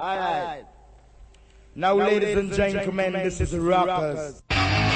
Alright. Now, ladies and gentlemen, this is Rockers. on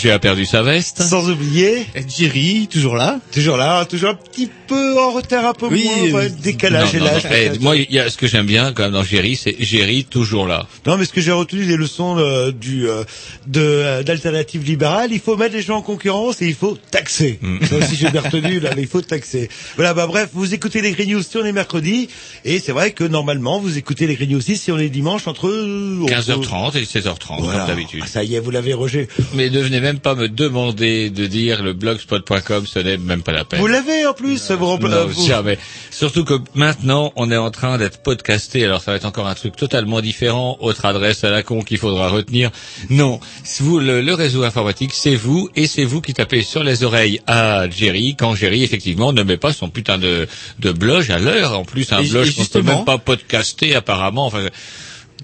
Roger a perdu sa veste. sans oublier, Jerry, toujours là. toujours là, toujours un petit peu en retard, un peu Oui, moins, euh, décalage Non, et l'âge. eh, moi, il y a ce que j'aime bien quand même dans Géry, c'est Géry toujours là. Non, mais ce que j'ai retenu des leçons euh, du euh, de euh, d'alternative libérale, il faut mettre les gens en concurrence et il faut taxer. Mm. Ça aussi j'ai bien retenu là, il faut taxer. Voilà, bah bref, vous écoutez les Green News si on est mercredi et c'est vrai que normalement vous écoutez les News aussi si on est dimanche entre euh, 15h30 et 16h30 Voilà. comme d'habitude. Ah, ça y est, vous l'avez Roger. Mais ne venez même pas me demander de dire le blogspot.com, ce n'est même pas la peine. Vous l'avez en plus, vous, rempla- Non, vous- jamais. Surtout que maintenant, on est en train d'être podcasté. Alors, ça va être encore un truc totalement différent. Autre adresse à la con qu'il faudra retenir. Non. Vous, le, le réseau informatique, c'est vous, et c'est vous qui tapez sur les oreilles à Jerry, quand Jerry, effectivement, ne met pas son putain de, de blog à l'heure. En plus, un blog et qu'on peut justement- même pas podcaster, apparemment. Enfin,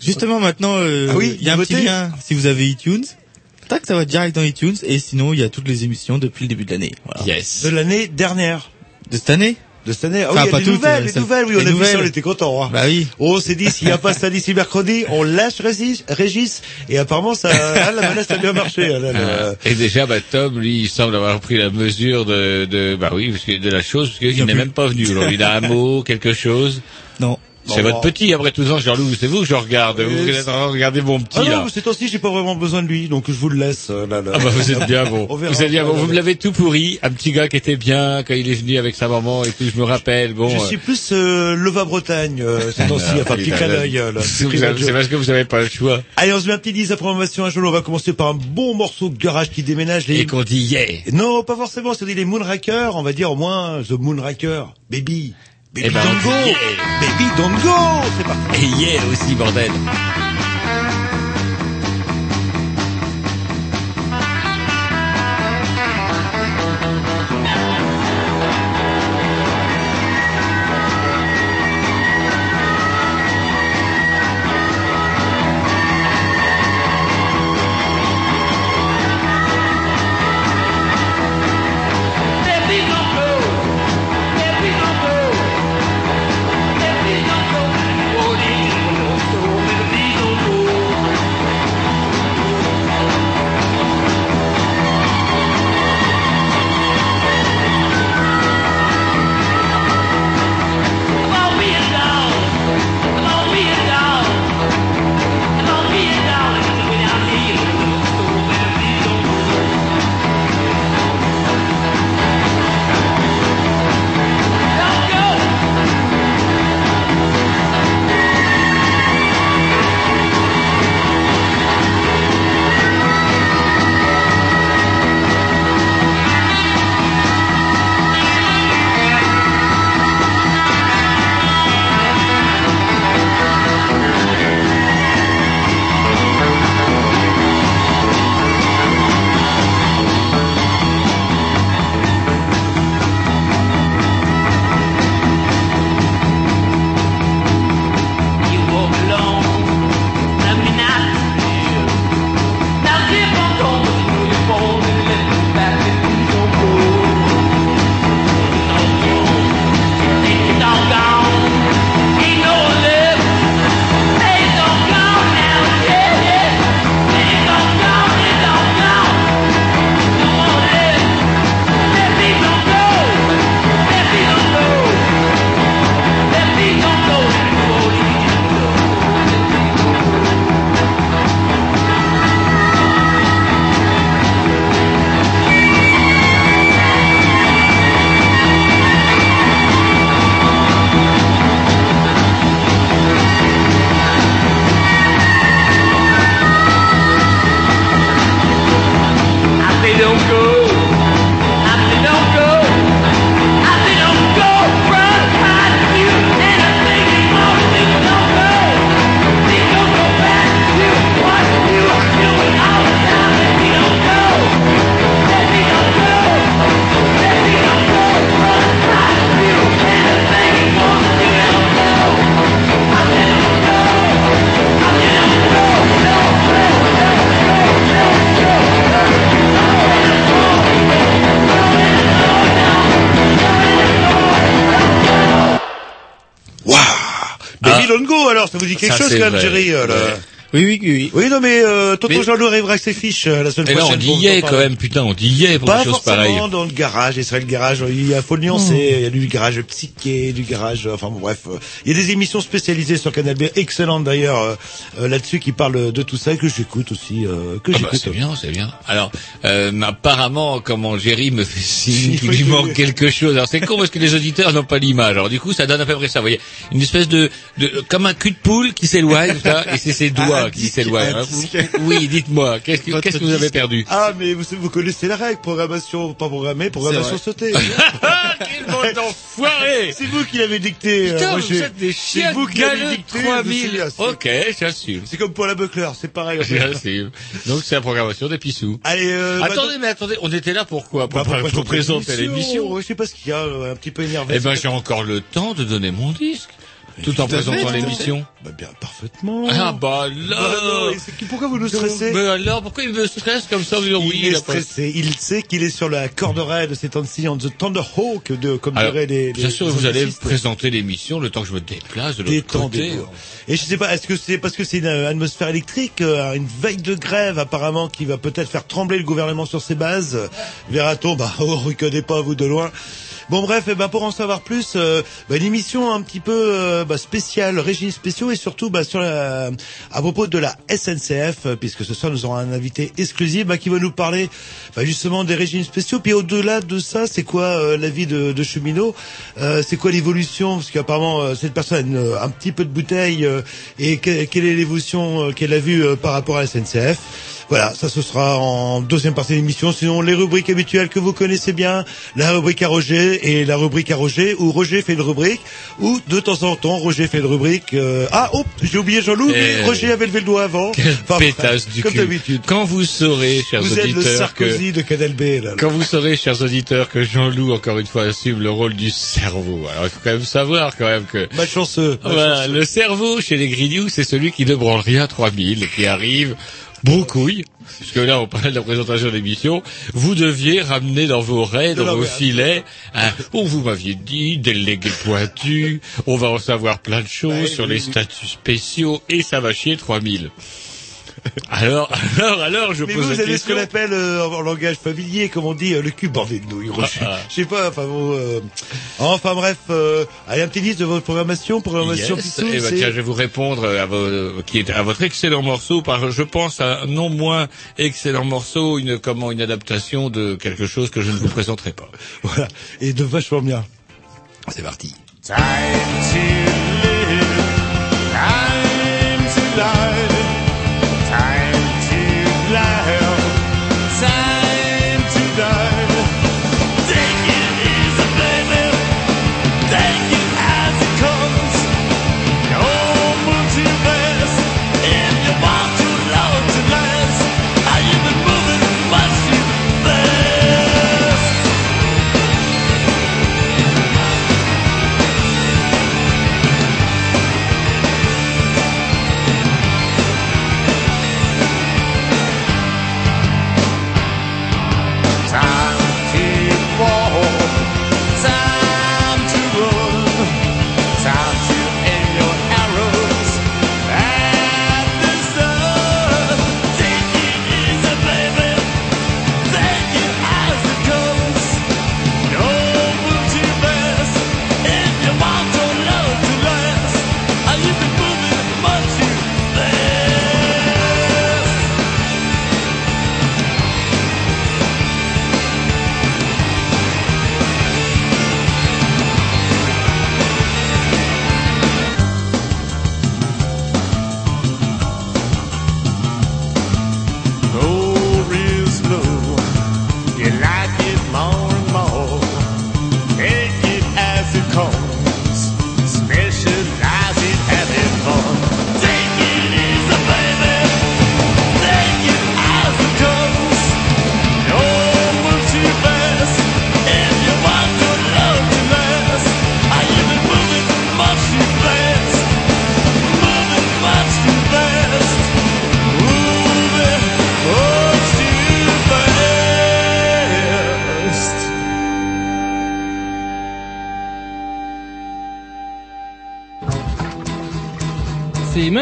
Justement, maintenant, euh, Ah oui, il y a un petit lien. Si vous avez iTunes, tac, ça va direct dans iTunes. Et sinon, il y a toutes les émissions depuis le début de l'année. Voilà. yes. de l'année dernière. De cette année? De cette année. Ah Enfin, oui, il y a des nouvelles, euh, ça- nouvelles, oui, on a vu ça, on était contents. Hein. Bah oui. On s'est dit, s'il n'y a pas ça d'ici mercredi, on lâche Régis, Régis, et apparemment, ça, ah, la menace a bien marché. ah, là, là. Et déjà, bah, Tom, lui, il semble avoir pris la mesure de, de bah oui, parce que de la chose, parce qu'il n'est même pas venu. Alors, il a un mot, quelque chose. Non. C'est votre petit, après tout ça, Jean-Loup, c'est vous que je regarde. Vous Oui, êtes en train de regarder mon petit, Ah non, c'est aussi, j'ai pas vraiment besoin de lui, donc je vous le laisse. euh, Là, là. Ah bah vous êtes bien bon. On verra. Vous êtes bien bon. Vous me l'avez tout pourri. Un petit gars qui était bien quand il est venu avec sa maman et tout. Je me rappelle. Bon. Je euh, suis plus euh, Leva Bretagne euh, ces temps-ci, ah, enfin petit putain, clin d'œil. euh, là. C'est d'œil. parce que vous avez pas le choix. Allez, on se met un petit 10 information à Jolo. On va commencer par un bon morceau de garage qui déménage les... Et qu'on dit yeah. Non, pas forcément, c'est les Moonrakers, on va dire au moins The Moonraker. Baby. Baby Eh ben, don't on go. yeah. Baby don't go. C'est parti. Et yeah aussi, bordel. Quelque Ça, chose. Jerry euh, là Ouais. Oui, oui, oui. oui. Oui, non, mais euh, tonton Mais- Jean-Loup arrivera avec ses fiches euh, la semaine là, prochaine. on y est quand même, putain, on y est pour Pas des choses forcément pareilles. dans le garage, et c'est vrai le garage, il y a, faut le nuancer, il y a du garage psyché, du garage, euh, enfin bon, bref. euh, Il y a des émissions spécialisées sur Canal B, excellentes d'ailleurs, euh, là-dessus, qui parlent de tout ça, et que j'écoute aussi, euh, que Ah bah, c'est bien, c'est bien. Alors, euh, mais apparemment, comment Jerry me fait signe Il qu'il lui que- manque quelque chose. Alors c'est con parce que les auditeurs n'ont pas l'image. Alors du coup, ça donne à peu près ça. Vous voyez, une espèce de, de comme un cul de poule qui s'éloigne, et c'est ses doigts qui s'éloignent. Oui, dites-moi, qu'est-ce que, qu'est-ce que vous avez perdu Ah, mais vous, vous connaissez la règle, programmation pas programmée, programmation sautée. Ah, quel bon enfoiré c'est vous qui l'avez dicté. euh, Putain, moi, vous êtes des c'est chiens vous qui l'avez dicté, 3000. je sais, c'est- Ok, j'assume. C'est comme pour la Buckler, c'est pareil. J'assume. Donc c'est la programmation des pissous. Allez, euh, Attendez, mais attendez, on était là pourquoi Pour, bah, pour, pour présenter l'émission. Ouais, Je sais pas ce qu'il y a, euh, un petit peu énervé. Eh ben, j'ai encore le temps de donner mon disque, tout en présentant l'émission. Bah, bien, parfaitement. Ah bah Bah, alors qui- pourquoi vous nous stressez Mais alors, pourquoi il me stresse comme ça dire oui, Il est il stressé. Il sait qu'il est sur la corde raide de ces temps-ci, on the Thunderhawk, de, comme diraient les, les bien sûr, les vous allez présenter l'émission le temps que je me déplace de l'autre côté. Et je sais pas, est-ce que c'est parce que c'est une euh, atmosphère électrique, euh, une veille de grève apparemment qui va peut-être faire trembler le gouvernement sur ses bases? Verra-t-on Bah, ne connaît pas vous de loin. Bon bref, eh ben, pour en savoir plus, euh, bah, une émission un petit peu euh, bah, spéciale, régimes spéciaux et surtout bah, sur la, à propos de la SNCF, euh, puisque ce soir nous aurons un invité exclusif qui va nous parler justement des régimes spéciaux. Puis au-delà de ça, c'est quoi euh, la vie de, de cheminot Euh, C'est quoi l'évolution? Parce qu'apparemment euh, cette personne a un petit peu de bouteille et que- quelle est l'évolution qu'elle a vue par rapport à la SNCF voilà, ça ce sera en deuxième partie de l'émission. Sinon, les rubriques habituelles que vous connaissez bien, la rubrique à Roger et la rubrique à Roger, où Roger fait une rubrique, ou de temps en temps, Roger fait une rubrique. euh, Ah, oh, j'ai oublié Jean-Loup, mais Eh. Roger avait levé le doigt avant. Enfin, pétasse du Comme d'habitude. Quand vous saurez, chers Vous êtes le auditeurs, que... Sarkozy de Canal B, là. Quand vous saurez, chers auditeurs, que Jean-Loup, encore une fois, assume le rôle du cerveau. Alors, il faut quand même savoir, quand même, que... Malchanceux. Voilà, le cerveau chez les Grignoux, c'est celui qui ne branle rien 3000, qui arrive broucouille, puisque là on parlait de la présentation de l'émission, vous deviez ramener dans vos raies, dans vos mais- filets, un, oh vous m'aviez dit, délégué pointu, on va en savoir plein de choses sur les statuts spéciaux, et ça va chier 3000. Alors, alors, alors, je Mais pose vous, la vous avez ce qu'on appelle euh, en langage familier, comme on dit, euh, le cul bordé de nouilles. Ah, ah. Je sais pas, enfin bon, euh, enfin bref, euh, allez un petit liste de votre programmation, programmation Yes. Pissou, Eh ben, tiens, je vais vous répondre à, vos, qui est à votre excellent morceau par, je pense, à un non moins excellent morceau, une comment une adaptation de quelque chose que je ne vous présenterai pas. Voilà, et de vachement bien. C'est parti. Time to live, time to lie,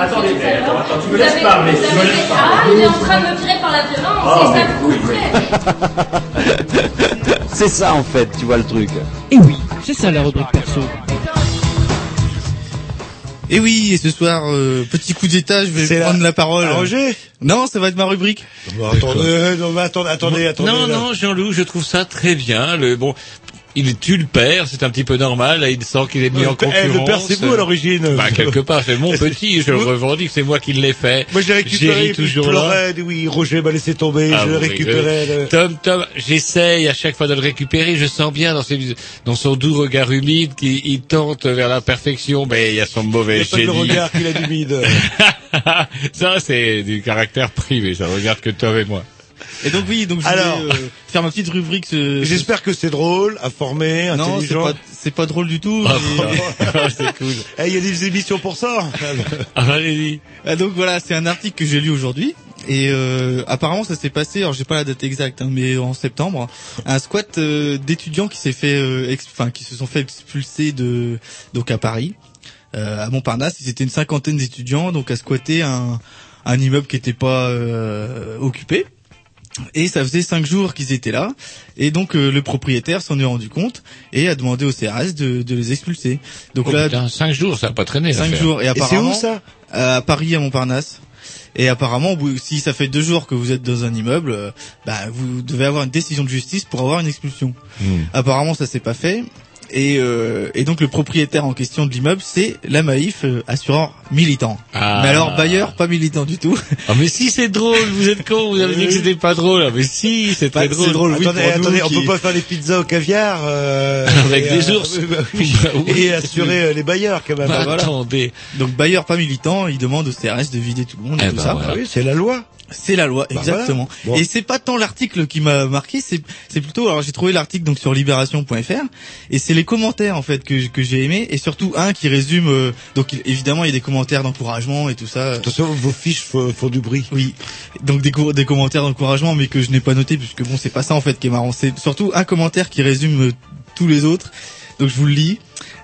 Attendez, mais attends, attends, tu me laisses parler, tu me laisses Ah, il est en train de me tirer par la violence, Oh, et ça. C'est ça en fait, tu vois le truc. Et oui, c'est ça la rubrique perso. Et oui, et ce soir, euh, petit coup d'état, je vais C'est prendre la- la, parole. Ah, Roger Non, ça va être ma rubrique. Bon, attendez, non, mais attendez, attendez, attendez. non, là. non, Jean-Loup, je trouve ça très bien. Le bon, il tue le père, c'est un petit peu normal. Là, il sent qu'il est mis en Eh, concurrence. le père, c'est vous à l'origine. Bah, quelque part, c'est mon petit. Je le revendique, c'est moi qui l'ai fait. Moi, j'ai récupéré, puis il toujours pleurait, dit oui, Roger m'a laissé tomber, Ah, je le- Tom, Tom, j'essaye à chaque fois de le récupérer. Je sens bien dans, ses, dans son doux regard humide qu'il il tente vers la perfection, mais il y a son Il mauvais que le génie. regard qu'il a d'humide. ça, c'est du caractère privé. Ça regarde que Tom et moi. Et donc oui, donc je Alors. vais euh, faire ma petite rubrique. Ce... J'espère que c'est drôle, informé, Non, c'est intelligent. pas, c'est pas drôle du tout. Ah, euh, c'est cool. Eh, il y a des émissions pour ça. Ah, Allez-y. ah, donc voilà, c'est un article que j'ai lu aujourd'hui. Et euh, apparemment, ça s'est passé. Alors, j'ai pas la date exacte, hein, mais en septembre, un squat euh, d'étudiants qui s'est fait, euh, enfin, qui se sont fait expulser de donc à Paris, euh, à Montparnasse. Ils étaient une cinquantaine d'étudiants, donc à squatter un, un immeuble qui était pas euh, occupé. Et ça faisait cinq jours qu'ils étaient là. Et donc euh, le propriétaire s'en est rendu compte et a demandé au CRS de, de les expulser. Donc Oh, là, putain, cinq jours, ça a pas traîné. cinq jours. Et apparemment, où ça à Paris, à Montparnasse. Et apparemment, si ça fait deux jours que vous êtes dans un immeuble, euh, bah, vous devez avoir une décision de justice pour avoir une expulsion. Hmm. Apparemment, ça s'est pas fait. Et, euh, et donc le propriétaire en question de l'immeuble, c'est la Maïf, euh, assureur militant. Ah. Mais alors bailleur, pas militant du tout. Ah mais si c'est drôle, vous êtes con, vous avez dit que c'était pas drôle. Ah, mais si, c'est très Bah, drôle. c'est drôle, oui, attendez, attendez, on qui- peut pas faire des pizzas au caviar euh, Avec et, des euh, ours. bah oui. Bah oui. et assurer euh, les bailleurs quand même. Bah, voilà. Attendez. Donc bailleur, pas militant, il demande au CRS de vider tout le monde et Eh tout ben, ça. voilà. Oui, c'est la loi. C'est la loi, Bah exactement. voilà. Bon. Et c'est pas tant l'article qui m'a marqué, c'est c'est plutôt alors j'ai trouvé l'article donc sur libération.fr et c'est les commentaires en fait que que j'ai aimé et surtout un qui résume euh, donc évidemment il y a des commentaires d'encouragement et tout ça. Attention, vos fiches font, font du bruit. Oui. Donc des des commentaires d'encouragement mais que je n'ai pas noté puisque bon c'est pas ça en fait qui est marrant, c'est surtout un commentaire qui résume euh, tous les autres. Donc je vous le lis.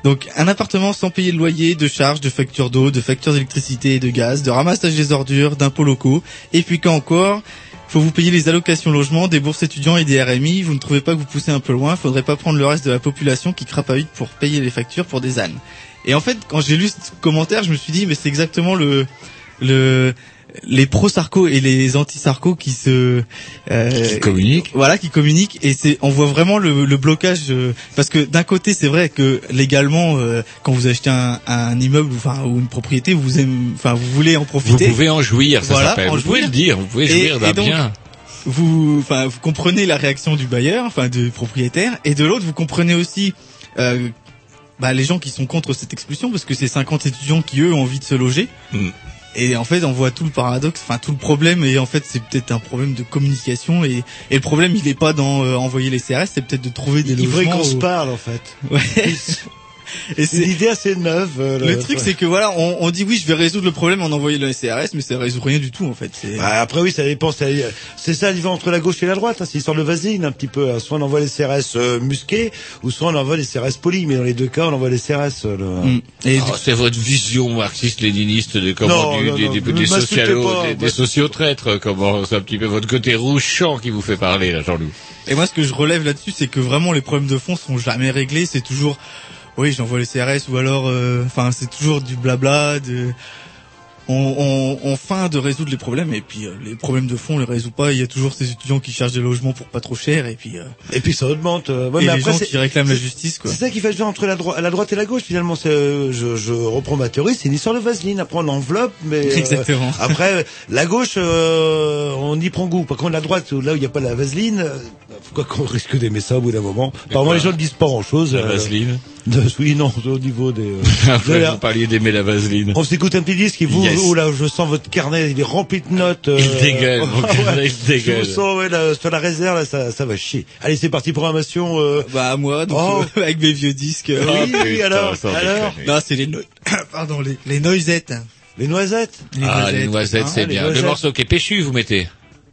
Donc un appartement sans payer de loyer, de charges, de factures d'eau, de factures d'électricité et de gaz, de ramassage des ordures, d'impôts locaux, et puis quand encore, faut vous payer les allocations logement, des bourses étudiants et des RMI, vous ne trouvez pas que vous poussez un peu loin, faudrait pas prendre le reste de la population qui crapahute pour payer les factures pour des ânes. Et en fait, quand j'ai lu ce commentaire, je me suis dit mais c'est exactement le le les pro-sarco et les anti-sarco qui se euh, Qui communiquent. voilà qui communiquent et c'est on voit vraiment le, le blocage euh, parce que d'un côté c'est vrai que légalement euh, quand vous achetez un, un immeuble enfin ou une propriété vous aimez enfin vous voulez en Vous profiter pouvez en jouir, ça Voilà, s'appelle. Vous pouvez le dire, vous pouvez jouir d'un bien. vous enfin vous comprenez la réaction du bailleur enfin du propriétaire et de l'autre vous comprenez aussi euh, bah, les gens qui sont contre cette expulsion parce que c'est 50 étudiants qui eux ont envie de se loger Mm. Et en fait on voit tout le paradoxe enfin tout le problème et en fait c'est peut-être un problème de communication et, et le problème il est pas dans euh, envoyer les CRS c'est peut-être de trouver des Il faudrait logements qu'on se parle en fait. Ouais. Et C'est l'idée assez neuve. euh, le truc c'est que voilà on, on dit oui je vais résoudre le problème en envoyant le CRS mais ça résout rien du tout en fait Bah, après oui, ça dépend. C'est c'est ça, il va entre la gauche et la droite. Hein, c'est l'histoire de vaseline un petit peu. hein. Soit on envoie les CRS euh, musqués, ou soit on envoie les CRS polis. Mais dans les deux cas, on envoie les CRS. euh, le- Mm. et Oh, c'est votre vision marxiste-léniniste de comment Non, du- non, des, non, des, des m'insultez socialos, pas, des, moi. des sociotraîtres, comment c'est un petit peu votre côté rouge champ qui vous fait parler là, Jean-Loup. Et moi, ce que je relève là-dessus, c'est que vraiment les problèmes de fond sont jamais réglés. C'est toujours, oui, j'envoie les CRS ou alors, euh, enfin, c'est toujours du blabla. De, on, on, on feint de résoudre les problèmes et puis euh, les problèmes de fond, on les résout pas. Il y a toujours ces étudiants qui cherchent des logements pour pas trop cher et puis euh, Et puis ça augmente. euh, ouais, et mais les après, gens qui réclament la justice, quoi. C'est ça qui fait le jeu entre la, droi- la droite et la gauche finalement. C'est, euh, je, je reprends ma théorie, c'est une histoire de vaseline. Après on enveloppe, mais euh, Exactement. après la gauche, euh, on y prend goût. Par contre la droite, là où il n'y a pas la vaseline, pourquoi qu'on risque d'aimer ça au bout d'un moment? Apparemment, les gens ne disent pas grand-chose. La euh, vaseline. De- oui, non, au niveau des... euh, Après, de la- vous parliez d'aimer la vaseline. On s'écoute un petit disque et vous, Yes. oh là, je sens votre carnet, il est rempli de notes. euh, Il dégueule, mon ah carnet, ouais, il dégueule. Je vous sens, ouais, là, sur la réserve, là, ça, ça va chier. Allez, c'est parti, programmation. Euh... Bah à moi, donc Oh. euh, avec mes vieux disques. euh, Oui, Ah, oui, putain, alors, alors. Non, c'est les no... pardon les les noisettes. Les noisettes Ah, les noisettes, hein, c'est les bien. noisettes. Le morceau qui est péchu, vous mettez.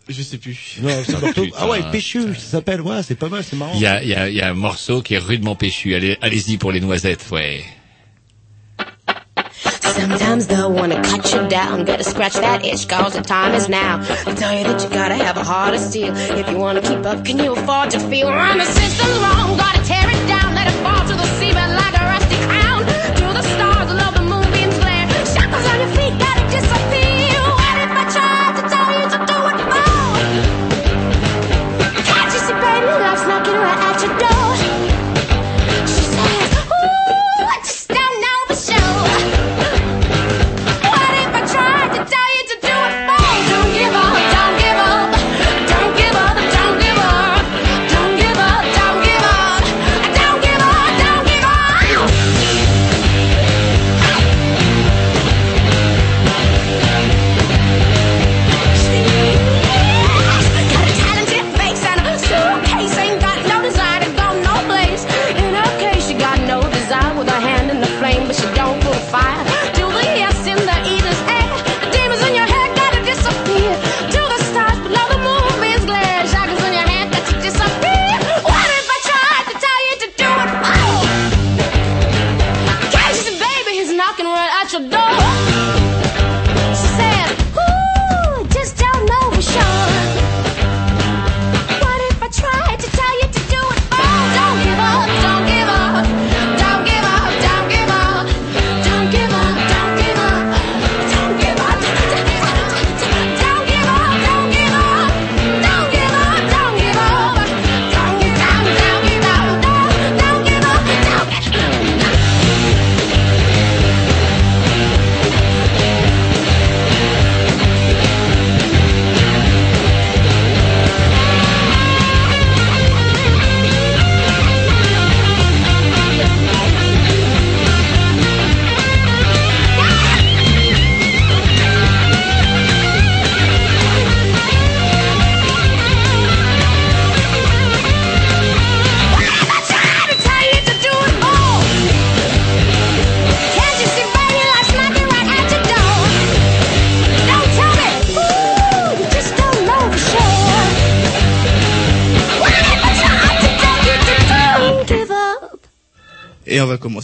Je sais plus. Non, c'est pas tout. putain. Ah ouais, Péchu, ça s'appelle. Ouais, c'est pas mal, c'est marrant. Il y a, y a, y a un morceau qui est rudement péchu. Allez, allez-y pour les noisettes, ouais. Sometimes they'll wanna cut you down, gotta scratch that itch, cause the time is now. They tell you that you gotta have a heart of steel. If you wanna keep up, can you afford to feel? Run the system's wrong, gotta tear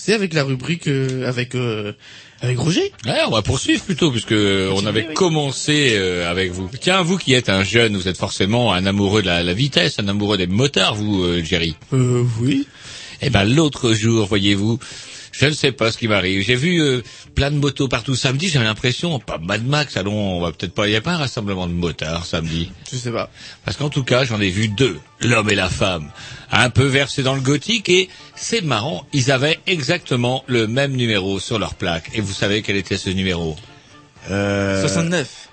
commencer avec la rubrique euh, avec euh, avec Roger. Ouais, on va poursuivre plutôt puisque on avait commencé euh, avec vous. Tiens, vous qui êtes un jeune, vous êtes forcément un amoureux de la, la vitesse, un amoureux des motards, vous, euh, Jerry. Euh, oui. Eh ben l'autre jour, voyez-vous, je ne sais pas ce qui m'arrive. J'ai vu euh, plein de motos partout samedi. J'avais l'impression, pas Mad Max, allons, on va peut-être pas. Il n'y a pas un rassemblement de motards samedi. Je sais pas. Parce qu'en tout cas, j'en ai vu deux, l'homme et la femme, un peu versés dans le gothique et c'est marrant, ils avaient exactement le même numéro sur leur plaque. Et vous savez quel était ce numéro? Euh... 69.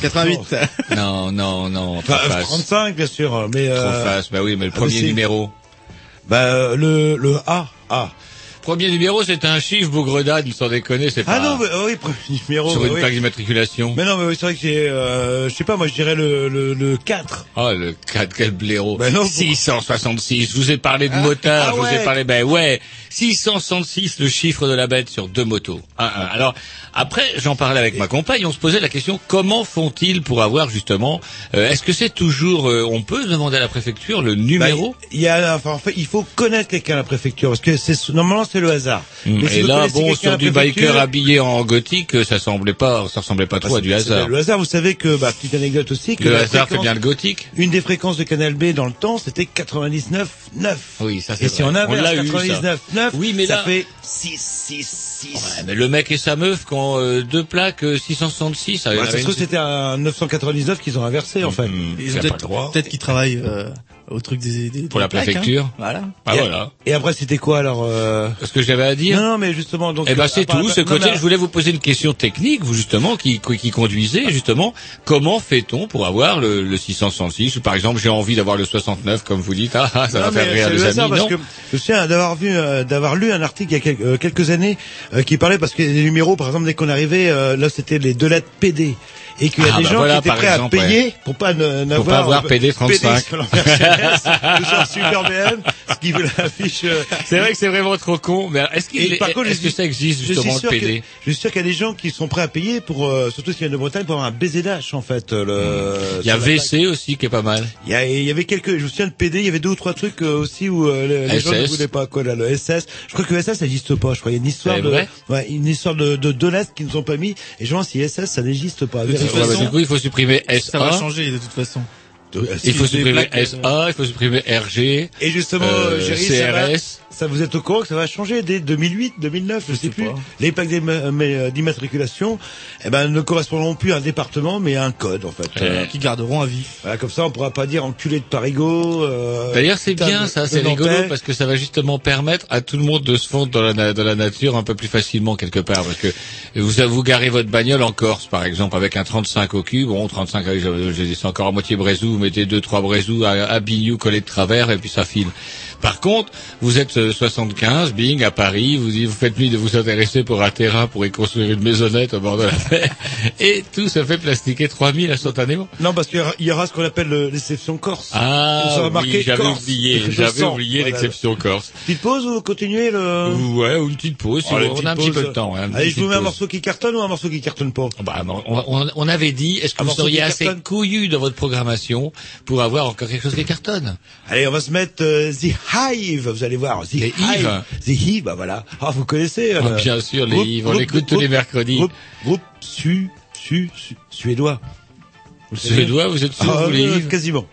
88. Non, non, non, trop face. 35, bien sûr, mais... Trop Euh... face, bah oui, mais le ah, premier mais numéro. Bah, euh, le, le A. A. Premier numéro, c'est un chiffre bougredade, sans déconner, c'est pas Ah non, mais, euh, oui, premier numéro. sur bah une oui. plaque d'immatriculation. Mais non, mais oui, c'est vrai que c'est, euh, je sais pas, moi je dirais le, le, le 4. Oh, le 4, quel blaireau. Ben non, pour- 666, je vous ai parlé de motard, ah je vous ai ouais. parlé, ben ouais, 666, le chiffre de la bête sur deux motos. Un, un. Alors, après, j'en parlais avec ma compagne, on se posait la question, comment font-ils pour avoir justement, euh, est-ce que c'est toujours, euh, on peut demander à la préfecture le numéro Bah, Il y a, enfin, en fait, il faut connaître quelqu'un à la préfecture, parce que c'est, normalement c'est le hasard. Mais si Et là, bon, sur du biker habillé en gothique, ça semblait pas, ça ressemblait pas Bah, trop à du hasard. Le hasard, vous savez que, bah, petite anecdote aussi, que Le hasard fait bien le gothique Une des fréquences de Canal B dans le temps, c'était 99 9. Oui, ça c'est Et si on avait l'a un eu, ça. 99 9, Oui, mais ça là- fait 6 6 6. Ouais, mais le mec et sa meuf, quand deux plaques 666. ça se trouve, c'était un 999 qu'ils ont inversé, en fait. Peut-être qu'ils travaillent... Euh, au truc des, des Pour des la plaques, préfecture. hein. Voilà. Ah Et- voilà. Et après, c'était quoi alors euh... Ce que j'avais à dire. Non, non, mais justement, donc. Eh ben euh, c'est tout. Ce côté, je voulais vous poser une question technique, vous justement, qui, qui conduisait justement. Comment fait-on pour avoir le, le 666 ou par exemple, j'ai envie d'avoir le 69, comme vous dites. Ah, ah, ça Non, va faire rire les le amis. parce non que je me souviens d'avoir vu, euh, d'avoir lu un article il y a quelques, euh, quelques années euh, qui parlait parce que les numéros, par exemple, dès qu'on arrivait, euh, là c'était les deux lettres PD. Et qu'il y a Ah, des bah gens voilà, qui étaient prêts exemple, à payer pour pas ne- n'avoir pas avoir PD 35. sur ce qui veut l'affiche. euh, C'est vrai que c'est vraiment trop con. Mais est-ce qu'il, contre, est-ce je que ça existe je suis justement le que- PD Je suis sûr qu'il y a des gens qui sont prêts à payer pour, euh, surtout s'il y a de Bretagne, pour avoir un BZH en fait. euh, Le, Il y a VC aussi qui est pas mal. Il y, a- il y avait quelques, je me souviens de PD, il y avait deux ou trois trucs euh, aussi où euh, les, les gens ne SS. voulaient pas quoi là, le SS. Je crois que le SS ça n'existe pas. Je crois il y a une histoire de, ouais, une histoire de, de donuts qui nous ont pas mis. Et je pense si SS ça n'existe pas. De toute bah, façon, du coup, il faut supprimer Ça va changer de toute façon. Il faut supprimer SA, il faut supprimer RG, Et justement, euh, Géry, ça, va- CRS. Ça vous êtes au courant que ça va changer dès 2008, 2009, je, sais, sais plus. Les plaques euh, d'immatriculation, eh ben, ne correspondront plus à un département, mais à un code, en fait. Ouais. Euh, Qui garderont à vie. voilà, comme ça, on pourra pas dire enculé de Parigo. Euh, D'ailleurs, c'est bien ça, c'est rigolo parce que ça va justement permettre à tout le monde de se fondre dans la, dans la nature un peu plus facilement quelque part. Parce que vous vous garez votre bagnole en Corse, par exemple, avec un 35 au cul. Bon, 35, je, je, je dis, c'est encore à moitié Brézou. Vous mettez deux, trois Brézou à, à Bignou collés de travers et puis ça file. Par contre, vous êtes euh, 75, bing, à Paris, vous, vous faites nuit de vous intéresser pour un terrain pour y construire une maisonnette au bord de la mer, et tout se fait plastiquer 3000 instantanément. Non, parce qu'il y aura- il y aura ce qu'on appelle le- l'exception corse. Ah, Ça va marquer oui, j'avais oublié, j'avais oublié Voilà. l'exception Corse. Petite pause ou continuez le... Ouais, ou une petite pause, si Oh, on a un petit peu de temps. hein, Allez, je vous mets un morceau qui cartonne ou un morceau qui cartonne pas? Bah, non, on, on- on avait dit, est-ce que Un vous seriez assez cartonne couillu dans votre programmation pour avoir encore quelque chose qui cartonne? Allez, on va se mettre euh, Hive, vous allez voir. The Les Hive. The Hive, bah voilà. Ah, vous connaissez Ah, euh, Bien sûr, les Yves, on l'écoute tous les mercredis. Groupe, groupe su, su, su- suédois. Vous Suédois, vous êtes sûr, Ah, vous les euh, Yves Quasiment.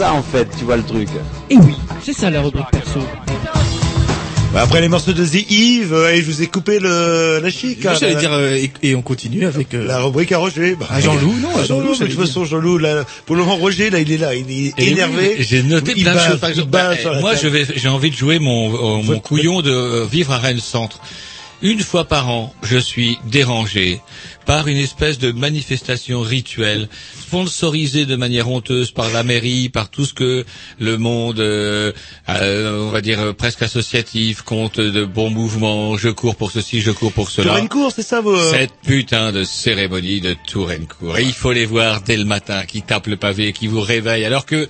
Ça en fait, tu vois le truc. Et oui, c'est ça la rubrique perso. Bah, après les morceaux de The Eve, euh, et je vous ai coupé le, la chic. hein, J'allais la- dire, euh, et, et on continue avec... euh, La rubrique à Roger. Bah, À Jean-Loup, non, à Jean-Loup, mais de toute façon, Jean-Loup, là, pour le moment, Roger, là, il est là, il est Et énervé. oui, J'ai noté plein de choses. Bah, moi, table. je vais, j'ai envie de jouer mon, euh, couillon de euh, vivre à Rennes Centre. Une fois par an, je suis dérangé par une espèce de manifestation rituelle, sponsorisée de manière honteuse par la mairie, par tout ce que le monde, euh, euh, on va dire euh, presque associatif, compte de bons mouvements. Je cours pour ceci, je cours pour cela. Touraine-Court, c'est ça, vos... euh, Cette putain de cérémonie de Touraine-Court. Et il faut les voir dès le matin, qui tapent le pavé, qui vous réveillent, alors que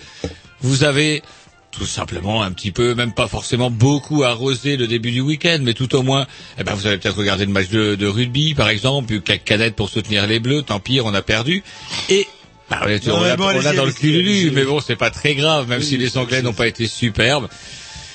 vous avez tout simplement un petit peu, même pas forcément beaucoup arrosé le début du week-end, mais tout au moins, eh ben vous avez peut-être regardé le match de, de rugby, par exemple, eu quelques cadettes pour soutenir les Bleus, tant pis, on a perdu. Et bah, on est- Non, on bon, on allez-y, dans le cululu, mais bon, c'est pas très grave, même si les Anglais n'ont pas été superbes.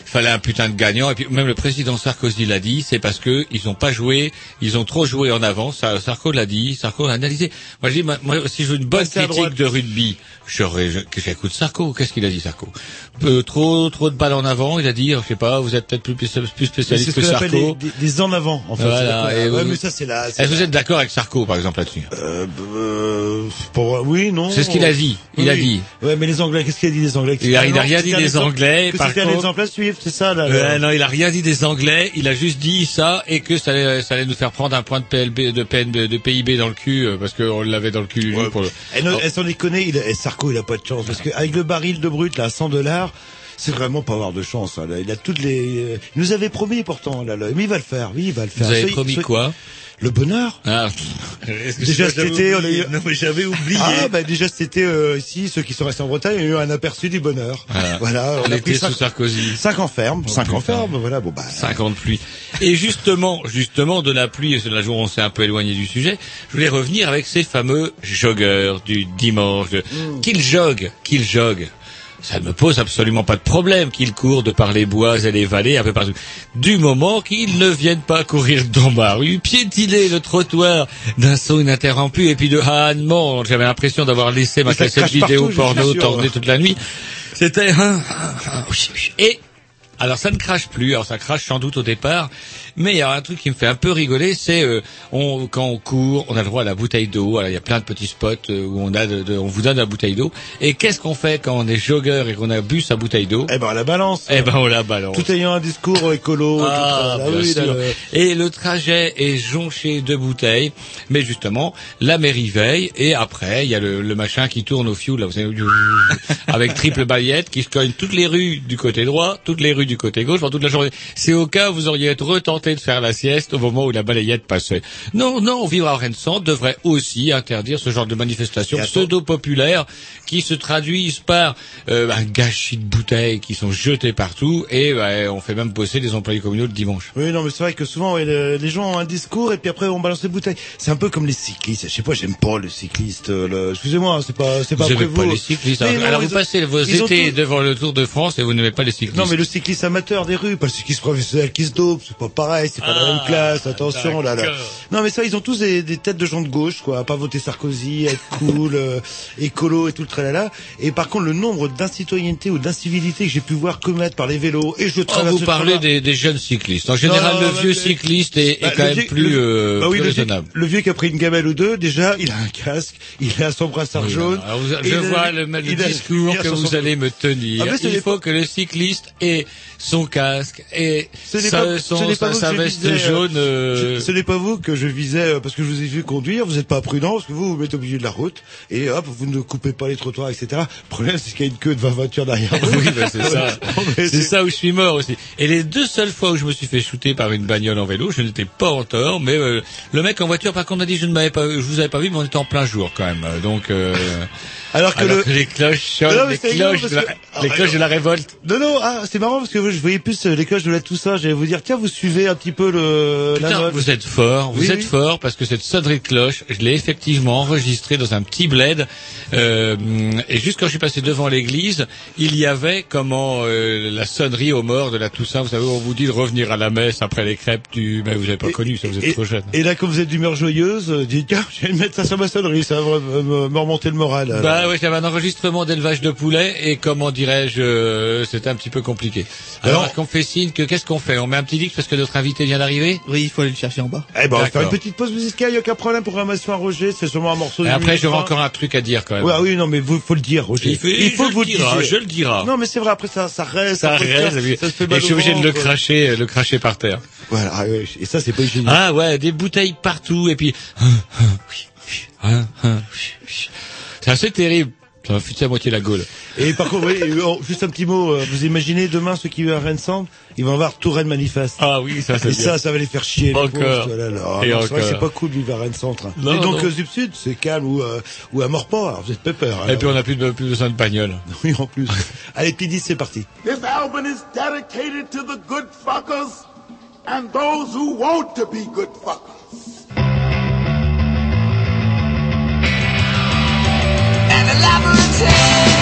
Fallait un putain de gagnant. Et puis même le président Sarkozy l'a dit, c'est parce que ils ont pas joué, ils ont trop joué en avant. Ça, Sarko l'a dit, Sarko a analysé. Moi je dis, moi, si je veux une bonne critique de rugby, que j'écoute Sarko. Qu'est-ce qu'il a dit Sarko? Euh, Trop, trop de balles en avant. Il a dit, je sais pas, vous êtes peut-être plus, plus c'est spécialiste ce que appelle Sarko. des, en avant, en fait. Voilà, ouais, mais ça, c'est là. Est-ce que vous êtes d'accord avec Sarko, par exemple, là-dessus? Euh, euh, pour, oui, non. C'est ce qu'il a dit. Il Oui, a dit. Ouais, mais les Anglais, qu'est-ce qu'il a dit des Anglais? Il a- il a Non, rien que dit des Anglais, Que par contre- à suivre, c'est ça, là. Euh, non, il a rien dit des Anglais. Il a juste dit ça et que ça allait, ça allait nous faire prendre un point de PLB, de PNB, de PIB dans le cul euh, parce qu'on l'avait dans le cul. lui, Ouais. pour le- Elle, ne- Oh. elle s'en déconne, il, et Sarko, il a pas de chance, parce qu'avec le baril de brut, là, à 100 dollars, c'est vraiment pas avoir de chance, hein, là. Il a toutes les, euh, il nous avait promis, pourtant, là, là. mais il va le faire, oui, il va le faire. Vous avez Soyez- promis soyez- quoi Le bonheur. ah. Que Déjà cet été, on a eu... Non, mais j'avais oublié. Ah, bah, déjà cet été, euh, ici, ceux qui sont restés en Bretagne, il y a eu un aperçu du bonheur. Voilà. Voilà. on a pris sous cinq, Sarkozy. cinq en ferme, Oh, cinq en putain. ferme, voilà, bon, bah. 50 pluies. Et justement, justement, de la pluie, et c'est la jour où on s'est un peu éloigné du sujet, je voulais revenir avec ces fameux joggeurs du dimanche. de- Mm. Qu'ils joguent, qu'ils joguent. Ça ne me pose absolument pas de problème qu'ils courent de par les bois et les vallées, un peu partout. Du moment qu'ils ne viennent pas courir dans ma rue, piétiner le trottoir d'un son ininterrompu et puis de ah non, j'avais l'impression d'avoir laissé ma cassette vidéo partout, porno tordée toute la nuit. C'était un, et alors ça ne crache plus, alors ça crache sans doute au départ, mais il y a un truc qui me fait un peu rigoler, c'est euh, on, quand on court, on a le droit à la bouteille d'eau. Alors il y a plein de petits spots euh, où on a, de, de- on vous donne la bouteille d'eau. Et qu'est-ce qu'on fait quand on est joggeur et qu'on a bu sa bouteille d'eau? Eh ben, la balance. Eh ben on la balance. Tout ayant un discours écolo. tout Ah, ça. bien oui, sûr. le- Et le trajet est jonché de bouteilles, mais justement, la mairie veille, et après, il y a le, le machin qui tourne au fioul, là, vous savez, avec triple baillette, qui se cogne toutes les rues du côté droit, toutes les rues du côté gauche, pendant toute la journée. C'est au cas où vous auriez été retenté de faire la sieste au moment où la balayette passait. Non, non, vivre à Rennes Centre devrait aussi interdire ce genre de manifestations pseudo-populaires qui se traduisent par euh, un gâchis de bouteilles qui sont jetées partout, et bah, on fait même bosser des employés communaux le dimanche. Oui, non, mais c'est vrai que souvent, ouais, le- les gens ont un discours et puis après on balance les bouteilles. C'est un peu comme les cyclistes. Je sais pas, j'aime pas les cyclistes. euh, le- Excusez-moi, c'est pas, c'est pas Vous après n'aimez pas vous. les cyclistes. Mais Alors, non, alors vous ont- passez vos ont étés devant le Tour de France et vous n'aimez pas les cyclistes. Non, mais le cycliste amateur des rues, pas le cycliste professionnel qui se dope, c'est pas pareil, c'est pas la même Ah, classe, attention là, là. Non, mais ça, ils ont tous des, des têtes de gens de gauche, quoi, à pas voter Sarkozy, être cool, euh, écolo et tout le tralala. Et par contre, le nombre d'incitoyenneté ou d'incivilité que j'ai pu voir commettre par les vélos, et je Oh, traverse vous ce parlez des, des jeunes cyclistes. En général, Non, le vieux cycliste est, est Bah, quand même vieux- plus, euh, bah oui, plus le vieux, raisonnable. le vieux qui a pris une gamelle ou deux, déjà, il a un casque, il a son brassard Oui, jaune. alors, vous- je il a- vois le, le discours a que vous allez me tenir. Ah, Il faut que le cycliste ait son casque et Ce sa, pas- son- ce pas sa, sa veste euh, jaune. euh, Je- ce n'est pas vous que je visais euh, parce que je vous ai vu conduire, vous n'êtes pas prudent parce que vous vous mettez au milieu de la route et hop, vous ne coupez pas les trottoirs, etc. Le problème c'est qu'il y a une queue de 20 voitures derrière vous. Oui, bah, c'est ça. C'est ça où je suis mort aussi. Et les deux seules fois où je me suis fait shooter par une bagnole en vélo, je n'étais pas en tort, mais euh, le mec en voiture, par contre, a dit je ne m'avais pas, je vous avais pas vu, mais on était en plein jour quand même. Donc, euh, Alors que alors le... que les cloches Non, les cloches, de la, que- les cloches de la révolte. Non, non, ah, c'est marrant parce que je voyais plus euh, les cloches de la Toussaint. J'allais vous dire, tiens, vous suivez un petit peu le la Putain, mode. vous êtes fort, vous Oui, êtes oui. fort parce que cette sonnerie de cloche, je l'ai effectivement enregistrée dans un petit bled. euh, et juste quand je suis passé devant l'église, il y avait comment euh, la sonnerie aux morts de la Toussaint. Vous savez, on vous dit de revenir à la messe après les crêpes du. Mais vous n'avez pas connu, ça vous êtes Et, trop jeune. et là, comme vous êtes d'humeur joyeuse, euh, dites, tiens, je vais mettre ça sur ma sonnerie, ça va me, me- me remonter le moral. Bah ouais, j'avais un enregistrement d'élevage de poulets et comment dirais-je, euh, c'était un petit peu compliqué. Alors, qu'on fait signe que qu'est-ce qu'on fait? On met un petit dix parce que notre invité vient d'arriver? Oui, il faut aller le chercher en bas. Eh ben, on va faire une petite pause musicale, il n'y a aucun problème. Programmation à Roger, c'est seulement un morceau de Et après, j'aurai vingt. encore un truc à dire quand même. Ouais, ah oui, non, mais vous, faut le dire, Roger. Il faut- que le vous dirai, disiez. je le dirai. Non, mais c'est vrai, après, ça, ça reste. Ça après, reste, et ça, se fait et je suis obligé de le cracher, le cracher par terre. Voilà, ah ouais, et ça, c'est pas hygiénique. Ah ouais, des bouteilles partout et puis c'est assez terrible. Ça m'a foutu à moitié la gaule. Et par contre, oui, euh, oh, juste un petit mot, euh, vous imaginez demain ceux qui vont à Rennes Centre, ils vont avoir Touraine manifeste. Ah oui, ça c'est Et bien. ça, ça va les faire chier. les Encore. oh là là. Et Non, c'est vrai que encore. c'est pas cool de vivre à Rennes Centre. Non, et donc, non. euh, Zup Sud, c'est calme ou, euh, ou à Morport, alors vous êtes pépère. Et puis on a plus, de, plus besoin de bagnole. Oui, en plus. Allez, P10, c'est parti. This album is dedicated to the good fuckers and those who want to be good fuckers. take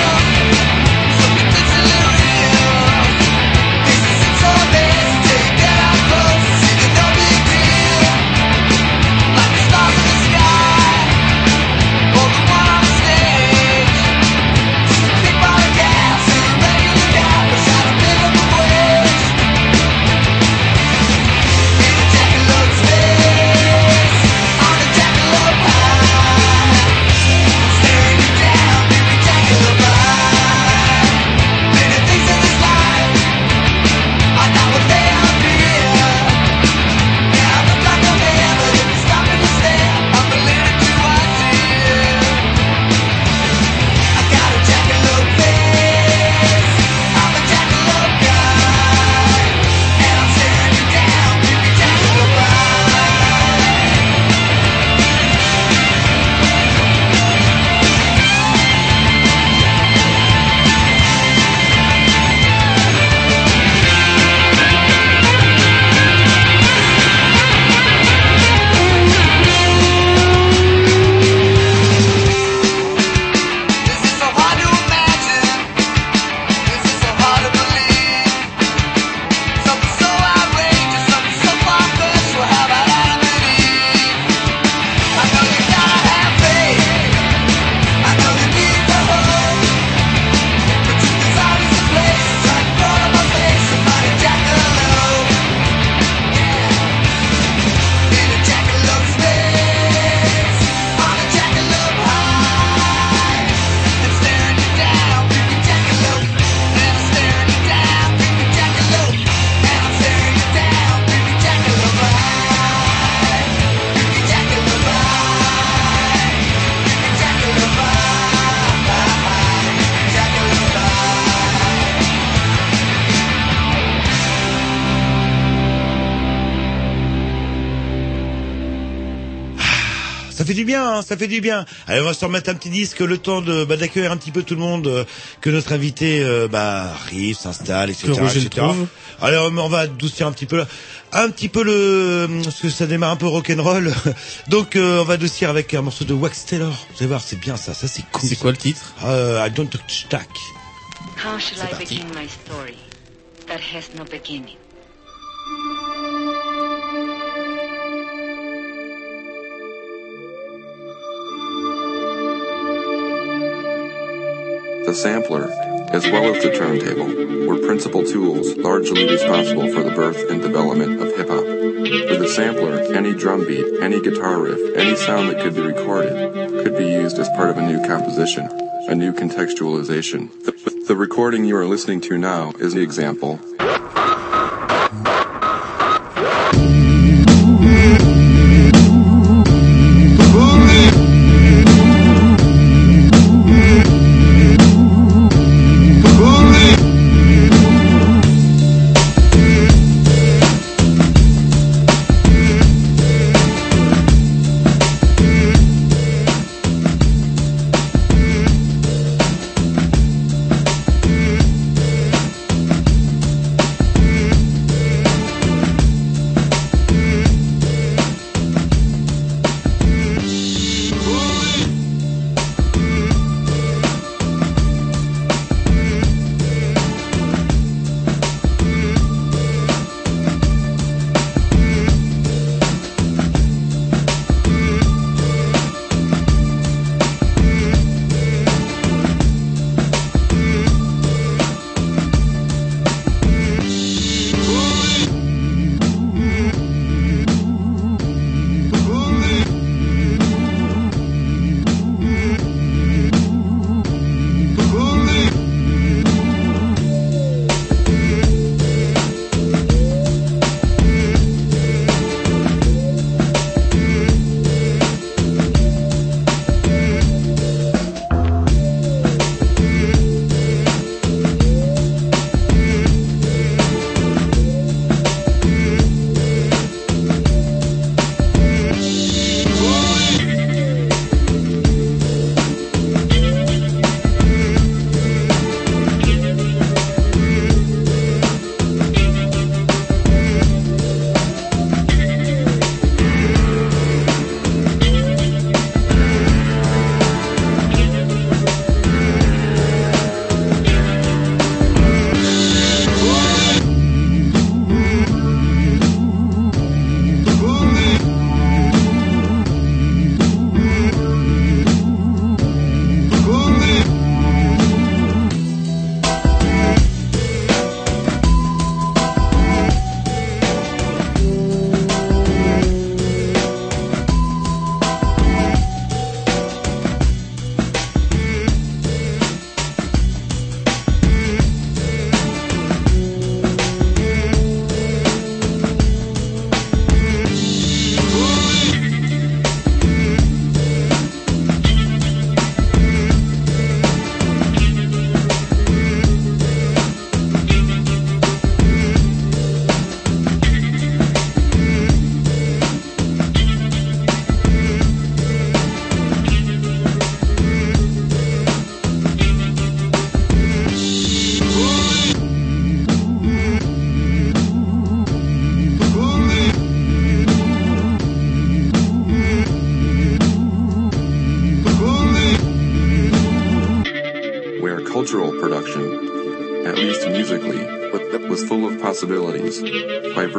fait du bien. Allez, on va se remettre un petit disque, le temps de bah, d'accueillir un petit peu tout le monde, euh, que notre invité euh, bah, arrive, s'installe, etc. Que Roger le etc. trouve. Alors on va adoucir un petit peu, là. un petit peu le, parce que ça démarre un peu rock'n'roll. Donc euh, on va adoucir avec un morceau de Wax Taylor. Vous allez voir, c'est bien ça, ça c'est cool. C'est quoi le titre? Euh, I don't touch tack. How shall I parti. begin my story that has no beginning? The sampler, as well as the turntable, were principal tools largely responsible for the birth and development of hip hop. For the sampler, any drum beat, any guitar riff, any sound that could be recorded could be used as part of a new composition, a new contextualization. The, the recording you are listening to now is the example.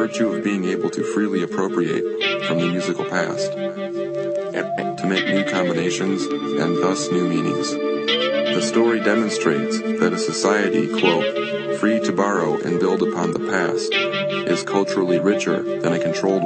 Virtue of being able to freely appropriate from the musical past, to make new combinations and thus new meanings. The story demonstrates that a society, quote, free to borrow and build upon the past, is culturally richer than a controlled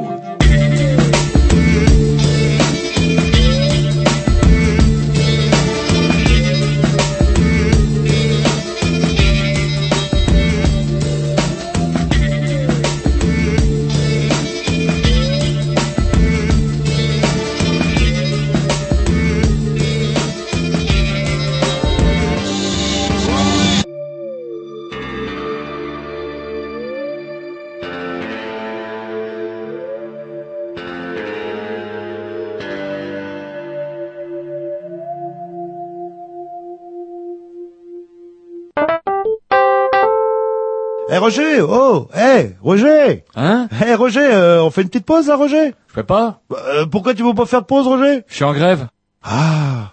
one. Eh Roger, oh, eh Roger. Hein? Eh Roger, euh, on fait une petite pause là, Roger? Je fais pas. Bah, euh, pourquoi tu veux pas faire de pause, Roger? Je suis en grève. Ah.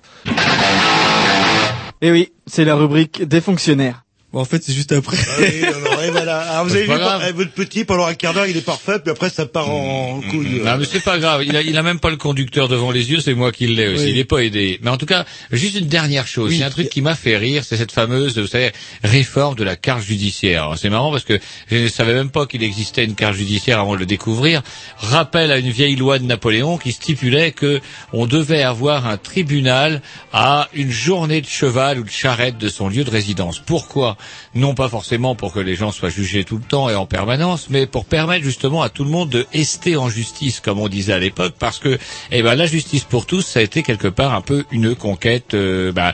Eh oui, c'est la rubrique des fonctionnaires. Bon, en fait, c'est juste après. Ah oui, alors, et voilà. Alors, vous C'est avez vu, eh, votre petit, pendant un quart d'heure, il est parfait, puis après, ça part en couille. Non, mais c'est pas grave. Il a, il a même pas le conducteur devant les yeux, c'est moi qui l'ai aussi. Oui. Il est pas aidé. Mais en tout cas, juste une dernière chose. Il y a un truc qui m'a fait rire, c'est cette fameuse, vous savez, réforme de la carte judiciaire. Alors, C'est marrant parce que je ne savais même pas qu'il existait une carte judiciaire avant de le découvrir. Rappel à une vieille loi de Napoléon qui stipulait que on devait avoir un tribunal à une journée de cheval ou de charrette de son lieu de résidence. Pourquoi? Non pas forcément pour que les gens soient jugés tout le temps et en permanence, mais pour permettre justement à tout le monde de ester en justice, comme on disait à l'époque, parce que eh ben la justice pour tous, ça a été quelque part un peu une conquête euh, bah,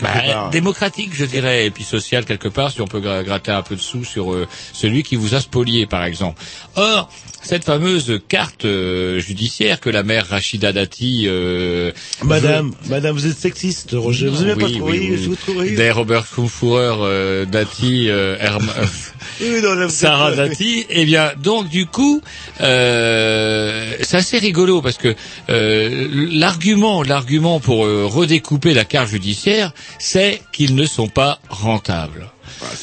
bah, démocratique, je dirais, et puis sociale quelque part, si on peut gra- gratter un peu de sous sur euh, celui qui vous a spolié, par exemple. Or, cette fameuse carte euh, judiciaire que la mère Rachida Dati... euh, Madame, madame, vous êtes sexiste, Roger. Vous aimez pas trop, oui, vous. Des Robert Kumfurer, euh, Dati, euh, Herm- non, Sarah Dati. Eh bien, donc du coup, euh, c'est assez rigolo parce que euh, l'argument, l'argument pour redécouper la carte judiciaire, c'est qu'ils ne sont pas rentables.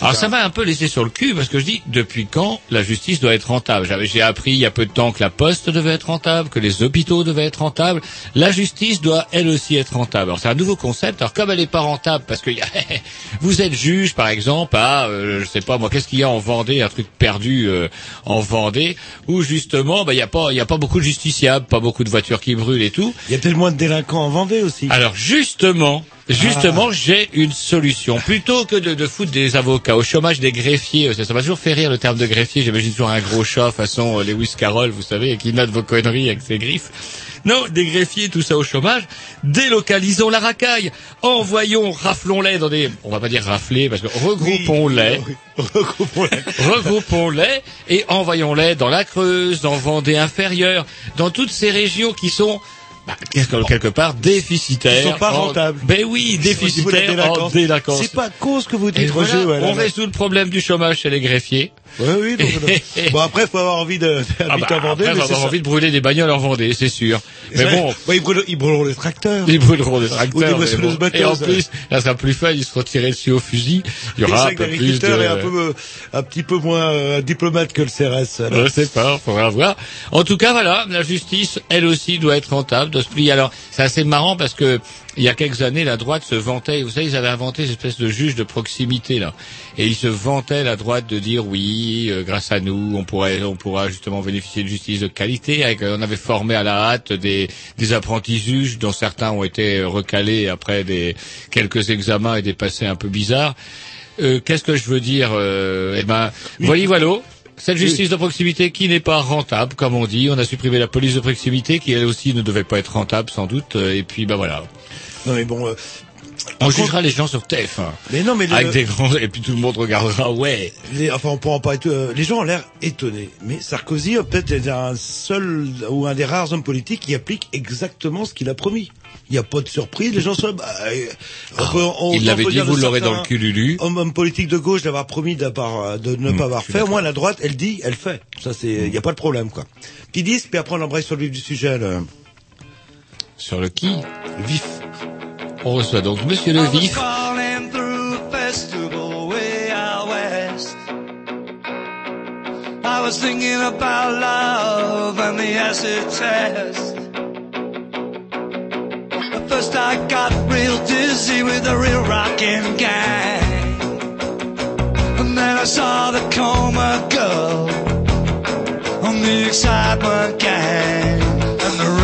Alors ça m'a un peu laissé sur le cul parce que je dis depuis quand la justice doit être rentable? J'avais j'ai appris il y a peu de temps que la poste devait être rentable, que les hôpitaux devaient être rentables. La justice doit elle aussi être rentable. Alors c'est un nouveau concept. Alors comme elle n'est pas rentable parce que y a- vous êtes juge par exemple à euh, je sais pas moi qu'est-ce qu'il y a en Vendée un truc perdu euh, en Vendée où justement bah il y a pas il y a pas beaucoup de justiciables, pas beaucoup de voitures qui brûlent et tout. Il y a tellement de délinquants en Vendée aussi. Alors justement, justement, j'ai une solution. Plutôt que de, de foutre des avocats au chômage des greffiers, euh, ça m'a toujours fait rire le terme de greffier. J'imagine toujours un gros chat façon euh, Lewis Carroll, vous savez, qui note vos conneries avec ses griffes. Non, des greffiers, tout ça au chômage. Délocalisons la racaille. Envoyons, raflons-les dans des, on va pas dire rafler, parce que regroupons-les. Regroupons-les et envoyons-les dans la Creuse, dans Vendée inférieure, dans toutes ces régions qui sont bah, quelque part déficitaires. Ils sont pas en- rentables. Ben oui, déficitaires en délinquance. C'est pas cause que vous dites, Roger. on résout le problème du chômage chez les greffiers. Oui, oui. donc, bon, après, faut avoir envie de, Ah bah, en Vendée, après, on mais c'est avoir ça. envie de brûler des bagnoles en Vendée, c'est sûr. Mais vrai. bon, ils brûleront, ils brûleront les tracteurs. ils brûleront des Ou des tracteurs. mais moissonneuses bon. Et en plus, ça sera plus fun, ils seront tirés dessus au fusil. Il y aura un Les peu plus de... est un peu, euh, un petit peu moins euh, diplomate que le CRS. alors. Je sais pas, faudra voir. En tout cas, voilà, la justice, elle aussi, doit être rentable, doit se plier. Alors, c'est assez marrant parce que il y a quelques années, la droite se vantait. Vous savez, ils avaient inventé cette espèce de juge de proximité là, et ils se vantaient la droite de dire oui, euh, grâce à nous, on pourrait, on pourra justement bénéficier de justice de qualité. Avec, euh, on avait formé à la hâte des, des apprentis juges, dont certains ont été recalés après des quelques examens et des passés un peu bizarres. Euh, Qu'est-ce que je veux dire euh, Eh ben, voilà, voilà. Cette justice de proximité qui n'est pas rentable, comme on dit. On a supprimé la police de proximité qui elle aussi ne devait pas être rentable sans doute. Et puis ben voilà. Non, mais bon, euh, On jugera les gens sur TF1. mais non, mais le- Avec des grands et puis tout le monde regardera. Ouais. les, enfin, on pourra pas être, euh, les gens ont l'air étonnés. Mais Sarkozy, euh, peut-être, est un seul ou un des rares hommes politiques qui applique exactement ce qu'il a promis. Il n'y a pas de surprise. Les gens sont, bah, euh, on peut- on- Ah, il on l'avait dit, vous l'aurez dans le cul, Lulu. Hommes, hommes politiques de gauche d'avoir promis de ne Hmm, pas avoir fait. Au moins, la droite, elle dit, elle fait. Ça, c'est, il n'y a pas de problème, quoi. Petit disque, puis après, on embraye sur le vif du sujet, le, Sur le qui? Le vif. On reçoit donc Monsieur Le Vif. I was thinking about love and the acid test. At first I got real dizzy with the real rockin' gang. And then I saw the coma girl on the excitement gang. And the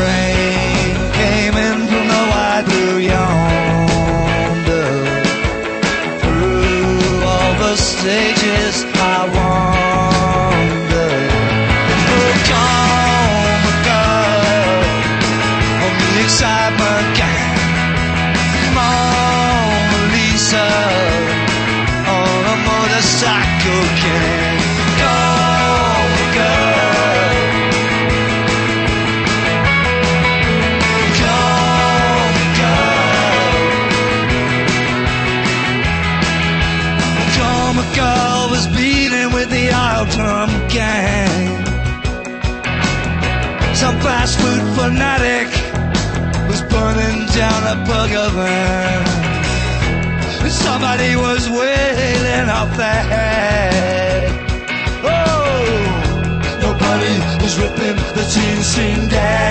dancing dad.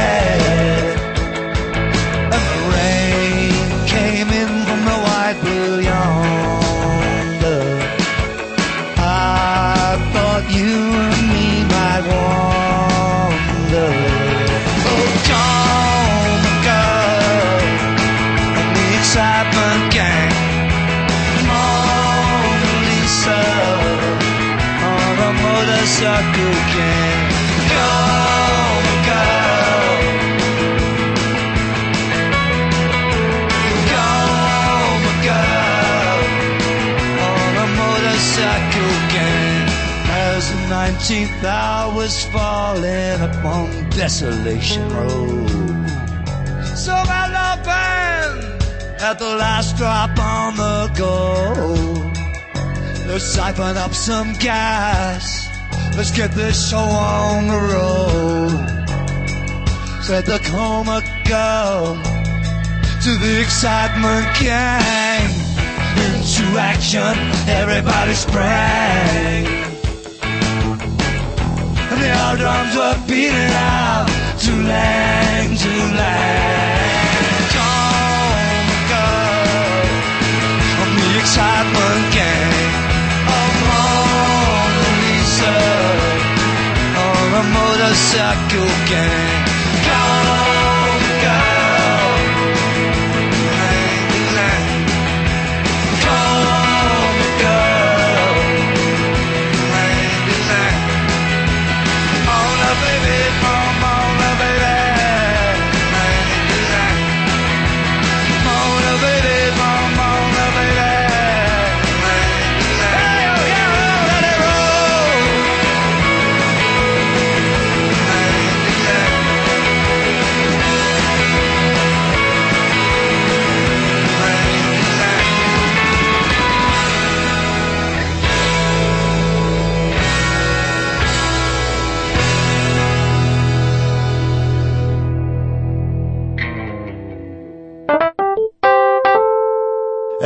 13th I was falling upon Desolation Road. So my love burned at the last drop on the go. Let's siphon up some gas. Let's get this show on the road. Said the coma girl to the excitement gang. Into action, everybody sprang. And the old drums were beating out to lang, to lang. Come, girl, on the excitement gang. Oh, Mona Lisa, on a motorcycle gang.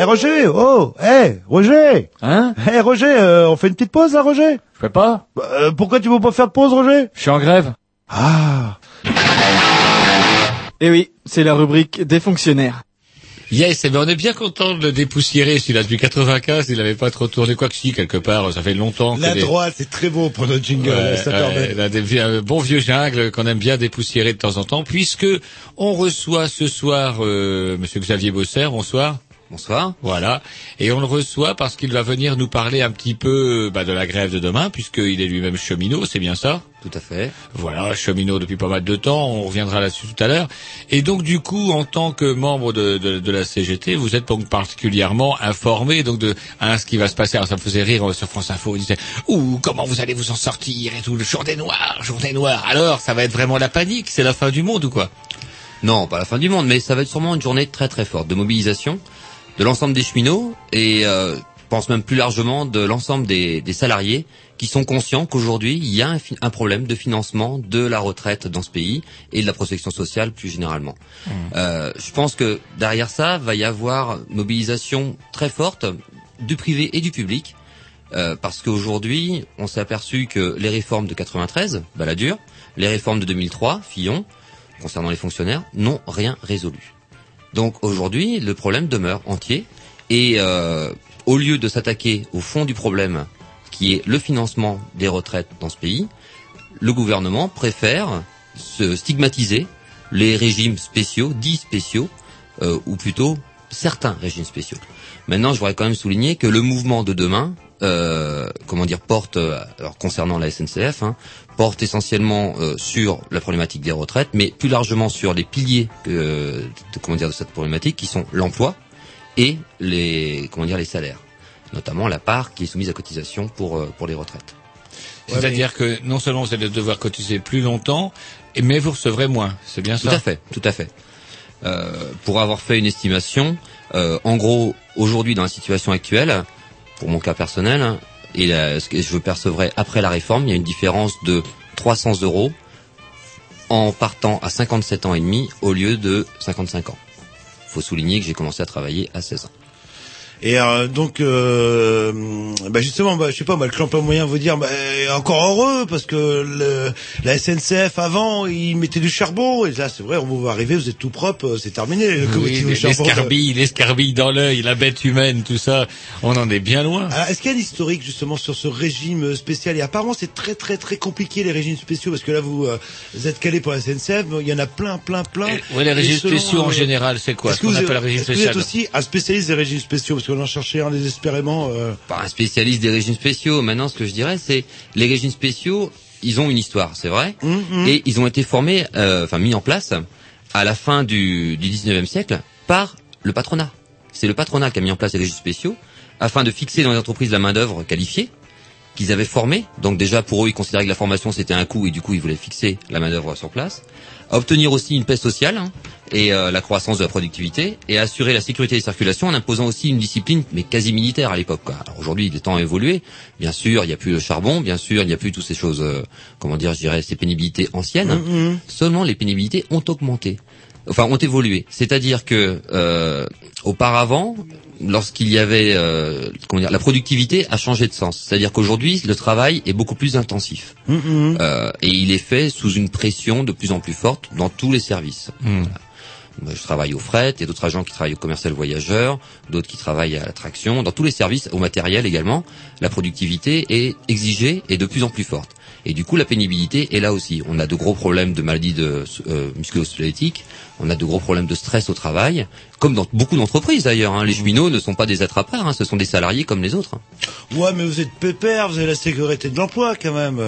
Eh Roger, oh, eh Roger. Hein Eh Roger, euh, on fait une petite pause là, Roger? Je fais pas Bah, euh, pourquoi tu veux pas faire de pause, Roger? Je suis en grève. Ah. Eh oui, c'est la rubrique des fonctionnaires. Yes, eh ben on est bien content de le dépoussiérer. Celui-là, depuis 95, il n'avait pas trop tourné quoi que si, quelque part. Ça fait longtemps que La des- droite, c'est très beau pour notre jingle. Ouais, ça ouais, permet. là, des vieux- un bon vieux jungle qu'on aime bien dépoussiérer de temps en temps, puisque on reçoit ce soir euh, Monsieur Xavier Bosser. Bonsoir. Bonsoir. Voilà. Et on le reçoit parce qu'il va venir nous parler un petit peu bah, de la grève de demain, puisqu'il est lui-même cheminot, c'est bien ça? Tout à fait. Voilà, cheminot depuis pas mal de temps, on reviendra là-dessus tout à l'heure. Et donc du coup, en tant que membre de, de, de la CGT, vous êtes donc particulièrement informé donc de hein, ce qui va se passer. Alors ça me faisait rire euh, sur France Info, il disait ouh comment vous allez vous en sortir et tout, le journée noire, journée noire. Alors ça va être vraiment la panique, c'est la fin du monde ou quoi? Non, pas la fin du monde, mais ça va être sûrement une journée très très forte de mobilisation de l'ensemble des cheminots et euh, je pense même plus largement de l'ensemble des, des salariés qui sont conscients qu'aujourd'hui il y a un, problème de financement de la retraite dans ce pays et de la protection sociale plus généralement. Euh, je pense que derrière ça va y avoir mobilisation très forte du privé et du public. Euh, parce qu'aujourd'hui, on s'est aperçu que les réformes de 93, Balladur, les réformes de 2003, Fillon, concernant les fonctionnaires, n'ont rien résolu. Donc aujourd'hui, le problème demeure entier. Et euh, au lieu de s'attaquer au fond du problème, qui est le financement des retraites dans ce pays, le gouvernement préfère se stigmatiser les régimes spéciaux, dits spéciaux, euh, ou plutôt certains régimes spéciaux. Maintenant, je voudrais quand même souligner que le mouvement de demain, euh, comment dire, porte, alors concernant la SNCF, hein, porte essentiellement euh, sur la problématique des retraites, mais plus largement sur les piliers euh, de, comment dire, de cette problématique, qui sont l'emploi et les, comment dire, les salaires, notamment la part qui est soumise à cotisation pour, euh, pour les retraites. C'est-à-dire que non seulement vous allez devoir cotiser plus longtemps, mais vous recevrez moins. C'est bien Tout ça à fait, tout à fait. Euh, pour avoir fait une estimation, euh, en gros, aujourd'hui dans la situation actuelle, pour mon cas personnel, hein, et la- ce que je percevrais après la réforme, il y a une différence de 300 euros en partant à 57 ans et demi au lieu de 55 ans. Faut souligner que j'ai commencé à travailler à 16 ans. Et euh, donc, euh, bah justement, bah, je sais pas, bah, le clan moyen vous dire, bah, encore heureux parce que le, la SNCF avant, ils mettaient du charbon et là, c'est vrai, on vous va arriver, vous êtes tout propre, euh, c'est terminé. Le Oui, charbon, l'escarbille, l'escarbille dans l'œil, la bête humaine, tout ça, on en est bien loin. Alors, est-ce qu'il y a un historique justement sur ce régime spécial? Et apparemment, c'est très très très compliqué les régimes spéciaux parce que là, vous, euh, vous êtes calé pour la SNCF, il y en a plein, plein, plein. Ouais, les Et régimes selon, spéciaux en euh, général, c'est quoi? Est-ce Ce que vous, appelle est-ce que vous êtes aussi un spécialiste des régimes spéciaux? Parce qu'on en cherchait un désespérément. Euh... Pas un spécialiste des régimes spéciaux. Maintenant, ce que je dirais, c'est les régimes spéciaux, ils ont une histoire, c'est vrai, et ils ont été formés, euh, enfin mis en place à la fin du, du 19e siècle par le patronat. C'est le patronat qui a mis en place les régimes spéciaux afin de fixer dans les entreprises la main d'œuvre qualifiée qu'ils avaient formée. Donc déjà pour eux, ils considéraient que la formation c'était un coût et du coup ils voulaient fixer la main d'œuvre sur place. Obtenir aussi une paix sociale hein, et euh, la croissance de la productivité et assurer la sécurité des circulations en imposant aussi une discipline mais quasi militaire à l'époque. Alors aujourd'hui, les temps ont évolué. Bien sûr, il n'y a plus le charbon, bien sûr, il n'y a plus toutes ces choses, euh, comment dire, je dirais, ces pénibilités anciennes. Seulement les pénibilités ont augmenté enfin ont évolué. C'est-à-dire que euh, auparavant, lorsqu'il y avait euh, comment dire, la productivité a changé de sens. C'est-à-dire qu'aujourd'hui, le travail est beaucoup plus intensif Euh, et il est fait sous une pression de plus en plus forte dans tous les services. Voilà. Je travaille au fret, il y a d'autres agents qui travaillent au commercial voyageur, d'autres qui travaillent à l'attraction. Dans tous les services, au matériel également, la productivité est exigée et de plus en plus forte. Et du coup, la pénibilité est là aussi. On a de gros problèmes de maladies de, euh, musculo-squelettiques, on a de gros problèmes de stress au travail, comme dans beaucoup d'entreprises d'ailleurs. hein. Les cheminots ne sont pas des attrapards, hein, ce sont des salariés comme les autres. Ouais, mais vous êtes pépère, vous avez la sécurité de l'emploi quand même.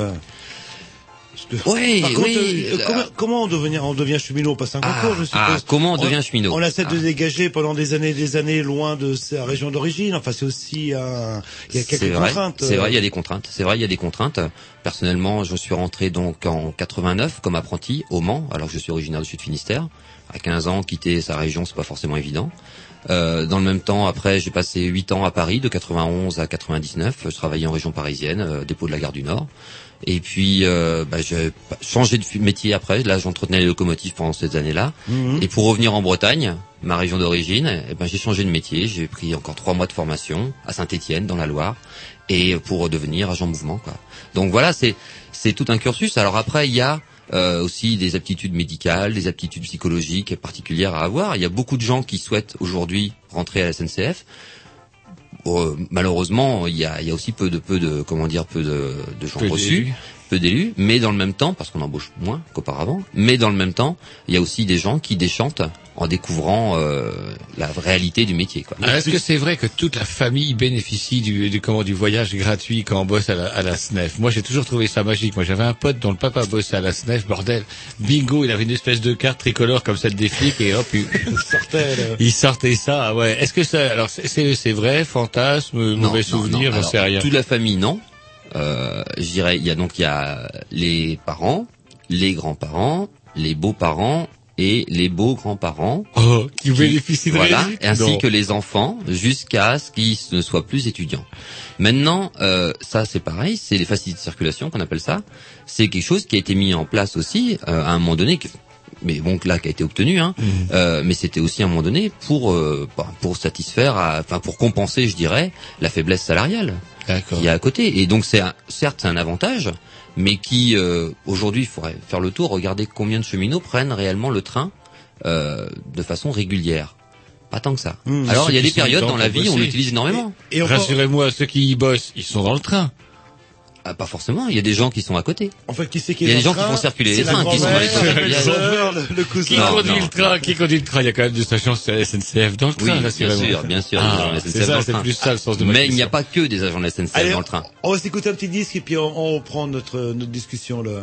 Euh. Oui, Par contre, oui, euh, là. comment, comment on devient, on devient cheminot On passe un concours, je suppose. ah, comment on devient cheminot On essaie de dégager pendant des années, et des années loin de sa région d'origine. Enfin, c'est aussi un, il y a quelques vrai, contraintes. C'est euh. vrai, il y a des contraintes. C'est vrai, il y a des contraintes. Personnellement, je suis rentré donc en 89 comme apprenti au Mans, alors que je suis originaire du Sud Finistère. À 15 ans, quitter sa région, c'est pas forcément évident. Euh, dans le même temps, après, j'ai passé 8 ans à Paris, de 91 à 99. Je travaillais en région parisienne, euh, dépôt de la gare du Nord. Et puis, euh, bah, j'ai changé de métier après. Là, j'entretenais les locomotives pendant ces années-là. Mhm. Et pour revenir en Bretagne, ma région d'origine, eh ben, j'ai changé de métier. J'ai pris encore trois mois de formation à Saint-Étienne, dans la Loire, et pour devenir agent mouvement. Quoi. Donc voilà, c'est c'est tout un cursus. Alors après, il y a euh, aussi des aptitudes médicales, des aptitudes psychologiques particulières à avoir. Il y a beaucoup de gens qui souhaitent aujourd'hui rentrer à la SNCF. Euh, malheureusement, il y a, il y a aussi peu de peu de comment dire peu de, de gens Peu reçus, peu d'élus, mais dans le même temps, parce qu'on embauche moins qu'auparavant, mais dans le même temps, il y a aussi des gens qui déchantent en découvrant euh, la réalité du métier. Quoi. Alors, Est-ce que c'est vrai que toute la famille bénéficie du, du, comment, du voyage gratuit quand on bosse à la, à la SNEF? Moi, j'ai toujours trouvé ça magique. Moi, j'avais un pote dont le papa bossait à la SNEF, bordel. Bingo, il avait une espèce de carte tricolore comme celle des flics et hop, il sortait, il sortait ça. ah Ouais. Est-ce que ça, alors c'est- c'est c'est vrai, fantasme, Non, mauvais non, souvenir, non. j'en sais rien. Toute la famille, non. Euh, je dirais, il y a donc il y a les parents, les grands-parents, les beaux-parents et les beaux-grands-parents. Oh, qui bénéficient de Voilà, ainsi Non. que les enfants, jusqu'à ce qu'ils ne soient plus étudiants. Maintenant, euh, ça c'est pareil, c'est les facilités de circulation qu'on appelle ça. C'est quelque chose qui a été mis en place aussi euh, à un moment donné. Mais bon là qui a été obtenu, hein, euh, mais c'était aussi à un moment donné pour euh, bah, pour satisfaire, à- enfin pour compenser, je dirais, la faiblesse salariale qu'il y a à côté. Et donc c'est un- certes c'est un avantage, mais qui euh, aujourd'hui il faudrait faire le tour, regarder combien de cheminots prennent réellement le train euh, de façon régulière. Pas tant que ça. Mmh. Alors il y a qui des périodes dans la vie où on l'utilise énormément. Et Rassurez-moi, ceux qui y bossent, ils sont dans le train. Ah, pas forcément, il y a des gens qui sont à côté. En fait, qui c'est qui Il y a est des gens qui font circuler les la trains, qui sont dans les le le, le cousin. Qui conduit le train Qui conduit le train Il y a quand même des stations SNCF dans le Oui, train, bien rassurez-moi. sûr, bien sûr, Ah, de la c'est SNCF ça, dans le c'est train. plus ça le sens de ma Mais il n'y a pas que des agents de la SNCF Allez, dans le train. On va s'écouter un petit disque et puis on, on reprend notre, notre discussion là.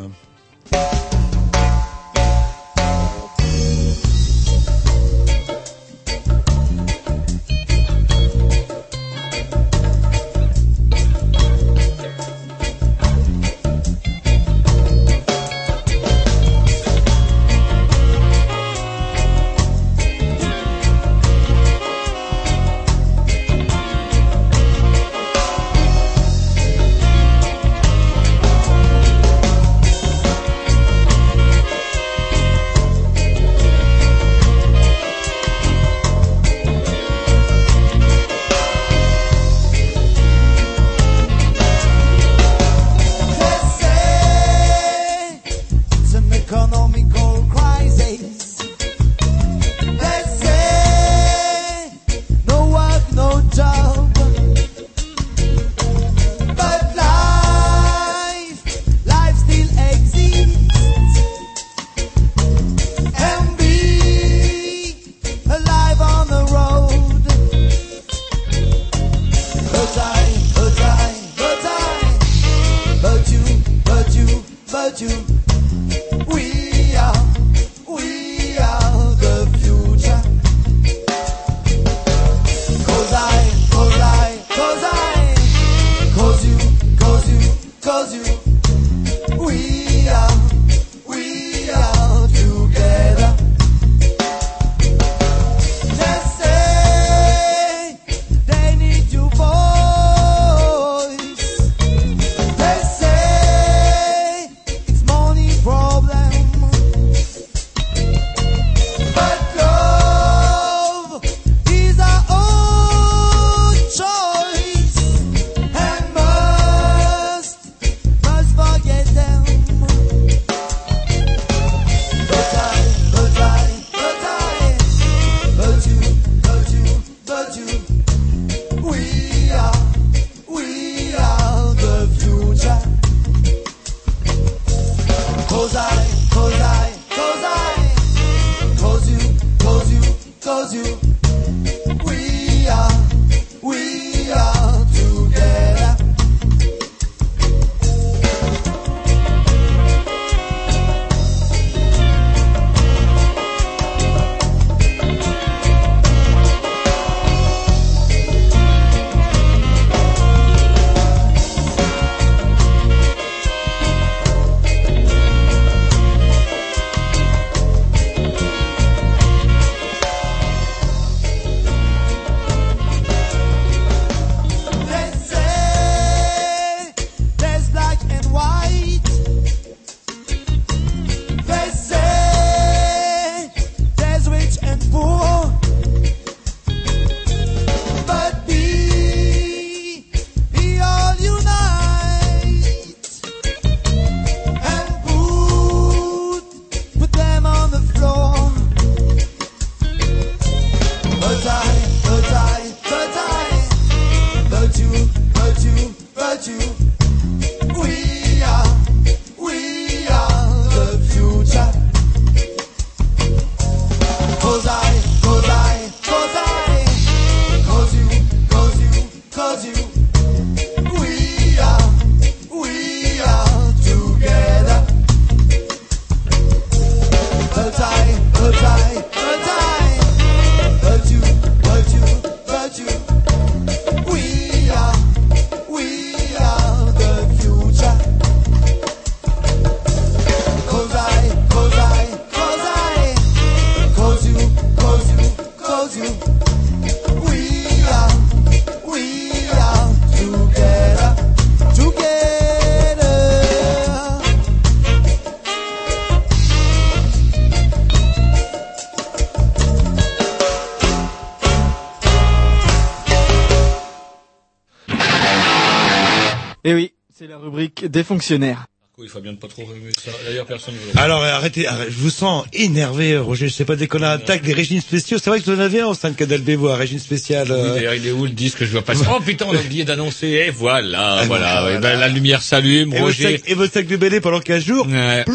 it, boy. Des fonctionnaires. Il faut bien ne pas trop remuer ça. D'ailleurs, personne ne veut. Alors arrêtez, arrêtez, je vous sens énervé, Roger. Je sais pas dès qu'on a attaque des régimes spéciaux. C'est vrai que vous en avez un au sein de Canal B, vous, un régime spécial. Oui, euh, d'ailleurs, il est où le disque que je dois passer Oh putain, on a oublié d'annoncer. Et voilà, Ah, voilà. voilà. Eh ben, la lumière s'allume, et, Roger. sac, et votre sac de BD pendant 15 jours. Ouais.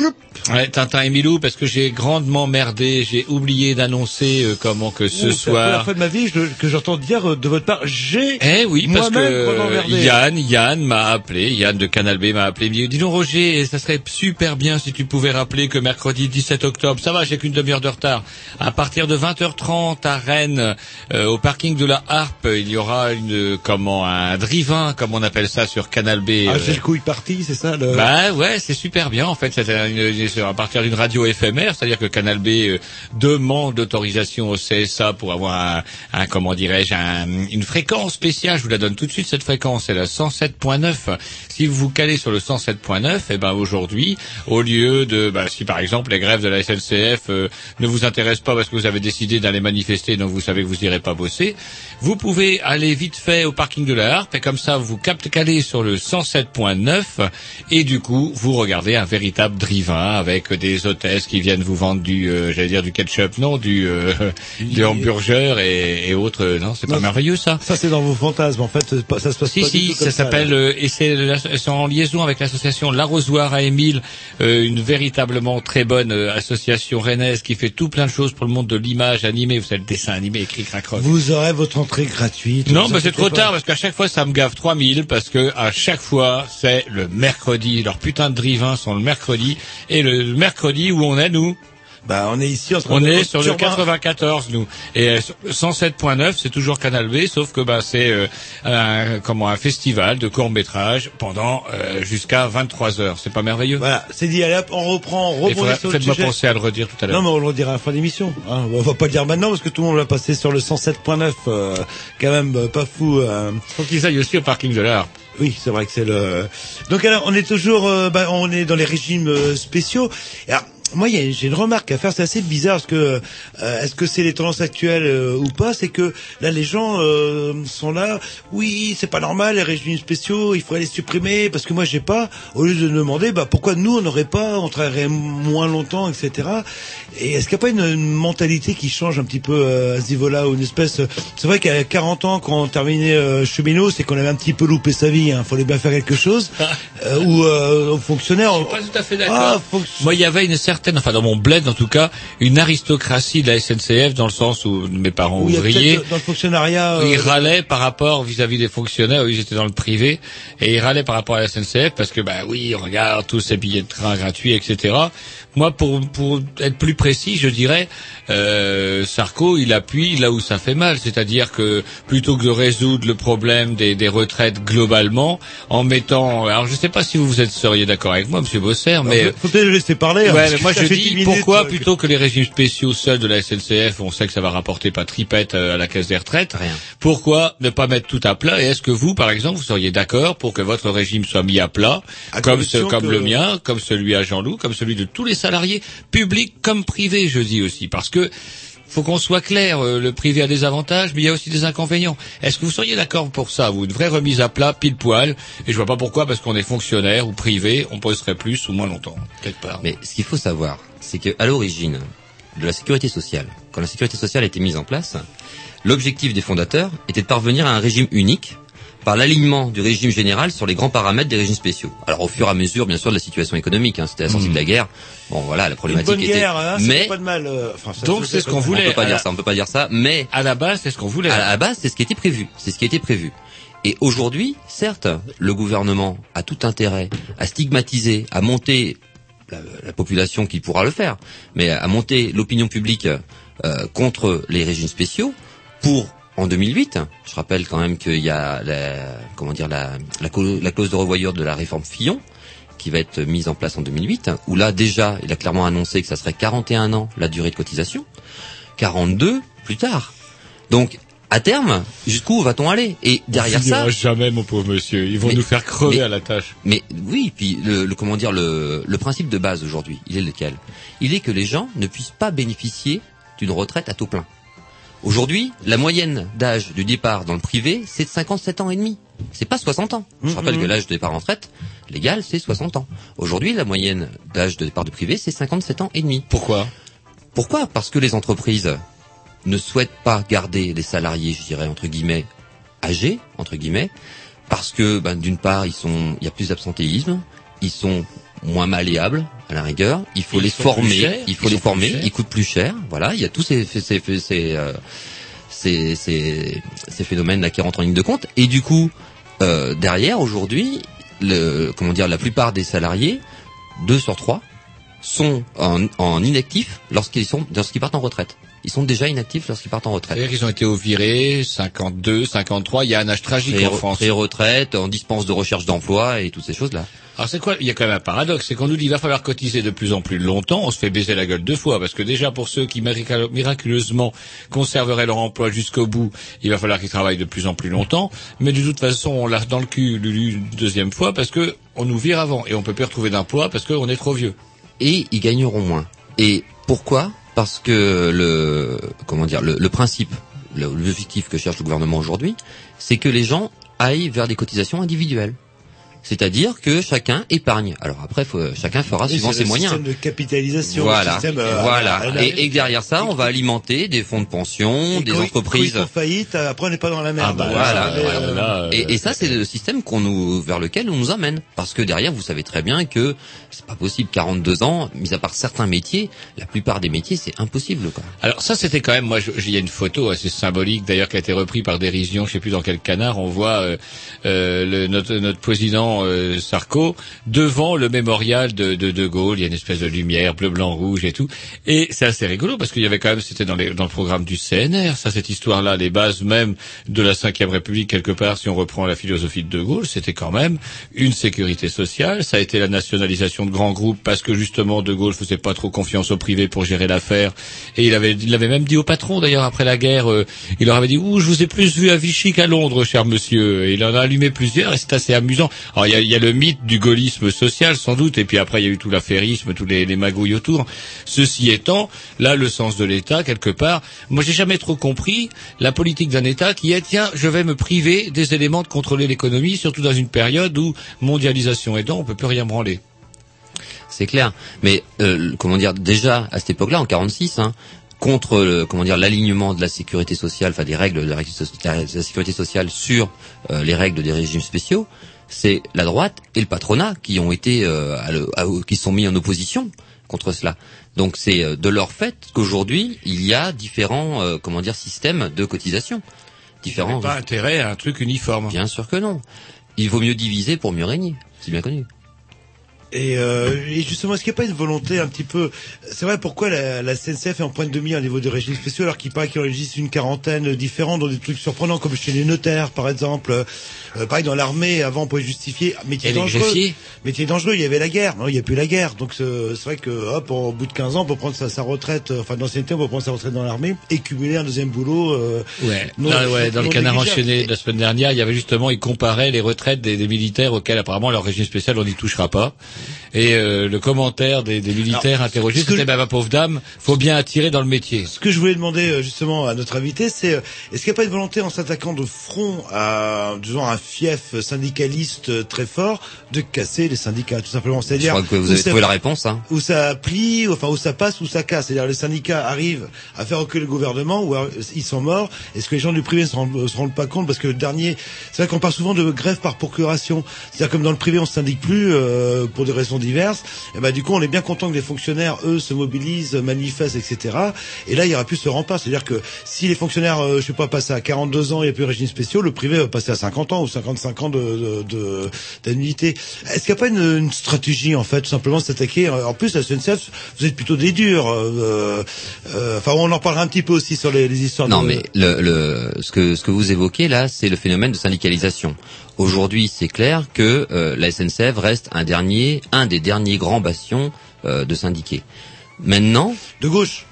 Ouais, Tintin et Milou, parce que j'ai grandement merdé, j'ai oublié d'annoncer euh, comment que ce Ouh, C'est la première soir. fois de ma vie je- que j'entends dire euh, de votre part, j'ai Eh oui, parce que. Yann, Yann m'a appelé, Yann de Canal B m'a appelé, il dit, dis donc Roger, ça serait super bien si tu pouvais rappeler que mercredi 17 octobre, ça va, j'ai qu'une demi-heure de retard, à partir de 20h30 à Rennes, euh, au parking de la Harpe, il y aura une, comment, un drivin, comme on appelle ça sur Canal B. Ah, euh, c'est le couille parti, c'est ça le... bah ouais, c'est super bien en fait. C'est à partir d'une radio éphémère, c'est-à-dire que Canal B euh, demande l'autorisation au CSA pour avoir un, un comment dirais-je un- une fréquence spéciale. Je vous la donne tout de suite cette fréquence, c'est la 107.9. Si vous vous calez sur le 107.9, et ben aujourd'hui, au lieu de, bah, si par exemple les grèves de la SNCF euh, ne vous intéressent pas parce que vous avez décidé d'aller manifester, donc vous savez que vous n'irez pas bosser, vous pouvez aller vite fait au parking de la Harpe et comme ça vous captez calé sur le 107.9 et du coup vous regardez un véritable drivin avec des hôtesses qui viennent vous vendre du, euh, j'allais dire du ketchup, non, du, euh, du hamburger et, et autres. Non, c'est pas merveilleux ça. Ça c'est dans vos fantasmes. En fait, ça se passe Si, pas du si, tout comme ça s'appelle, euh, et c'est en liaison avec l'association L'Arrosoir à Émile, euh, une véritablement très bonne euh, association rennaise qui fait tout plein de choses pour le monde de l'image animée, vous savez, le dessin animé écrit crac-croc. Vous aurez votre entrée gratuite. Non, bah c'est trop pas. tard parce qu'à chaque fois ça me gave 3000 parce que à chaque fois c'est le mercredi. Leurs putains de drivins sont le mercredi et le mercredi où on est nous? Bah on est ici en train On de- est sur le Turbin. 94 nous et euh, sur le 107.9 c'est toujours Canal B sauf que bah c'est euh, un comment un festival de court métrage pendant euh, jusqu'à 23 heures. C'est pas merveilleux? Voilà, c'est dit. Allez hop, on reprend, on rebondit sur le Faites-moi sujet. penser à le redire tout à l'heure. Non, mais on le redira à la fin de l'émission. Hein. On va pas le dire maintenant parce que tout le monde va passer sur le 107.9. euh, quand même, euh, pas fou. Euh. Faut qu'ils aillent aussi au parking de l'art. Oui, c'est vrai que c'est le. Donc alors, on est toujours, euh, bah, on est dans les régimes euh, spéciaux. Et alors, moi, il j'ai une remarque à faire. C'est assez bizarre parce que euh, est-ce que c'est les tendances actuelles euh, ou pas? C'est que là, les gens euh, sont là. Oui, c'est pas normal les régimes spéciaux. Il faudrait les supprimer parce que moi, j'ai pas. Au lieu de demander, bah pourquoi nous on n'aurait pas, on travaillerait moins longtemps, etc. Et est-ce qu'il n'y a pas une, une mentalité qui change un petit peu euh, à ce niveau-là ou une espèce C'est vrai qu'à 40 ans, quand on terminait euh, cheminot, c'est qu'on avait un petit peu loupé sa vie. Hein. Fallait bien faire quelque chose. euh, ou euh, fonctionnaire. Je suis pas tout à fait d'accord. Ah, que- Moi, il y avait une certaine, enfin dans mon bled en tout cas, une aristocratie de la SNCF dans le sens où mes parents ouvriers, peut-être dans le fonctionnariat. euh, ils râlaient par rapport vis-à-vis des fonctionnaires, eux, ils étaient dans le privé, et ils râlaient par rapport à la SNCF parce que bah oui, regarde tous ces billets de train gratuits, etc. Moi, pour pour être plus précis, je dirais, euh, Sarko, il appuie là où ça fait mal, c'est-à-dire que plutôt que de résoudre le problème des, des retraites globalement, en mettant, alors je sais pas si vous vous êtes seriez d'accord avec moi, Monsieur Bosser, mais faut- faut peut-être laisser parler. hein, Ouais, mais moi je dis 10 minutes, pourquoi plutôt que les régimes spéciaux seuls de la SNCF, on sait que ça va rapporter pas tripette euh, à la caisse des retraites. Rien. Pourquoi ne pas mettre tout à plat? Et est-ce que vous, par exemple, vous seriez d'accord pour que votre régime soit mis à plat, À comme ce, comme que- le mien, comme celui à Jean-Loup, comme celui de tous les salariés, publics comme privés, je dis aussi, parce que faut qu'on soit clair, euh, le privé a des avantages, mais il y a aussi des inconvénients. Est-ce que vous seriez d'accord pour ça, vous, une vraie remise à plat, pile poil Et je vois pas pourquoi, parce qu'on est fonctionnaire ou privé, on poserait plus ou moins longtemps, quelque part. Mais ce qu'il faut savoir, c'est que à l'origine de la sécurité sociale, quand la sécurité sociale a été mise en place, l'objectif des fondateurs était de parvenir à un régime unique par l'alignement du régime général sur les grands paramètres des régimes spéciaux. Alors au fur et à mesure, bien sûr, de la situation économique, hein, c'était la sortie de la guerre. Bon, voilà, la Une problématique bonne était. guerre, hein, mais pas de mal. euh, enfin, ça Donc c'est ce qu'on voulait. on peut pas dire la- ça, on peut pas dire ça. Mais À la base, c'est ce qu'on voulait. à la base, c'est ce qui était prévu. C'est ce qui était prévu. Et aujourd'hui, certes, le gouvernement a tout intérêt à stigmatiser, à monter la, la population qui pourra le faire, mais à monter l'opinion publique euh, contre les régimes spéciaux pour en 2008. Je rappelle quand même qu'il y a la, comment dire la, la, clause de revoyure de la réforme Fillon qui va être mise en place en 2008, où là déjà, il a clairement annoncé que ça serait 41 ans la durée de cotisation, 42 plus tard. Donc, à terme, jusqu'où va-t-on aller? Et derrière On ça, jamais, mon pauvre monsieur. Ils vont Mais- nous faire crever mais- à la tâche. mais oui, puis le, le- comment dire le, le principe de base aujourd'hui, il est lequel? Il est que les gens ne puissent pas bénéficier d'une retraite à taux plein. Aujourd'hui, la moyenne d'âge du départ dans le privé, c'est de 57 ans et demi. c'est pas 60 ans. Je rappelle que l'âge de départ en retraite légal, c'est 60 ans. Aujourd'hui, la moyenne d'âge de départ de privé, c'est 57 ans et demi. Pourquoi? Pourquoi? Parce que les entreprises ne souhaitent pas garder les salariés, je dirais entre guillemets, âgés entre guillemets, parce que ben, d'une part, ils sont, il y a plus d'absentéisme, ils sont moins malléables à la rigueur. Il faut Ils les former, il faut les former. Ils coûtent plus cher. Voilà, il y a tous ces ces ces ces, euh, ces, ces- ces phénomènes là qui rentrent en ligne de compte. Et du coup, euh, derrière aujourd'hui, le comment dire, la plupart des salariés, deux sur trois, sont en, en inactif lorsqu'ils sont lorsqu'ils partent en retraite. Ils sont déjà inactifs lorsqu'ils partent en retraite. C'est-à-dire qu'ils ont été au viré, 52, 53, il y a un âge tragique en France. Pré-retraite, en dispense de recherche d'emploi et toutes ces choses-là. Alors c'est quoi Il y a quand même un paradoxe, c'est qu'on nous dit il va falloir cotiser de plus en plus longtemps, on se fait baiser la gueule deux fois, parce que déjà pour ceux qui mirac- miraculeusement conserveraient leur emploi jusqu'au bout, il va falloir qu'ils travaillent de plus en plus longtemps, mais de toute façon on l'a dans le cul Lulu, une deuxième fois parce que on nous vire avant et on peut plus retrouver d'emploi parce qu'on est trop vieux. et ils gagneront moins. Et pourquoi? Parce que le comment dire le, principe, l'objectif que cherche le gouvernement aujourd'hui, c'est que les gens aillent vers des cotisations individuelles. C'est-à-dire que chacun épargne. Alors après, faut- chacun fera Oui, suivant ses moyens. système de capitalisation. le Voilà, système, euh, voilà. à la- Et, et derrière ça, on va alimenter des fonds de pension, Et des quand entreprises. Quand ils font faillite, euh, après on n'est pas dans la merde. Ah bah voilà. Euh, et, et ça, c'est le système qu'on nous, vers lequel on nous amène. Parce que derrière, vous savez très bien que c'est pas possible. 42 ans, mis à part certains métiers, la plupart des métiers, c'est impossible. Quoi. Alors ça c'était quand même, moi il y a une photo assez symbolique d'ailleurs qui a été reprise par dérision, je sais plus dans quel canard, on voit euh, euh, le, notre, notre président euh, Sarko devant le mémorial de, de De Gaulle, il y a une espèce de lumière bleu, blanc, rouge et tout, et c'est assez rigolo parce qu'il y avait quand même, c'était dans, dans le programme du CNR, ça cette histoire-là, les bases même de la Cinquième République quelque part, si on reprend la philosophie de De Gaulle, c'était quand même une sécurité sociale, ça a été la nationalisation de grands groupes parce que justement De Gaulle faisait pas trop confiance au privé pour gérer l'affaire. Et il avait, il avait même dit au patron d'ailleurs après la guerre, euh, il leur avait dit ouh je vous ai plus vu à Vichy qu'à Londres cher monsieur et il en a allumé plusieurs et c'est assez amusant. Alors il y a, y a le mythe du gaullisme social sans doute et puis après il y a eu tout l'affairisme, tous les, les magouilles autour. Ceci étant, là le sens de l'État quelque part, moi j'ai jamais trop compris la politique d'un État qui est tiens je vais me priver des éléments de contrôler l'économie surtout dans une période où mondialisation aidant on peut plus rien branler. C'est clair. Mais euh, comment dire déjà à cette époque-là, en 46, hein, contre le, comment dire l'alignement de la sécurité sociale, enfin des règles de la, de la sécurité sociale sur euh, les règles des régimes spéciaux, c'est la droite et le patronat qui ont été euh, à le- à- qui sont mis en opposition contre cela. Donc c'est euh, de leur fait qu'aujourd'hui il y a différents euh, comment dire systèmes de cotisation différents. Pas intérêt à un truc uniforme. Bien sûr que non. Il vaut mieux diviser pour mieux régner. C'est bien connu. Et, euh, et justement, est-ce qu'il n'y a pas une volonté un petit peu C'est vrai, pourquoi la, la CNCF est en point de demi au niveau des régimes spéciaux alors qu'il paraît qu'il enregistre une quarantaine différents dans des trucs surprenants comme chez les notaires par exemple. Euh, pareil dans l'armée, avant on pouvait justifier métier dangereux. Métier dangereux, il y avait la guerre. Non, il n'y a plus la guerre. Donc c'est vrai que hop, au bout de 15 ans, pour prendre sa, sa retraite, euh, enfin d'ancienneté, on peut prendre sa retraite dans l'armée et cumuler un deuxième boulot. Euh, Ouais. non- ouais, dans le non canard enchaîné de la semaine dernière, il y avait justement, ils comparaient les retraites des, des militaires auxquels apparemment leur régime spécial on n'y touchera pas. Et euh, le commentaire des, des militaires Alors, interrogés, ce que c'était je- bah, ma pauvre dame, faut bien attirer dans le métier. Ce que je voulais demander euh, justement à notre invité, c'est euh, est-ce qu'il n'y a pas une volonté en s'attaquant de front à disons un fief syndicaliste euh, très fort de casser les syndicats tout simplement, Je c'est-à-dire crois que vous avez ça- trouvé la réponse. Hein. où ça plie, enfin où ça passe, où ça casse? C'est-à-dire les syndicats arrivent à faire reculer le gouvernement, ou alors, ils sont morts. Est-ce que les gens du privé se rendent, se rendent pas compte? Parce que le dernier, c'est vrai qu'on parle souvent de grève par procuration. C'est-à-dire comme dans le privé, on se syndique plus euh, pour des raisons diverses. Et ben du coup, on est bien content que les fonctionnaires, eux, se mobilisent, manifestent, etc. Et là, il y aura plus ce rempart. C'est-à-dire que si les fonctionnaires, euh, je sais pas, passent à 42 ans, il n'y a plus de régime spéciaux, le privé va passer à 50 ans ou 55 ans de de- de- d'annuité. Est-ce qu'il n'y a pas une, une stratégie en fait, tout simplement, de s'attaquer? En plus, la SNCF, vous êtes plutôt des durs. euh, euh, Enfin, on en parlera un petit peu aussi sur les, les histoires. Non, de... mais le, le, ce que ce que vous évoquez là, c'est le phénomène de syndicalisation. Aujourd'hui, c'est clair que euh, la SNCF reste un dernier, un des derniers grands bastions euh, de syndiqués. Maintenant, de gauche.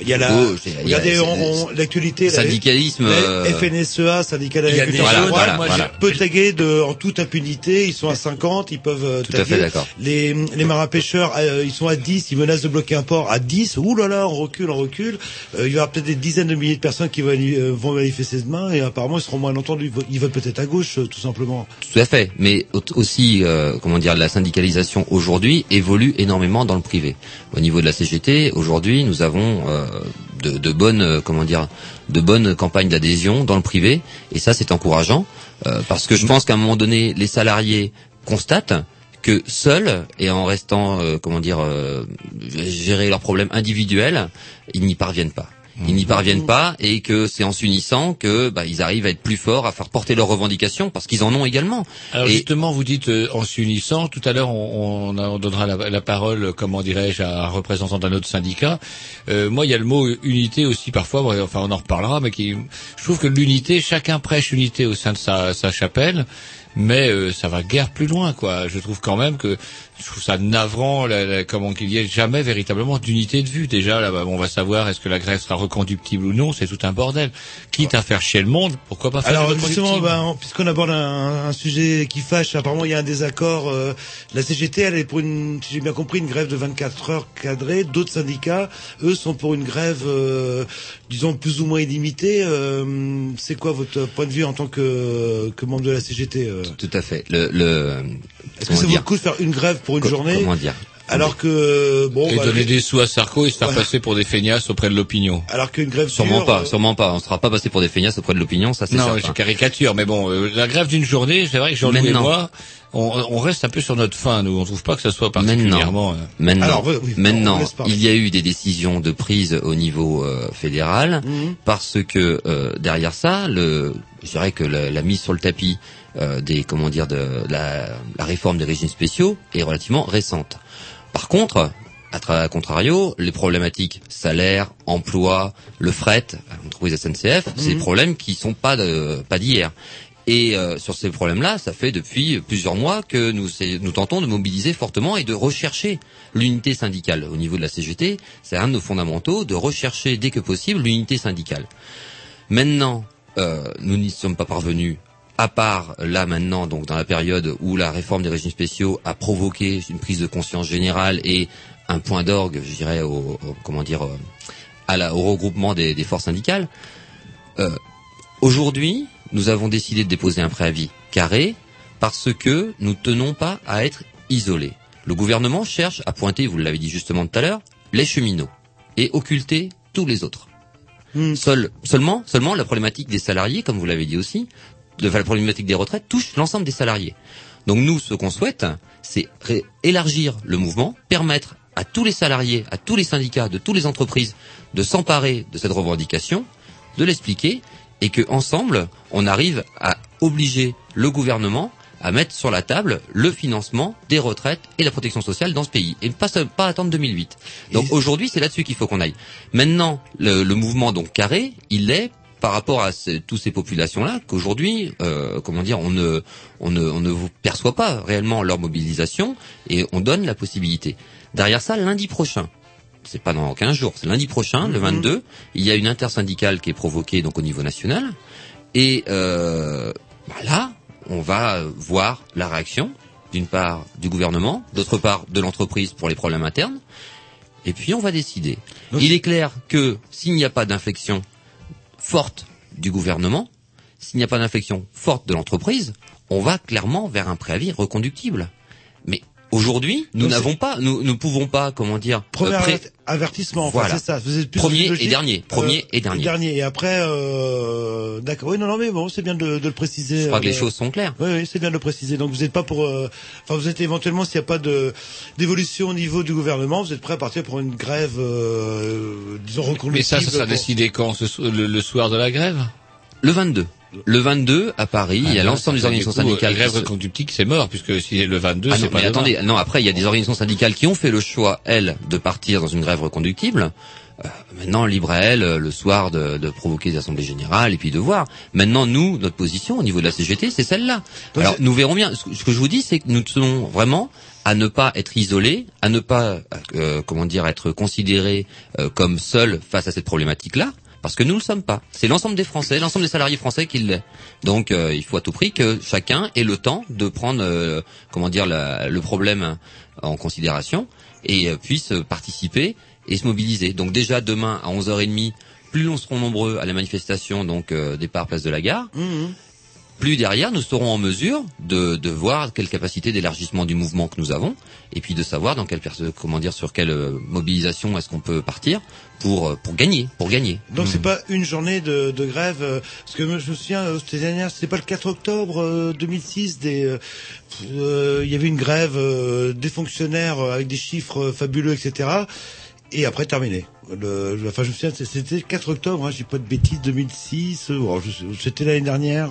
Il y a la, gauche, il y a- regardez, c'est- on- on- l'actualité, la- syndicalisme, la euh, FNSEA, syndicat d'agriculture, voilà, moi, voilà. je peux taguer de, en toute impunité, ils sont à 50, ils peuvent euh, Tout à taguer. fait d'accord. Les, les marins pêcheurs, euh, ils sont à 10, ils menacent de bloquer un port à 10, ouh là là, on recule, on recule. Euh, il y aura peut-être des dizaines de milliers de personnes qui vont, euh, vont manifester demain, et apparemment ils seront moins entendus. Ils votent peut-être à gauche, euh, tout simplement. Tout à fait, mais au- aussi, comment dire, la syndicalisation aujourd'hui évolue énormément dans le privé. Au niveau de la CGT, aujourd'hui, nous avons de, de bonnes, euh, comment dire, de bonnes campagnes d'adhésion dans le privé, et ça, c'est encourageant, euh, parce que je pense qu'à un moment donné, les salariés constatent que seuls et en restant, euh, comment dire, euh, gérer leurs problèmes individuels, ils n'y parviennent pas. Ils n'y parviennent pas et que c'est en s'unissant que bah, ils arrivent à être plus forts, à faire porter leurs revendications parce qu'ils en ont également. Alors Et- justement, vous dites euh, en s'unissant. Tout à l'heure, on, on, on donnera la, la parole, euh, comment dirais-je, à un représentant d'un autre syndicat. Euh, moi, il y a le mot unité aussi parfois. Enfin, on en reparlera, mais qui, je trouve que l'unité, chacun prêche unité au sein de sa, sa chapelle. Mais euh, ça va guère plus loin, quoi. Je trouve quand même que je trouve ça navrant, la, la- comment qu'il y ait jamais véritablement d'unité de vue. Déjà, là, bah, on va savoir est-ce que la grève sera reconductible ou non. C'est tout un bordel. Quitte à faire chier le monde, pourquoi pas faire Alors justement, ben, puisqu'on aborde un, un sujet qui fâche, apparemment il y a un désaccord. euh, la CGT, elle est pour une, si j'ai bien compris, une grève de 24 heures cadrée. D'autres syndicats, eux, sont pour une grève, euh, disons plus ou moins illimitée. Euh, C'est quoi votre point de vue en tant que, que membre de la CGT euh? Tout à fait. Le, le Est-ce que ça vaut dire le coup de faire une grève pour une Co- journée Comment dire alors que bon, et bah, donner des sous à Sarko et se faire Ouais. passer pour des feignasses auprès de l'opinion. alors qu'une grève Sûrement dure, pas, euh, sûrement pas. On ne sera pas passé pour des feignasses auprès de l'opinion, ça c'est Non, certain. je caricature, mais bon, euh, la grève d'une journée, c'est vrai que Jean-Louis et Maintenant. moi, on, on reste un peu sur notre fin, nous. On trouve pas que ça soit particulièrement... euh, Maintenant, Alors, oui, oui, on maintenant, il y a eu des décisions de prise au niveau euh, fédéral Mhm. parce que euh, derrière ça, le, je dirais que la, la mise sur le tapis euh, des, comment dire, de la, la réforme des régimes spéciaux est relativement récente. Par contre, à tra- à contrario, les problématiques salaire, emploi, le fret, l'entreprise SNCF, c'est des Mhm. problèmes qui sont pas de, pas d'hier. Et euh, sur ces problèmes-là, ça fait depuis plusieurs mois que nous, tentons de mobiliser fortement et de rechercher l'unité syndicale. Au niveau de la CGT, c'est un de nos fondamentaux de rechercher dès que possible l'unité syndicale. Maintenant, euh, nous n'y sommes pas parvenus. À part là maintenant, donc dans la période où la réforme des régimes spéciaux a provoqué une prise de conscience générale et un point d'orgue, je dirais, au, au- comment dire, euh, à la, au regroupement des, des forces syndicales. Euh, Aujourd'hui, nous avons décidé de déposer un préavis carré parce que nous tenons pas à être isolés. Le gouvernement cherche à pointer, vous l'avez dit justement tout à l'heure, les cheminots et occulter tous les autres. Seul, seulement, seulement la problématique des salariés, comme vous l'avez dit aussi, de, enfin, la problématique des retraites touche l'ensemble des salariés. Donc nous, ce qu'on souhaite, c'est élargir le mouvement, permettre à tous les salariés, à tous les syndicats, de toutes les entreprises, de s'emparer de cette revendication, de l'expliquer, et que ensemble, on arrive à obliger le gouvernement à mettre sur la table le financement des retraites et la protection sociale dans ce pays, et pas, pas attendre 2008. Donc aujourd'hui, c'est là-dessus qu'il faut qu'on aille. Maintenant, le, le mouvement donc carré, il est par rapport à ces, toutes ces populations-là qu'aujourd'hui, euh, comment dire, on ne, on ne, on ne vous perçoit pas réellement leur mobilisation et on donne la possibilité. Derrière ça, lundi prochain, c'est pas dans 15 jours, c'est lundi prochain, le 22, il y a une intersyndicale qui est provoquée donc au niveau national et euh, bah là, on va voir la réaction d'une part du gouvernement, d'autre part de l'entreprise pour les problèmes internes, et puis on va décider. Il est clair que s'il n'y a pas d'inflexion forte du gouvernement, s'il n'y a pas d'inflexion forte de l'entreprise, on va clairement vers un préavis reconductible. Aujourd'hui, nous n'avons pas, nous ne pouvons pas, comment dire, Premier euh, pré- aver- avertissement, enfin, Voilà. c'est ça. Vous êtes plus Premier et dernier, premier et dernier. Et après, euh, d'accord. Oui, non, non, mais bon, c'est bien de, de le préciser. Je crois que les euh, choses sont claires. Oui, oui, c'est bien de le préciser. Donc vous n'êtes pas pour, euh, enfin vous êtes éventuellement s'il n'y a pas de d'évolution au niveau du gouvernement, vous êtes prêt à partir pour une grève, euh, disons reconductible. Mais ça, ça sera pour- décidé quand ce le, le soir de la grève? Le 22. Le 22 à Paris, il y a l'ensemble des organisations syndicales. La grève qui se- reconductible, c'est mort, puisque si c'est le 22, Ah c'est pas mais demain. attendez, non, après, il y a des organisations syndicales qui ont fait le choix, elles, de partir dans une grève reconductible. Euh, maintenant, libre à elles, euh, le soir, de, de provoquer des assemblées générales et puis de voir. Maintenant, nous, notre position au niveau de la CGT, c'est celle-là. Alors, nous verrons bien. Ce que ce que je vous dis, c'est que nous tenons vraiment à ne pas être isolé, à ne pas, euh, comment dire, être considéré euh, comme seul face à cette problématique-là, parce que nous ne le sommes pas. C'est l'ensemble des Français, l'ensemble des salariés français qui l'est. Donc, euh, il faut à tout prix que chacun ait le temps de prendre, euh, comment dire, le problème en considération et euh, puisse participer et se mobiliser. Donc déjà demain à 11h30, plus nous serons nombreux à la manifestation, donc euh, départ place de la gare, plus derrière nous serons en mesure de, de voir quelle capacité d'élargissement du mouvement que nous avons et puis de savoir dans quelle comment dire sur quelle euh, mobilisation est-ce qu'on peut partir pour euh, pour gagner pour gagner. Donc c'est pas une journée de, de grève euh, parce que je me souviens euh, c'était dernière c'était pas le 4 octobre euh, 2006 des il y avait une grève euh, des fonctionnaires avec des chiffres fabuleux etc et après terminé. Le, enfin je me souviens c'était le 4 octobre hein, j'ai pas de bêtises 2006 euh, bon, je- c'était l'année dernière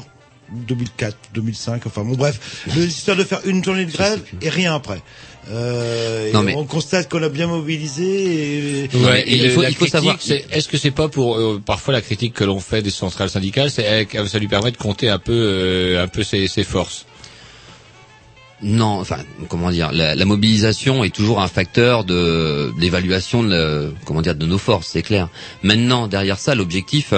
2004 2005 enfin bon bref l'histoire de faire une journée de grève et rien après. Euh, et Non, mais- on constate qu'on a bien mobilisé et, Ouais, et et il faut- la il faut critique, savoir- c'est- Est-ce que c'est pas pour euh, parfois la critique que l'on fait des centrales syndicales, c'est ça lui permet de compter un peu, euh, un peu ses, ses forces. Non, enfin, comment dire, la, la mobilisation est toujours un facteur de d'évaluation de, la- comment dire, de nos forces, c'est clair. Maintenant, derrière ça, l'objectif,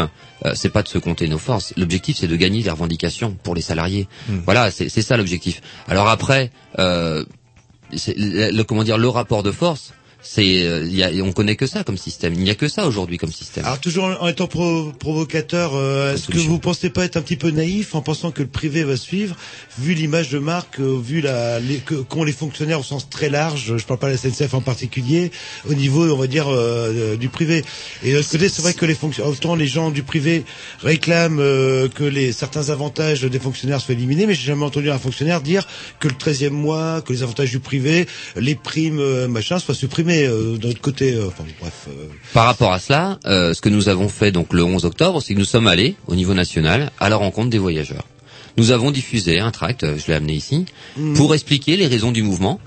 euh, c'est pas de se compter nos forces. L'objectif, c'est de gagner les revendications pour les salariés. Voilà, c'est ça l'objectif. Alors après, euh, c'est le, le- comment dire, le rapport de force, c'est, euh, il y a- on connaît que ça comme système. Il n'y a que ça aujourd'hui comme système. Alors toujours en étant pro- provocateur, euh, est-ce que vous pensez pas être un petit peu naïf en pensant que le privé va suivre, vu l'image de marque, euh, vu la, les, que- qu'ont les fonctionnaires au sens très large, je parle pas de la SNCF en particulier, au niveau on va dire euh, du privé. Et de l'autre côté, c'est vrai que les fonctionnaires, autant les gens du privé réclament euh, que les certains avantages des fonctionnaires soient éliminés, mais j'ai jamais entendu un fonctionnaire dire que le 13e mois, que les avantages du privé, les primes, euh, machin, soient supprimés euh, côté. euh, enfin bref. euh, Par rapport à cela, ce que nous avons fait donc le 11 octobre, c'est que nous sommes allés au niveau national à la rencontre des voyageurs. Nous avons diffusé un tract, je l'ai amené ici, Mhm. pour expliquer les raisons du mouvement.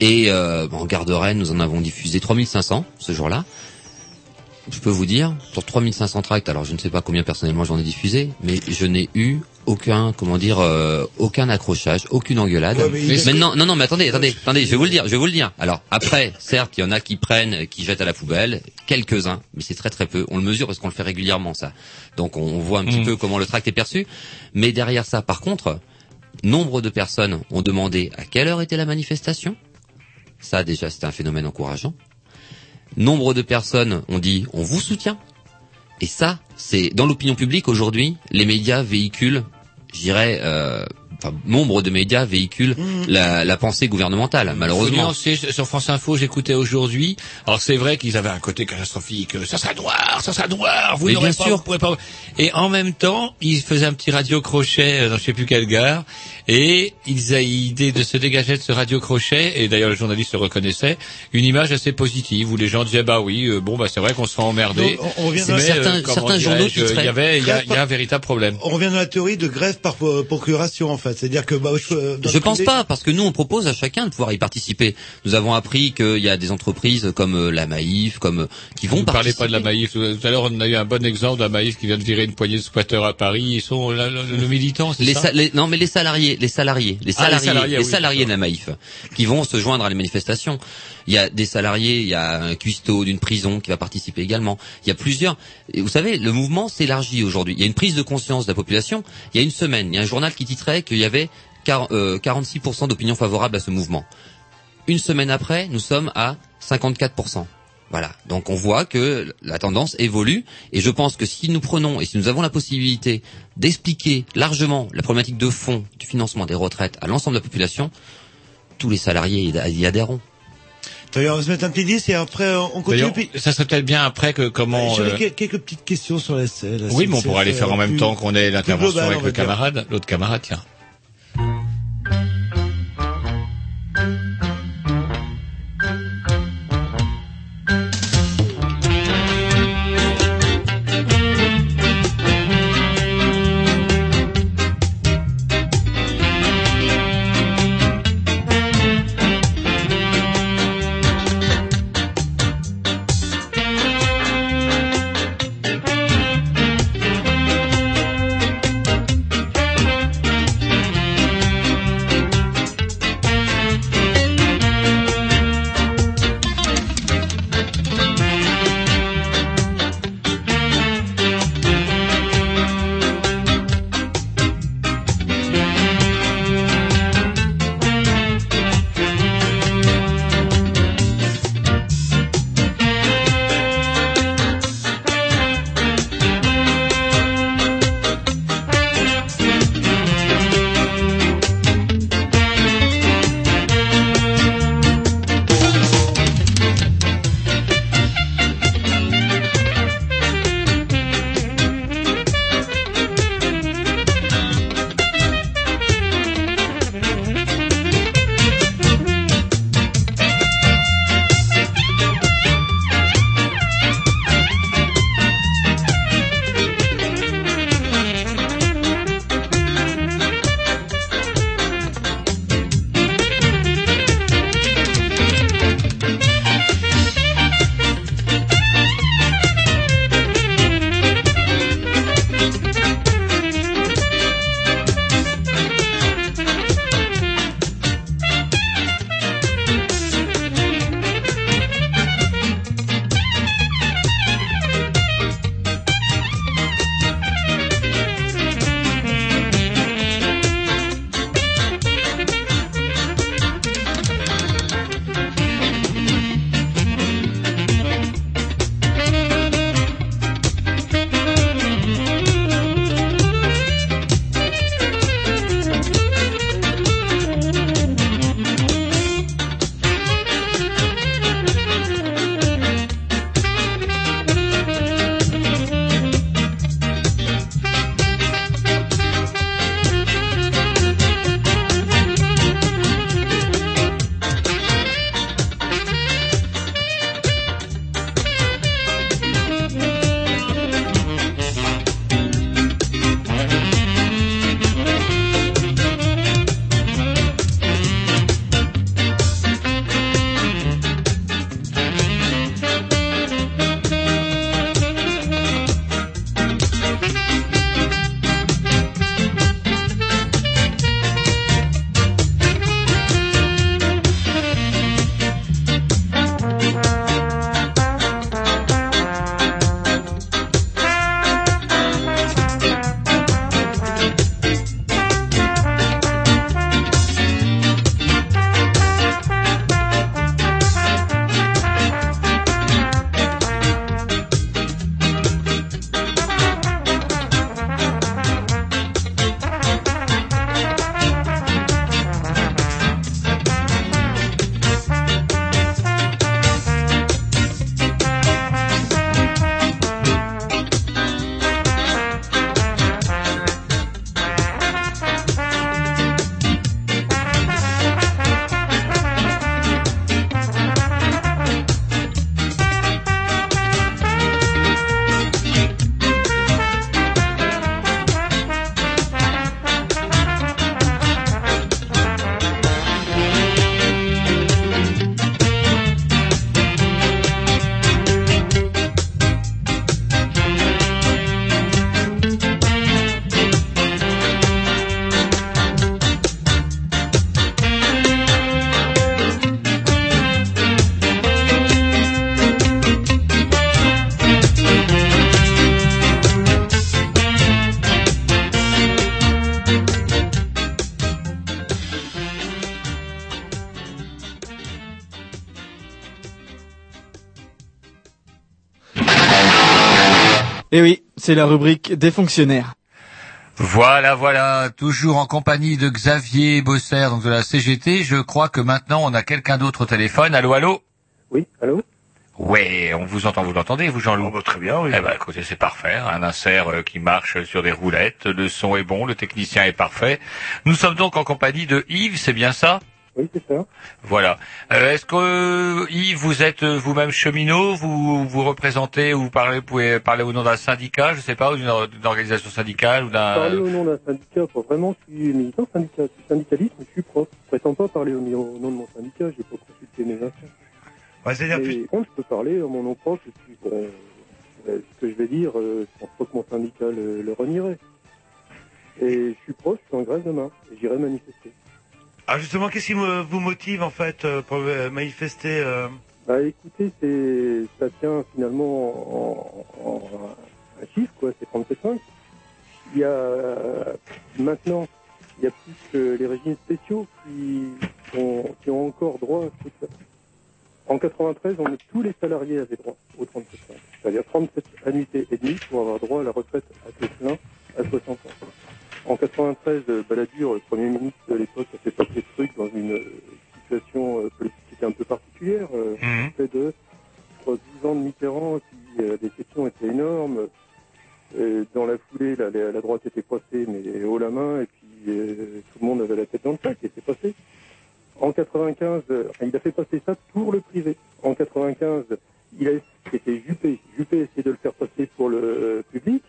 Et euh, en gare de Rennes, nous en avons diffusé 3500 ce jour-là. Je peux vous dire, sur 3500 tracts, alors je ne sais pas combien personnellement j'en ai diffusé, mais je n'ai eu aucun, comment dire, euh, aucun accrochage, aucune engueulade. Ouais, mais il- Maintenant, non, non, mais attendez, attendez, attendez, je vais vous le dire, je vais vous le dire. Alors après, certes, il y en a qui prennent, qui jettent à la poubelle, quelques-uns, mais c'est très très peu. On le mesure parce qu'on le fait régulièrement, ça. Donc on, voit un petit Mm. peu comment le tract est perçu. Mais derrière ça, par contre, nombre de personnes ont demandé à quelle heure était la manifestation. Ça, déjà, c'était un phénomène encourageant. Nombre de personnes ont dit on vous soutient. Et ça, c'est dans l'opinion publique aujourd'hui, les médias véhiculent, je dirais, euh, enfin, nombre de médias véhiculent la, la pensée gouvernementale, malheureusement. sur France Info, j'écoutais aujourd'hui. Alors c'est vrai qu'ils avaient un côté catastrophique. euh, Ça sera noir, ça sera noir. Vous n'aurez bien pas, sûr. vous pourrez pas. Et en même temps, ils faisaient un petit radio crochet euh, dans je sais plus quelle gare, et ils avaient l'idée de se dégager de ce radio crochet. Et d'ailleurs, le journaliste le reconnaissait, une image assez positive où les gens disaient bah oui, euh, bon bah c'est vrai qu'on se fait emmerder. Donc, on- on revient Mais, dans- euh, certains- certains journaux. Il y avait, il y a, y a un véritable problème. On revient dans la théorie de grève par procuration en fait, c'est-à-dire que bah, je, euh, Je pense privé- pas, parce que nous on propose à chacun de pouvoir y participer. Nous avons appris qu'il y a des entreprises comme euh, la Maïf, comme euh, qui vont Vous ne parlez participer. pas de la Maïf. Tout à l'heure, on a eu un bon exemple de la Maïf qui vient de virer une poignée de squatteurs à Paris. Ils sont là, le, le militant, c'est Les, ça sa- les- non mais les salariés, les salariés, les Ah, les salariés, salariés, les oui, salariés de la Maïf qui vont se joindre à les manifestations. Il y a des salariés, il y a un cuistot d'une prison qui va participer également. Il y a plusieurs. Et vous savez, le mouvement s'élargit aujourd'hui. Il y a une prise de conscience de la population. Il y a une semaine, il y a un journal qui titrait qu'il y avait quar- euh, 46% d'opinion favorable à ce mouvement. Une semaine après, nous sommes à 54%. Voilà. Donc on voit que la tendance évolue et je pense que si nous prenons et si nous avons la possibilité d'expliquer largement la problématique de fond du financement des retraites à l'ensemble de la population, tous les salariés y adhéreront. D'ailleurs, on va se mettre un petit disque et après on continue. Puis, ça serait peut-être bien après que comment. J'avais euh, quel- quelques petites questions sur la, la Oui, mais on pourra les faire en euh, même plus- temps qu'on ait l'intervention avec le camarade, l'autre camarade, tiens. C'est la rubrique des fonctionnaires. Voilà, voilà, toujours en compagnie de Xavier Bosser, donc de la CGT. Je crois que maintenant on a quelqu'un d'autre au téléphone. Allô, allô? Oui, allô? Ouais, on vous entend, vous l'entendez, vous Jean-Loup? Très bien, oui. Eh ben, écoutez, c'est parfait. Un insert euh, qui marche sur des roulettes, le son est bon, le technicien est parfait. Nous sommes donc en compagnie de Yves, c'est bien ça? Oui, c'est ça. Voilà. Euh, Est-ce que euh, Yves, vous êtes euh, vous-même cheminot Vous vous représentez ou vous parlez, vous pouvez parler au nom d'un syndicat, je sais pas, ou d'une or- d'une organisation syndicale ou d'un. Parler au nom d'un syndicat, pas vraiment, je suis militant syndicat, je suis syndicaliste, mais je suis prof. Je prétends pas parler au, au nom de mon syndicat, j'ai pas consulté mes affaires. Ouais, c'est-à-dire Mais que- quand je peux parler en mon nom propre, et puis bon, euh, ce que je vais dire, euh, je pense pas que mon syndicat le, le renierait. Et je suis prof, je suis en grève demain, et j'irai manifester. Ah justement, qu'est-ce qui vous motive en fait euh, pour euh, manifester euh, Bah écoutez, c'est ça tient finalement en, un chiffre, quoi, c'est 37,5. Il y a maintenant, il y a plus que les régimes spéciaux qui ont, qui ont encore droit à ce truc-là. En 93, on, tous les salariés avaient droit au 37,5. C'est-à-dire 37 annuités et demie pour avoir droit à la retraite à taux plein à 60 ans. En 93, euh, Balladur, le Premier ministre de l'époque, a fait passer ce truc dans une euh, situation euh, politique qui était un peu particulière. Fait de je crois, 12 ans de Mitterrand, les questions étaient énormes. Dans la foulée, la, droite était passée, mais haut la main, et puis euh, tout le monde avait la tête dans le sac, et c'est passé. En 95, euh, il a fait passer ça pour le privé. En 95, il a, c'était Juppé. Juppé a essayé de le faire passer pour le public.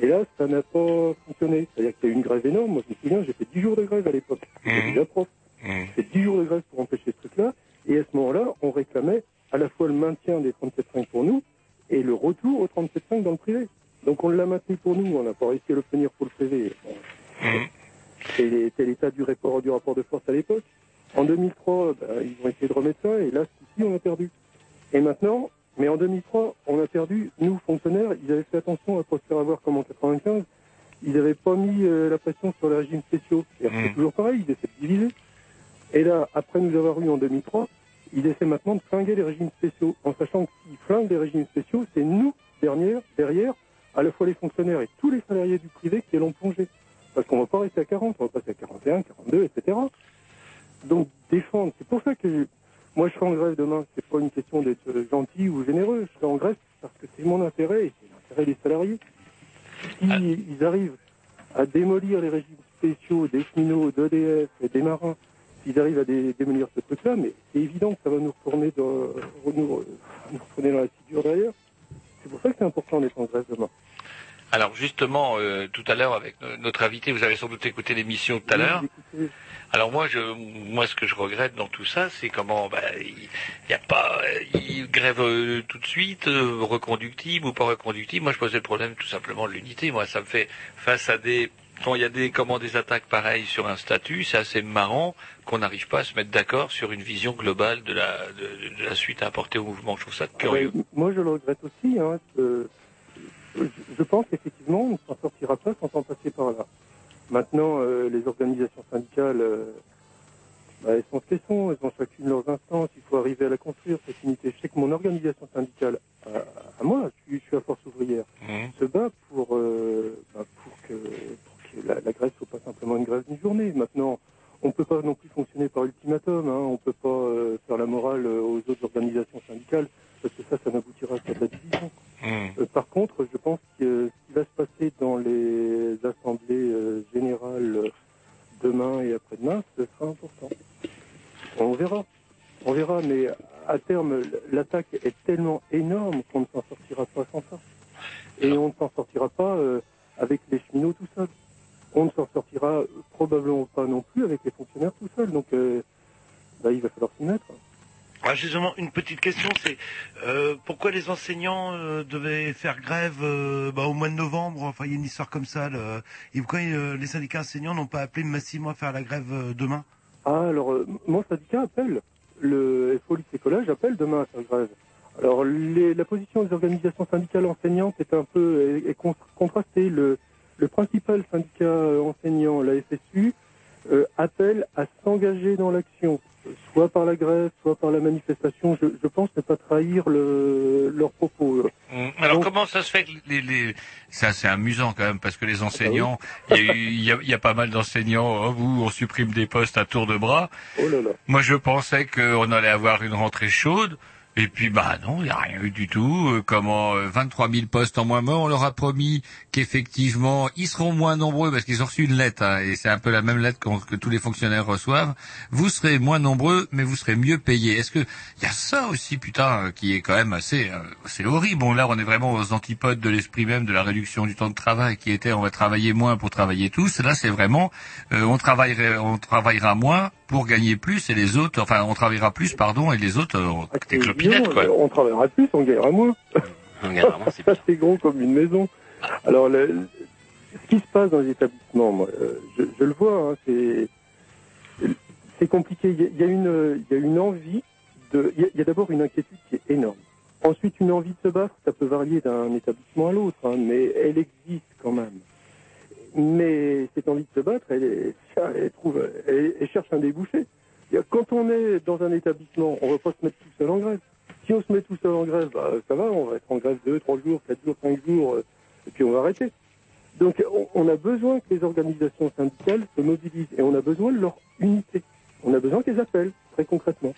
Et là, ça n'a pas fonctionné. C'est-à-dire qu'il y a eu une grève énorme. Moi, je me souviens, j'ai fait 10 jours de grève à l'époque. J'étais déjà prof. J'ai fait 10 jours de grève pour empêcher ce truc-là. Et à ce moment-là, on réclamait à la fois le maintien des 37,5 pour nous et le retour aux 37,5 dans le privé. Donc on l'a maintenu pour nous, on n'a pas réussi à l'obtenir pour le privé. C'était l'état du rapport, du rapport de force à l'époque. En 2003, ben, ils ont essayé de remettre ça, et là, ici, on a perdu. Et maintenant, mais en 2003, on a perdu, nous, fonctionnaires, ils avaient fait attention à pas se faire avoir comme en 95. Ils n'avaient pas mis euh, la pression sur les régimes spéciaux. C'est-à-dire que C'est toujours pareil, ils essaient de diviser. Et là, après nous avoir eu en 2003, ils essaient maintenant de flinguer les régimes spéciaux, en sachant que s'ils flinguent les régimes spéciaux, c'est nous, derrière, derrière, à la fois les fonctionnaires et tous les salariés du privé qui allons plonger. Parce qu'on va pas rester à 40, on va passer à 41, 42, etc. Donc défendre, c'est pour ça que moi je serai en grève demain. C'est pas une question d'être gentil ou généreux. Je serai en grève parce que c'est mon intérêt et c'est l'intérêt des salariés. Si ils arrivent à démolir les régimes spéciaux des cheminots, d'EDF et des marins, s'ils arrivent à dé- démolir ce truc-là, mais c'est évident que ça va nous retourner dans, nous, nous retourner dans la figure derrière. C'est pour ça que c'est important d'être en grève demain. Alors justement, euh, tout à l'heure avec no- notre invité, vous avez sans doute écouté l'émission tout à l'heure. Alors moi, je, moi, ce que je regrette dans tout ça, c'est comment, bah, il y a pas, il grève euh, tout de suite, euh, reconductible ou pas reconductible. Moi, je posais le problème tout simplement de l'unité. Moi, ça me fait face à des, quand il y a des, comment, des attaques pareilles sur un statut, c'est assez marrant qu'on n'arrive pas à se mettre d'accord sur une vision globale de la, de, de la suite à apporter au mouvement. Je trouve ça curieux. Ouais, moi, je le regrette aussi. Hein, que- je, je pense qu'effectivement, on ne s'en sortira pas sans en passer par là. Maintenant, euh, les organisations syndicales, euh, bah, elles sont ce qu'elles sont. Elles ont chacune leurs instances. Il faut arriver à la construire, cette unité. Je sais que mon organisation syndicale, à, à moi, je suis, je suis à Force ouvrière, se bat pour, euh, bah, pour que, pour que la, la grève soit pas simplement une grève d'une journée. Maintenant, on peut pas non plus fonctionner par ultimatum. Hein. On peut pas euh, faire la morale aux autres organisations syndicales parce que ça, ça n'aboutira qu'à de la division. Par contre, je pense que ce qui va se passer dans les assemblées euh, générales euh, demain et après-demain, ce sera important. On verra. On verra, mais à terme, l'attaque est tellement énorme qu'on ne s'en sortira pas sans ça. Et on ne s'en sortira pas euh, avec les cheminots tout seuls. On ne s'en sortira probablement pas non plus avec les fonctionnaires tout seuls. Donc, bah, il va falloir s'y mettre. Ah, justement, une petite question, c'est pourquoi les enseignants euh, devaient faire grève euh, bah, au mois de novembre? Enfin, il y a une histoire comme ça. Et pourquoi euh, les syndicats enseignants n'ont pas appelé massivement à faire la grève demain? Ah, alors, mon syndicat appelle, le FO lycée collège appelle demain à faire grève. Alors, les- la position des organisations syndicales enseignantes est un peu est, est con- contrastée. Le, principal syndicat enseignant, la FSU, appelle à s'engager dans l'action, soit par la grève, soit par la manifestation, je, je pense ne pas trahir le, leurs propos. Hum, Alors comment ça se fait que les, les... ça c'est amusant quand même parce que les enseignants, y, y il y a pas mal d'enseignants, oh, vous on supprime des postes à tour de bras. Oh là là. Moi je pensais qu'on allait avoir une rentrée chaude. Et puis bah non, il n'y a rien eu du tout. Euh, comment euh, 23 000 postes en moins, mais on leur a promis qu'effectivement ils seront moins nombreux parce qu'ils ont reçu une lettre hein, et c'est un peu la même lettre que tous les fonctionnaires reçoivent. Vous serez moins nombreux, mais vous serez mieux payés. Est-ce que y a ça aussi putain euh, qui est quand même assez euh, c'est horrible. Bon là on est vraiment aux antipodes de l'esprit même de la réduction du temps de travail qui était on va travailler moins pour travailler tous. Là c'est vraiment euh, on travaillerait on travaillera moins pour gagner plus et les autres enfin on travaillera plus pardon et les autres euh, On travaillera plus, on gagnera moins. Ça, c'est gros comme une maison. Alors, le- ce qui se passe dans les établissements, moi, euh, je, je le vois, hein, c'est c'est compliqué. Il y a, une, il y a une envie de. Il y a, d'abord une inquiétude qui est énorme. Ensuite, une envie de se battre, ça peut varier d'un établissement à l'autre, hein, mais elle existe quand même. Mais cette envie de se battre, elle, est- elle trouve, elle, elle cherche un débouché. Quand on est dans un établissement, on va pas se mettre tout seul en grève. Si on se met tout seul en grève, bah, ça va, on va être en grève deux, trois jours, quatre jours, cinq jours, euh, et puis on va arrêter. Donc on, on a besoin que les organisations syndicales se mobilisent et on a besoin de leur unité. On a besoin qu'elles appellent, très concrètement.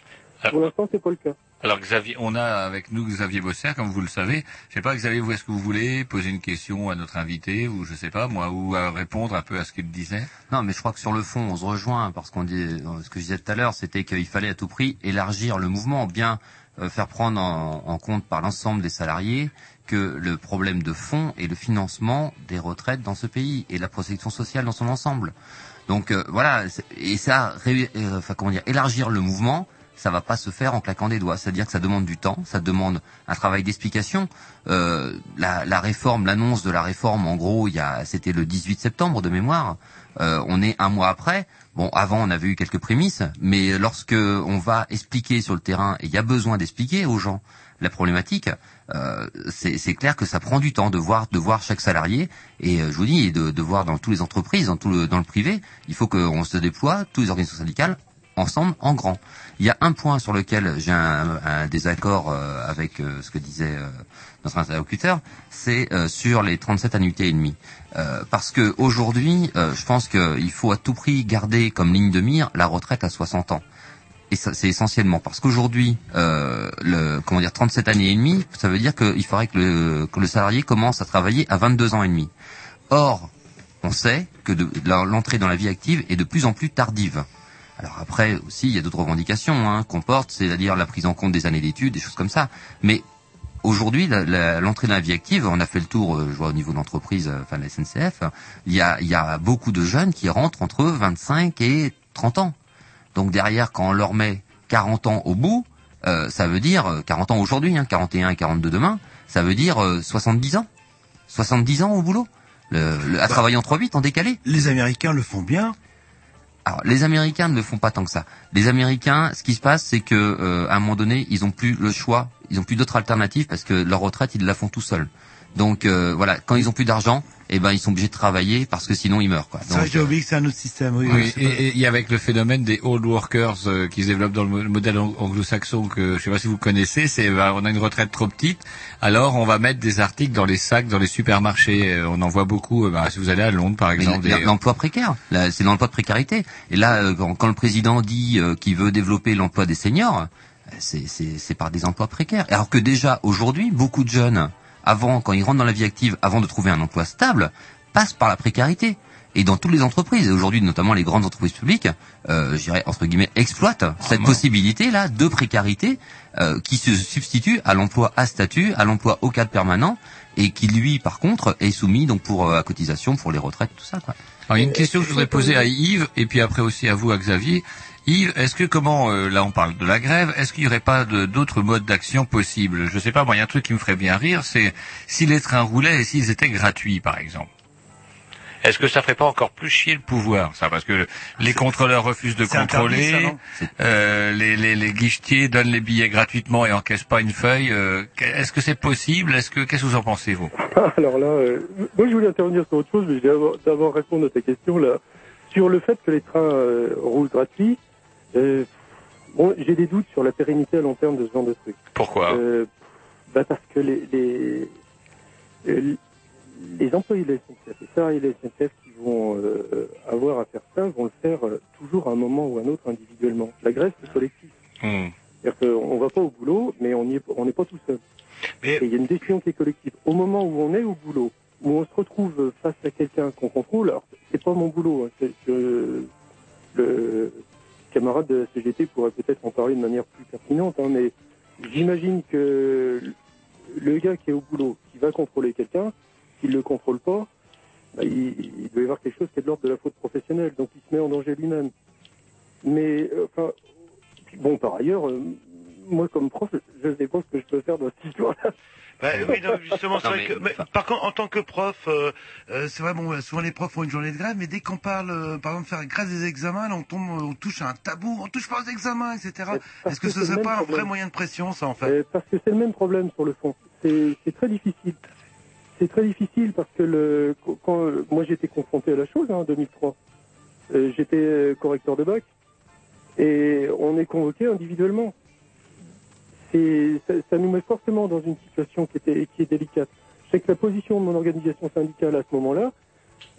Pour l'instant, c'est pas le cas. Alors Xavier, on a avec nous Xavier Bosser, comme vous le savez. Je sais pas Xavier, vous est-ce que vous voulez poser une question à notre invité ou je sais pas moi ou à répondre un peu à ce qu'il disait? Non, mais je crois que sur le fond, on se rejoint parce qu'on dit ce que je disais tout à l'heure, c'était qu'il fallait à tout prix élargir le mouvement, bien faire prendre en, en compte par l'ensemble des salariés que le problème de fond est le financement des retraites dans ce pays et la protection sociale dans son ensemble. Donc euh, voilà, et ça, ré- euh, enfin comment dire, élargir le mouvement, ça va pas se faire en claquant des doigts. C'est-à-dire que ça demande du temps, ça demande un travail d'explication. Euh, la, la réforme, l'annonce de la réforme, en gros, il y a, c'était le 18 septembre de mémoire. Euh, on est un mois après. Bon, avant, on avait eu quelques prémices, mais lorsque on va expliquer sur le terrain, et il y a besoin d'expliquer aux gens la problématique, euh, c'est clair que ça prend du temps de voir, de voir chaque salarié, et euh, je vous dis, de, voir dans toutes les entreprises, dans tout le, dans le privé, il faut qu'on se déploie, toutes les organisations syndicales, ensemble, en grand. Il y a un point sur lequel j'ai un, désaccord euh, avec euh, ce que disait euh, notre interlocuteur, c'est sur les 37 annuités et demie. Parce que aujourd'hui, je pense qu'il faut à tout prix garder comme ligne de mire la retraite à 60 ans. Et c'est essentiellement parce qu'aujourd'hui, le comment dire, 37 années et demie, ça veut dire qu'il faudrait que le, salarié commence à travailler à 22 ans et demi. Or, on sait que l'entrée dans la vie active est de plus en plus tardive. Alors après aussi, il y a d'autres revendications hein, qu'on porte, c'est-à-dire la prise en compte des années d'études, des choses comme ça. Mais aujourd'hui, l'entrée dans la vie active, on a fait le tour, euh, je vois au niveau de l'entreprise, euh, enfin de la SNCF, il y a, il y a beaucoup de jeunes qui rentrent entre 25 et 30 ans. Donc derrière, quand on leur met 40 ans au bout, euh, ça veut dire euh, 40 ans aujourd'hui, hein, 41 et 42 demain, ça veut dire euh, 70 ans. 70 ans au boulot. Le, le- à travailler en 3-8 en décalé. Les Américains le font bien. Les Américains ne le font pas tant que ça. Les Américains, ce qui se passe, c'est que euh, à un moment donné, ils ont plus le choix, ils ont plus d'autres alternatives parce que leur retraite, ils la font tout seuls. Donc euh, voilà, quand ils ont plus d'argent, eh ben ils sont obligés de travailler parce que sinon ils meurent. Quoi. C'est vrai, Donc, j'ai oublié que c'est un autre système. Oui, Oui, et, et- et avec le phénomène des old workers euh, qui se développe dans le mo- modèle ang- anglo-saxon que je sais pas si vous connaissez, c'est bah, on a une retraite trop petite, alors on va mettre des articles dans les sacs dans les supermarchés. Euh, on en voit beaucoup. euh, bah, si vous allez à Londres par exemple, des- l'emploi précaire, là, c'est l'emploi de précarité. Et là, euh, quand, quand le président dit euh, qu'il veut développer l'emploi des seniors, euh, c'est- c'est c'est par des emplois précaires. Alors que déjà aujourd'hui, beaucoup de jeunes, avant, quand ils rentrent dans la vie active, avant de trouver un emploi stable, passent par la précarité. Et dans toutes les entreprises, et aujourd'hui notamment les grandes entreprises publiques, euh, je dirais entre guillemets, exploitent cette possibilité-là de précarité euh, qui se substitue à l'emploi à statut, à l'emploi au cadre permanent, et qui lui, par contre, est soumis donc pour euh, à cotisation pour les retraites, tout ça. Quoi. Alors, il y a une question que je voudrais poser à Yves et puis après aussi à vous, à Xavier. Yves, est-ce que comment euh, là on parle de la grève, est-ce qu'il n'y aurait pas d'autres modes d'action possibles? Je sais pas, moi il y a un truc qui me ferait bien rire, c'est si les trains roulaient et s'ils étaient gratuits, par exemple. Est-ce que ça ferait pas encore plus chier le pouvoir, ça? Parce que les contrôleurs refusent de interdit, contrôler, ça, euh, les, les, les guichetiers donnent les billets gratuitement et encaissent pas une feuille. euh, Est-ce que c'est possible? Est-ce que qu'est-ce que vous en pensez vous? Alors là, euh, moi je voulais intervenir sur autre chose, mais je vais d'abord- d'abord répondre à ta question là. Sur le fait que les trains euh, roulent gratuits, euh, Bon, j'ai des doutes sur la pérennité à long terme de ce genre de truc. Pourquoi? Euh, bah parce que les, les, euh, les employés de la SNCF, les salariés de la SNCF qui vont euh, avoir à faire ça vont le faire toujours à un moment ou à un autre individuellement. La grève, c'est collectif. Hmm. C'est-à-dire qu'on va pas au boulot, mais on n'est pas tout seul. Et il y a une décision qui est collective. Au moment où on est au boulot, où on se retrouve face à quelqu'un qu'on contrôle, alors c'est pas mon boulot, hein, c'est que le camarade de la CGT pourrait peut-être en parler de manière plus pertinente, hein, mais j'imagine que le gars qui est au boulot, qui va contrôler quelqu'un, s'il le contrôle pas, bah, il, il doit y avoir quelque chose qui est de l'ordre de la faute professionnelle, donc il se met en danger lui-même. Mais euh, enfin, bon, par ailleurs, euh, moi comme prof, je sais pas ce que je peux faire dans cette histoire-là. Bah, oui, non, justement, c'est vrai mais- que, mais, par contre, en tant que prof, euh, euh, c'est vrai, bon, souvent les profs font une journée de grève, mais dès qu'on parle, euh, par exemple, faire grâce des examens, là, on tombe, on touche à un tabou, on touche pas aux examens, etc. Est-ce que que ce serait pas un vrai moyen de pression, ça, en fait Euh, parce que c'est le même problème sur le fond. C'est très difficile. C'est très difficile parce que le, quand moi j'étais confronté à la chose hein, en 2003, Euh, j'étais correcteur de bac et on est convoqué individuellement. C'est ça, nous met forcément dans une situation qui était qui est délicate. Je sais que la position de mon organisation syndicale à ce moment-là,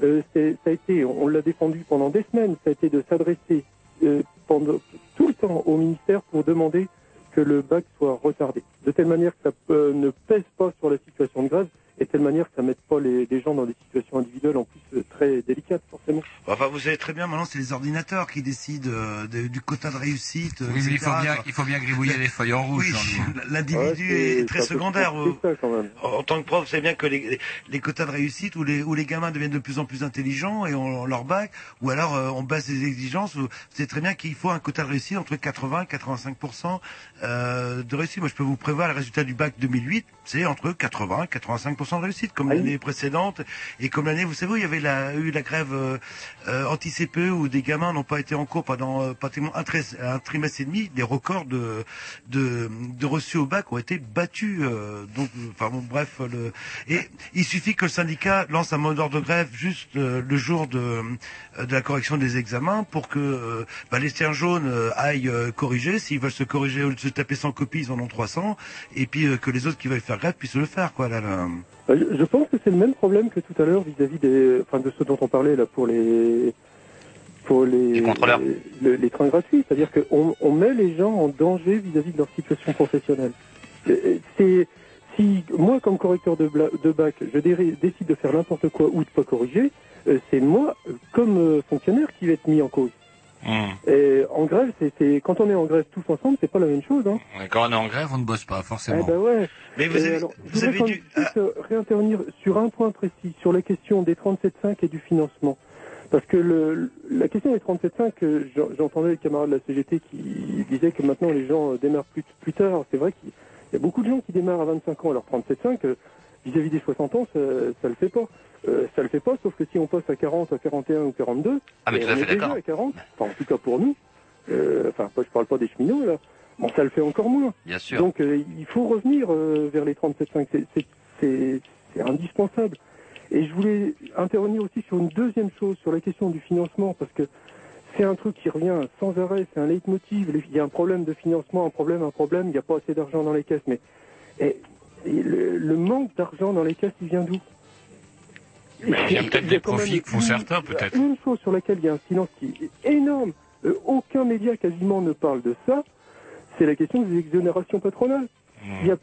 euh, ça a été, on l'a défendu pendant des semaines, ça a été de s'adresser euh, pendant tout le temps au ministère pour demander que le bac soit retardé, de telle manière que ça euh, ne pèse pas sur la situation de grève et de telle manière que ça ne mette pas les, les gens dans des situations individuelles en plus euh, très délicates forcément. Enfin, vous savez très bien, maintenant, c'est les ordinateurs qui décident euh, de- du quota de réussite, Oui, mais il faut bien, il faut bien gribouiller les feuilles en rouge. Oui, l'individu Ouais, est très secondaire. compliqué, ça, quand même. En tant que prof, c'est bien que les, les- les quotas de réussite où les, où les gamins deviennent de plus en plus intelligents et on, leur bac, ou alors euh, on baisse les exigences. C'est très bien qu'il faut un quota de réussite entre 80 et 85% euh, de réussite. Moi, je peux vous prévoir le résultat du bac 2008, c'est entre 80 et 85 de réussite, comme l'année précédente et comme l'année, vous savez, où il y avait la, eu la grève euh, euh, anti-CPE où des gamins n'ont pas été en cours pendant euh, pratiquement un, un trimestre et demi. Des records de, de, de reçus au bac ont été battus. euh, donc, enfin bon, bref, le, et il suffit que le syndicat lance un mot d'ordre de grève juste le jour de, de la correction des examens pour que bah, les tiens jaunes aillent corriger. S'ils veulent se corriger de se taper 100 copies, ils en ont 300. Et puis que les autres qui veulent faire grève puissent le faire, quoi. Là, là. Euh, Je pense que c'est le même problème que tout à l'heure vis-à-vis des, enfin, de ce dont on parlait là pour les, pour les, contrôleurs. les, les trains gratuits. C'est-à-dire qu'on on met les gens en danger vis-à-vis de leur situation professionnelle. C'est, si moi, comme correcteur de, bla- de bac, je dé- décide de faire n'importe quoi ou de pas corriger, euh, c'est moi, comme euh, fonctionnaire, qui va être mis en cause. Hmm. Et en grève, c'est, quand on est en grève tous ensemble, c'est pas la même chose. Hein. Quand on est en grève, on ne bosse pas, forcément. Eh ben ouais. Mais vous Et avez- alors, vous avez dû- euh, réintervenir sur un point précis, sur la question des 37.5 et du financement. Parce que le, la question des 37.5, euh, j'en- j'entendais les camarades de la CGT qui disaient que maintenant les gens euh, démarrent plus, plus tard. C'est vrai qu'il y a beaucoup de gens qui démarrent à 25 ans. Alors 37.5, euh, vis-à-vis des 60 ans, ça, ça le fait pas. Euh, ça le fait pas, sauf que si on passe à 40, à 41 ou 42, Ah, mais à on est déjà à 40, enfin en tout cas pour nous, euh, enfin je parle pas des cheminots là, bon ça le fait encore moins. Bien sûr. Donc euh, il faut revenir euh, vers les 37,5, c'est- indispensable. Et je voulais intervenir aussi sur une deuxième chose, sur la question du financement, parce que c'est un truc qui revient sans arrêt, c'est un leitmotiv. Il y a un problème de financement, un problème, un problème, il n'y a pas assez d'argent dans les caisses. Mais et le, le manque d'argent dans les caisses, il vient d'où Il y a peut-être des profits que font certains, peut-être. Une chose sur laquelle il y a un silence qui est énorme, euh, aucun média quasiment ne parle de ça, c'est la question des exonérations patronales. Il y a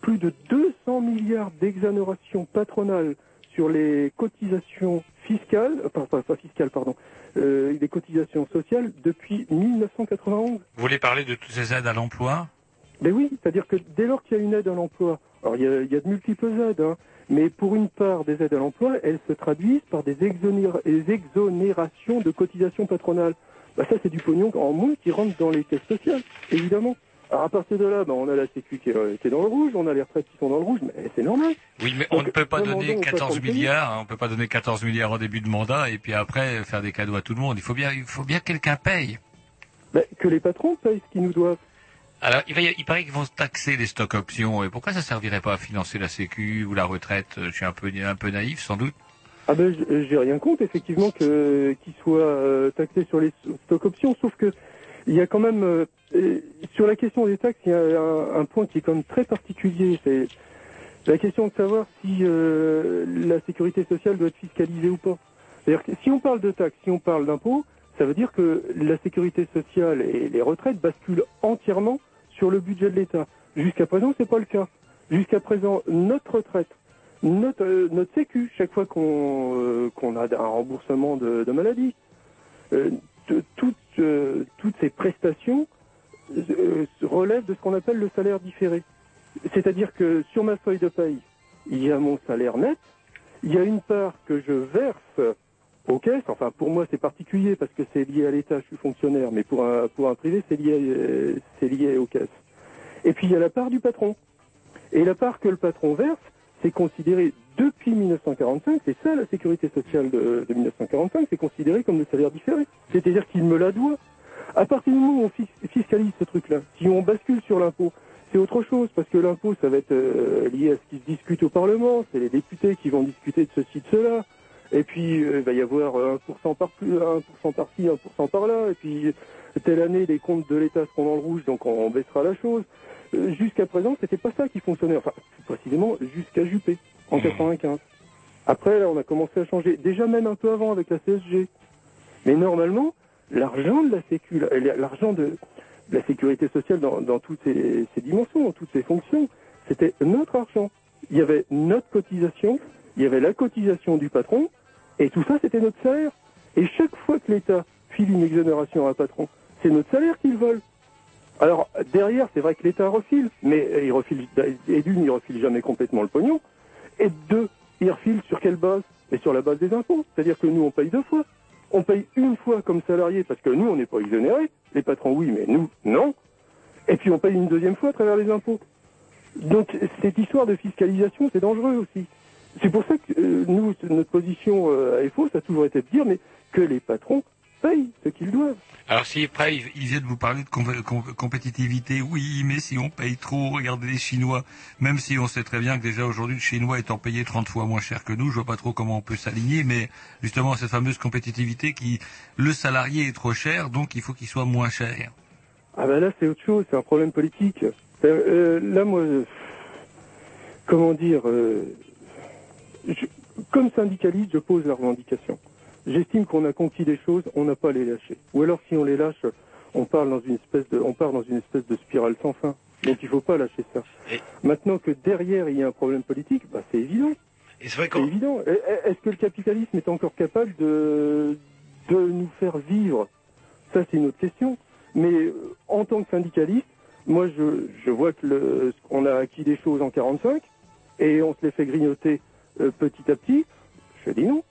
plus de 200 milliards d'exonérations patronales sur les cotisations fiscales, euh, pas, fiscales, pardon, euh, les cotisations sociales depuis 1991. Vous voulez parler de toutes ces aides à l'emploi? Ben oui, c'est-à-dire que dès lors qu'il y a une aide à l'emploi, alors il y a, il y a de multiples aides, hein, mais pour une part des aides à l'emploi, elles se traduisent par des, exonéra- des exonérations de cotisations patronales. Ben ça, c'est du pognon en moins qui rentre dans les caisses sociales, évidemment. Alors à partir de là, ben, on a la Sécu qui est, qui est dans le rouge, on a les retraites qui sont dans le rouge, mais c'est normal. Oui, mais on ne peut pas donner aux 14 patrons de payer. milliards, hein, on peut pas donner 14 milliards au début de mandat et puis après faire des cadeaux à tout le monde. Il faut bien, il faut bien que quelqu'un paye. Ben, que les patrons payent ce qu'ils nous doivent. Alors, il, va paraît qu'ils vont taxer les stocks options. Et pourquoi ça servirait pas à financer la Sécu ou la retraite? Je suis un peu, un peu naïf, sans doute. Ah ben, j'ai rien contre, effectivement, que qu'ils soient euh, taxés sur les stock options, sauf que il y a quand même, euh, sur la question des taxes, il y a un, un point qui est quand même très particulier. C'est la question de savoir si euh, la sécurité sociale doit être fiscalisée ou pas. C'est-à-dire que si on parle de taxes, si on parle d'impôts, ça veut dire que la sécurité sociale et les retraites basculent entièrement sur le budget de l'État. Jusqu'à présent, c'est pas le cas. Jusqu'à présent, notre retraite, notre, euh, sécu, chaque fois qu'on euh, qu'on a un remboursement de, maladie, euh, toutes, ces prestations relèvent de ce qu'on appelle le salaire différé. C'est-à-dire que sur ma feuille de paye, il y a mon salaire net, il y a une part que je verse aux caisses. Enfin, pour moi, c'est particulier parce que c'est lié à l'État, je suis fonctionnaire, mais pour un, pour un privé, c'est lié, c'est lié aux caisses. Et puis, il y a la part du patron. Et la part que le patron verse, c'est considéré depuis 1945, c'est ça la sécurité sociale de, de 1945, c'est considéré comme le salaire différé. C'est-à-dire qu'il me la doit. À partir du moment où on fis- fiscalise ce truc-là, si on bascule sur l'impôt, c'est autre chose, parce que l'impôt, ça va être euh, lié à ce qui se discute au Parlement, c'est les députés qui vont discuter de ceci, de cela, et puis euh, il va y avoir 1% par plus, 1% par-ci, 1% par-là, et puis telle année, les comptes de l'État seront dans le rouge, donc on, baissera la chose. Euh, jusqu'à présent, c'était pas ça qui fonctionnait, enfin, précisément, jusqu'à Juppé, en 95. Après, là, on a commencé à changer, déjà même un peu avant avec la CSG. Mais normalement, l'argent de la sécu, la- l'argent de la sécurité sociale dans, dans toutes ses, ses dimensions, dans toutes ses fonctions, c'était notre argent. Il y avait notre cotisation, il y avait la cotisation du patron, et tout ça, c'était notre salaire. Et chaque fois que l'État file une exonération à un patron, c'est notre salaire qu'il vole. Alors, derrière, c'est vrai que l'État refile, mais euh, il refile, et d'une, il refile jamais complètement le pognon, et de deux, il refile sur quelle base? Et sur la base des impôts. C'est-à-dire que nous, on paye deux fois. On paye une fois comme salarié, parce que nous, on n'est pas exonérés. Les patrons, oui, mais nous, non. Et puis, on paye une deuxième fois à travers les impôts. Donc, cette histoire de fiscalisation, c'est dangereux aussi. C'est pour ça que euh, nous, notre position euh, à FO, ça a toujours été de dire, mais que les patrons payent ce qu'ils doivent. Alors si après il il vient de vous parler de com- com- compétitivité, oui, mais si on paye trop, regardez les Chinois, même si on sait très bien que déjà aujourd'hui le Chinois étant payé 30 fois moins cher que nous, je vois pas trop comment on peut s'aligner, mais justement cette fameuse compétitivité qui, le salarié est trop cher, donc il faut qu'il soit moins cher. Ah ben là, c'est autre chose, c'est un problème politique. Euh, euh, là, moi, euh, comment dire, euh, je- comme syndicaliste, je pose la revendication. J'estime qu'on a conquis des choses, on n'a pas à les lâcher. Ou alors, si on les lâche, on parle dans une espèce de, on part dans une espèce de spirale sans fin. Donc, il faut pas lâcher ça. Maintenant que derrière il y a un problème politique, bah, c'est évident. Et c'est vrai C'est évident. Est-ce que le capitalisme est encore capable de, de nous faire vivre? Ça, c'est une autre question. Mais euh, en tant que syndicaliste, moi, je, je vois que le, on a acquis des choses en 45 et on se les fait grignoter euh, petit à petit. Je dis non.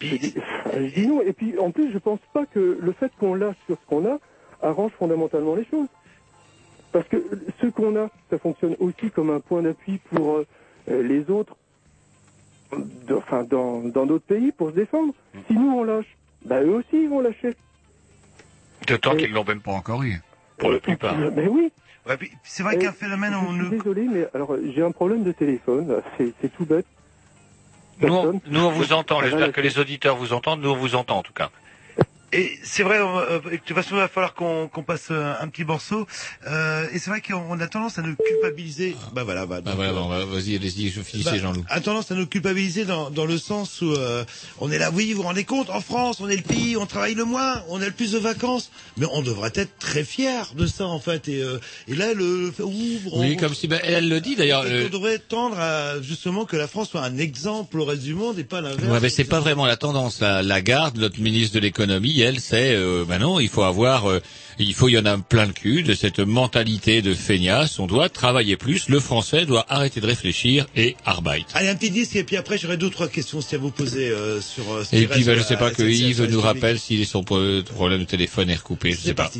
Je dis, je dis non. Et puis, en plus, je pense pas que le fait qu'on lâche sur ce qu'on a arrange fondamentalement les choses. Parce que ce qu'on a, ça fonctionne aussi comme un point d'appui pour euh, euh, les autres, de- enfin dans dans d'autres pays pour se défendre. Si nous on lâche, bah eux aussi ils vont lâcher. D'autant qu'ils l'ont même pas encore eu, pour la plupart. Mais oui. c'est vrai qu'un phénomène, on désolé, mais alors euh, j'ai un problème de téléphone. C'est tout bête. Nous, Personne. nous on vous entend, j'espère que les auditeurs vous entendent, nous on vous entend en tout cas. Et c'est vrai, euh, de toute façon, il va falloir qu'on qu'on passe euh, un petit morceau. Euh, et c'est vrai qu'on a tendance à nous culpabiliser. Bah voilà, bah, Bah voilà, bon, bah, vas-y, allez-y, je finissez, bah, Jean-Loup. a tendance à nous culpabiliser dans, dans le sens où euh, on est là, oui, vous vous rendez compte, en France, on est le pays, on travaille le moins, on a le plus de vacances, mais on devrait être très fiers de ça en fait. Et, euh, et là, le, le ouvre. Oui, comme si, bah, elle, elle le dit d'ailleurs. Le- On devrait tendre à justement que la France soit un exemple au reste du monde et pas l'inverse. Ouais, mais c'est pas vraiment la tendance. La, la garde, notre ministre de l'économie, elle, c'est, euh, bah non, il faut avoir, euh, il faut, il y en a plein le cul de cette mentalité de feignasse. On doit travailler plus. Le français doit arrêter de réfléchir et arbeit. Allez, un petit disque et puis après j'aurai deux trois questions si à vous poser euh, sur. euh, ce qui Et puis, reste de je sais pas que Yves nous rappelle si son pro- problème de téléphone est recoupé. Je sais pas.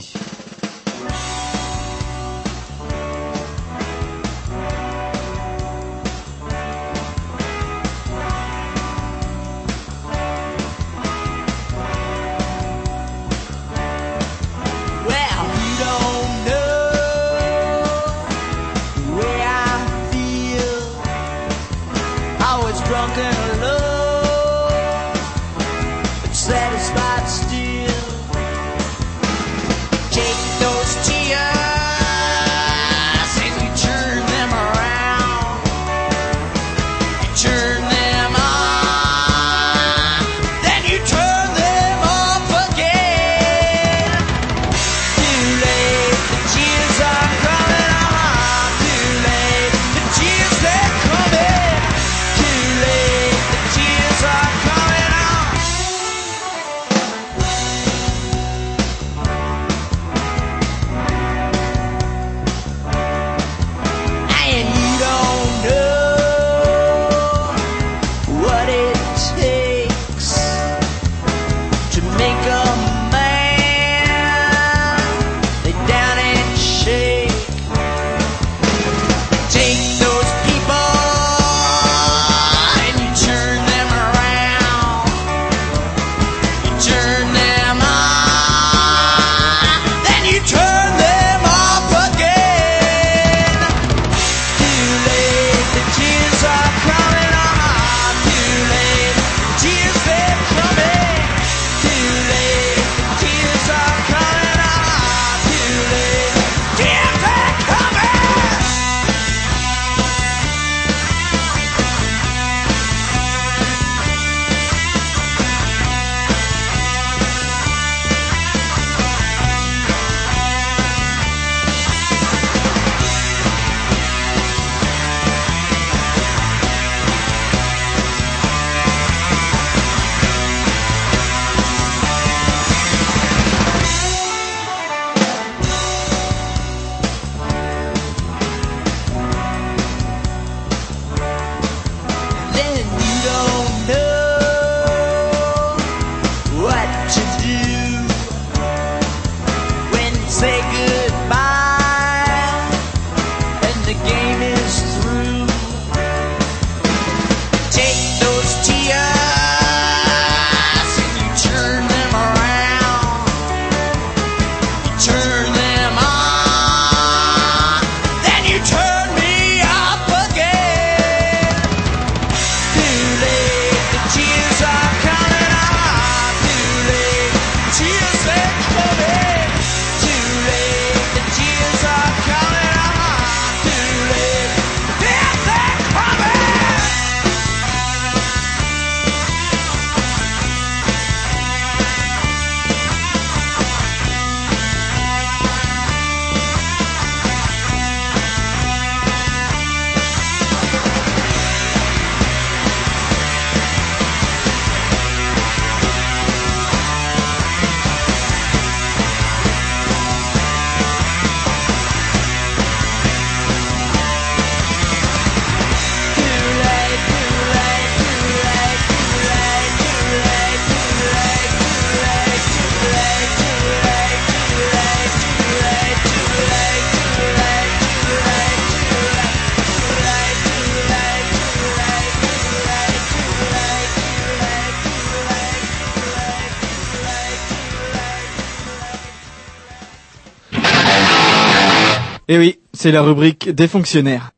C'est la rubrique des fonctionnaires.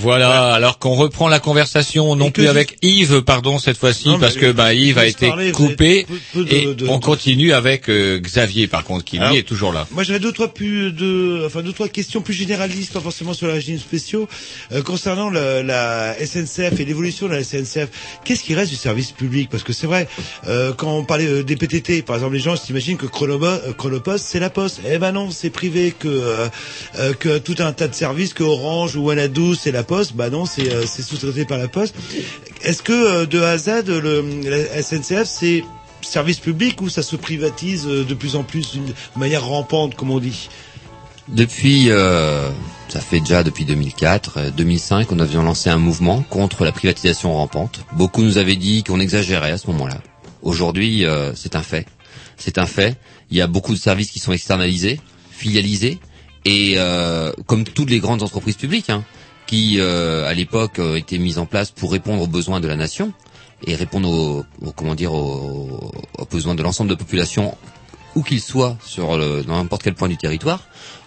Voilà, alors qu'on reprend la conversation non plus avec Yves, pardon, cette fois-ci, parce que bah, Yves a été parler, coupé, avez peu- peu de- et de- on continue avec euh, Xavier, par contre, qui lui est toujours là. Moi, j'avais deux trois plus de, enfin deux trois questions plus généralistes, pas forcément sur les régimes spéciaux, euh, concernant le- la SNCF et l'évolution de la SNCF. Qu'est-ce qui reste du service public? Parce que c'est vrai, euh, quand on parlait euh, des PTT, par exemple, les gens s'imaginent que euh, Chronopost c'est la Poste. Eh ben non, c'est privé. Que euh, que tout un tas de services, que Orange ou Wanadoo c'est la Poste. Bah non, c'est euh, sous-traité par la Poste. Est-ce que euh, de A à le, la SNCF c'est service public ou ça se privatise euh, de plus en plus d'une manière rampante, comme on dit? Depuis, euh, ça fait déjà depuis 2004, euh, 2005, on avait lancé un mouvement contre la privatisation rampante. Beaucoup nous avaient dit qu'on exagérait à ce moment-là. Aujourd'hui, c'est un fait. C'est un fait. Il y a beaucoup de services qui sont externalisés, filialisés, et comme toutes les grandes entreprises publiques, hein, qui euh, à l'époque euh, étaient mises en place pour répondre aux besoins de la nation et répondre aux, comment dire aux, besoins de l'ensemble de la population où qu'il soit sur dans n'importe quel point du territoire.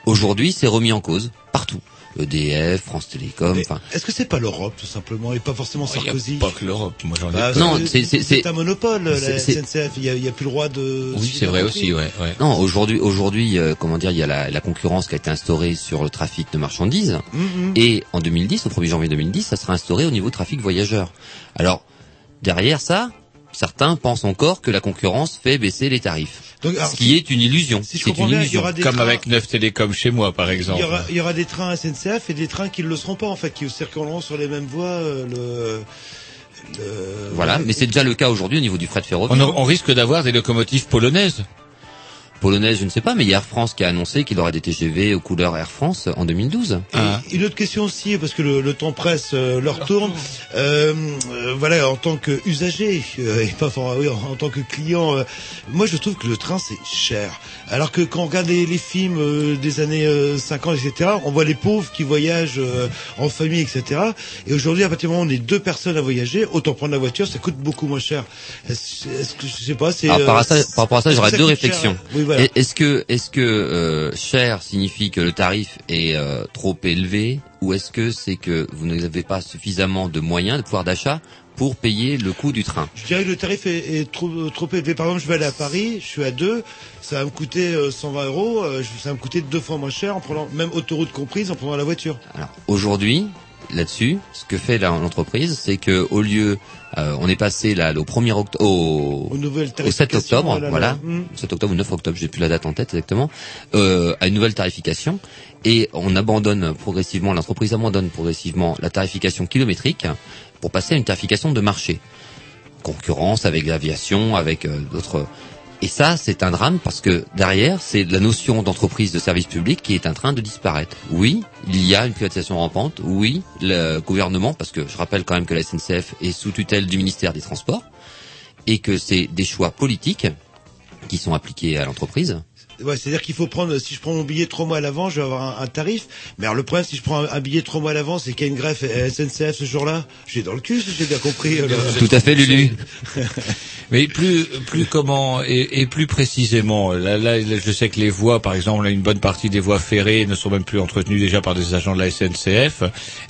Aujourd'hui, c'est remis en cause partout. EDF, France Télécom. Est-ce que c'est pas l'Europe tout simplement et pas forcément Sarkozy Pas que l'Europe, moi j'en ai Bah, Non, c'est- c'est- c'est- c'est c'est- un monopole la SNCF. Il y a, il y a plus le droit de. Oui, c'est vrai aussi, ouais. ouais. Non, aujourd'hui, aujourd'hui, euh, comment dire, il y a la, la concurrence qui a été instaurée sur le trafic de marchandises. Mhm. Et en 2010, au 1er janvier 2010, ça sera instauré au niveau trafic voyageurs. Alors, derrière ça, certains pensent encore que la concurrence fait baisser les tarifs. Donc, alors, ce qui est une illusion. si c'est une bien, illusion. Comme trains- avec Neuf Télécom chez moi, par Il exemple. y, aura, il y aura des trains SNCF et des trains qui ne le seront pas en fait, qui circuleront sur les mêmes voies. euh, le, le- Voilà, mais c'est déjà le cas aujourd'hui au niveau du fret ferroviaire. On, on risque d'avoir des locomotives polonaises. Polonaise, je ne sais pas, mais il y a Air France qui a annoncé qu'il aurait des TGV aux couleurs Air France en 2012. Et Une autre question aussi, parce que le, le temps presse, euh, leur tourne. Euh, euh, voilà, en tant qu'usager, euh, et pas for- oui, en, en tant que client, euh, moi je trouve que le train c'est cher. Alors que quand on regarde les, les films euh, des années euh, 50, etc., on voit les pauvres qui voyagent euh, en famille, etc. Et aujourd'hui, à partir du moment où on est deux personnes à voyager, autant prendre la voiture, ça coûte beaucoup moins cher. Est-ce que je sais pas, c'est. Par, euh, rapport à ça, j'aurais deux réflexions. Oui, voilà. Est-ce que, est-ce que euh, cher signifie que le tarif est euh, trop élevé, ou est-ce que c'est que vous n'avez pas suffisamment de moyens, de pouvoir d'achat, pour payer le coût du train? Je dirais que le tarif est, est trop, trop élevé. Par exemple, je vais aller à Paris, je suis à deux, ça va me coûter euh, 120 euros, euh, ça va me coûter deux fois moins cher en prenant, même autoroute comprise, en prenant la voiture. Alors aujourd'hui, là-dessus, ce que fait l'entreprise, c'est que au lieu, euh, on est passé là au 1er octobre, au, au 7 tarifications, octobre, oh là là. voilà, Mm. 7 octobre ou 9 octobre, j'ai plus la date en tête exactement, euh, à une nouvelle tarification, et on abandonne progressivement, l'entreprise abandonne progressivement la tarification kilométrique pour passer à une tarification de marché. Concurrence avec l'aviation, avec euh, d'autres. Et ça, c'est un drame parce que derrière, c'est la notion d'entreprise de service public qui est en train de disparaître. Oui, il y a une privatisation rampante. Oui, le gouvernement, parce que je rappelle quand même que la SNCF est sous tutelle du ministère des Transports et que c'est des choix politiques qui sont appliqués à l'entreprise. Ouais, c'est-à-dire qu'il faut prendre, si je prends mon billet trois mois à l'avant, je vais avoir un, un tarif. Mais alors le problème, si je prends un, un billet trois mois à l'avant, c'est qu'il y a une greffe à SNCF ce jour-là. J'ai dans le cul, si j'ai bien compris. euh, Tout à fait, Lulu. Mais plus, plus comment et, et plus précisément, là, je sais que les voies, par exemple, une bonne partie des voies ferrées ne sont même plus entretenues déjà par des agents de la SNCF.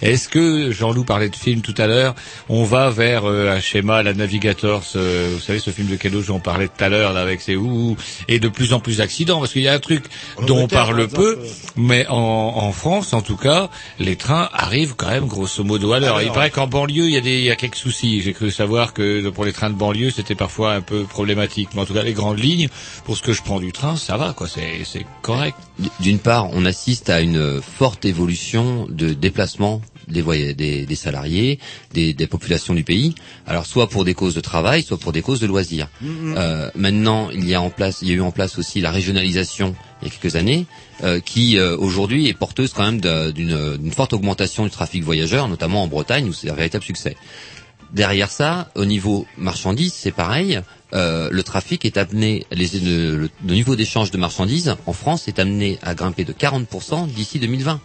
Est-ce que Jean-Loup parlait de film tout à l'heure On va vers euh, un schéma, la Navigator, ce- vous savez, ce film de Kedo, j'en parlais tout à l'heure, là, avec ses ouh, et de plus en plus d'accidents, parce qu'il y a un truc En dont on parle par peu, exemple, mais en, en France, en tout cas, les trains arrivent quand même grosso modo à l'heure. À Il paraît qu'en banlieue, il y a des, il y a quelques soucis. J'ai cru savoir que pour les trains de banlieue, c'était parfois un peu problématique. Mais en tout cas, les grandes lignes, pour ce que je prends du train, ça va, quoi. C'est, c'est correct. D'une part, on assiste à une forte évolution de déplacement des, voy- des, des salariés, des, des populations du pays. Alors soit pour des causes de travail, soit pour des causes de loisirs. Mhm. Euh, maintenant, il y a en place, il y a eu en place aussi la régionalisation il y a quelques années, euh, qui euh, aujourd'hui est porteuse quand même de- d'une d'une forte augmentation du trafic voyageur, notamment en Bretagne où c'est un véritable succès. Derrière ça, au niveau marchandises, c'est pareil. euh, le trafic est amené, les, le, le- le niveau d'échange de marchandises en France est amené à grimper de 40% d'ici 2020.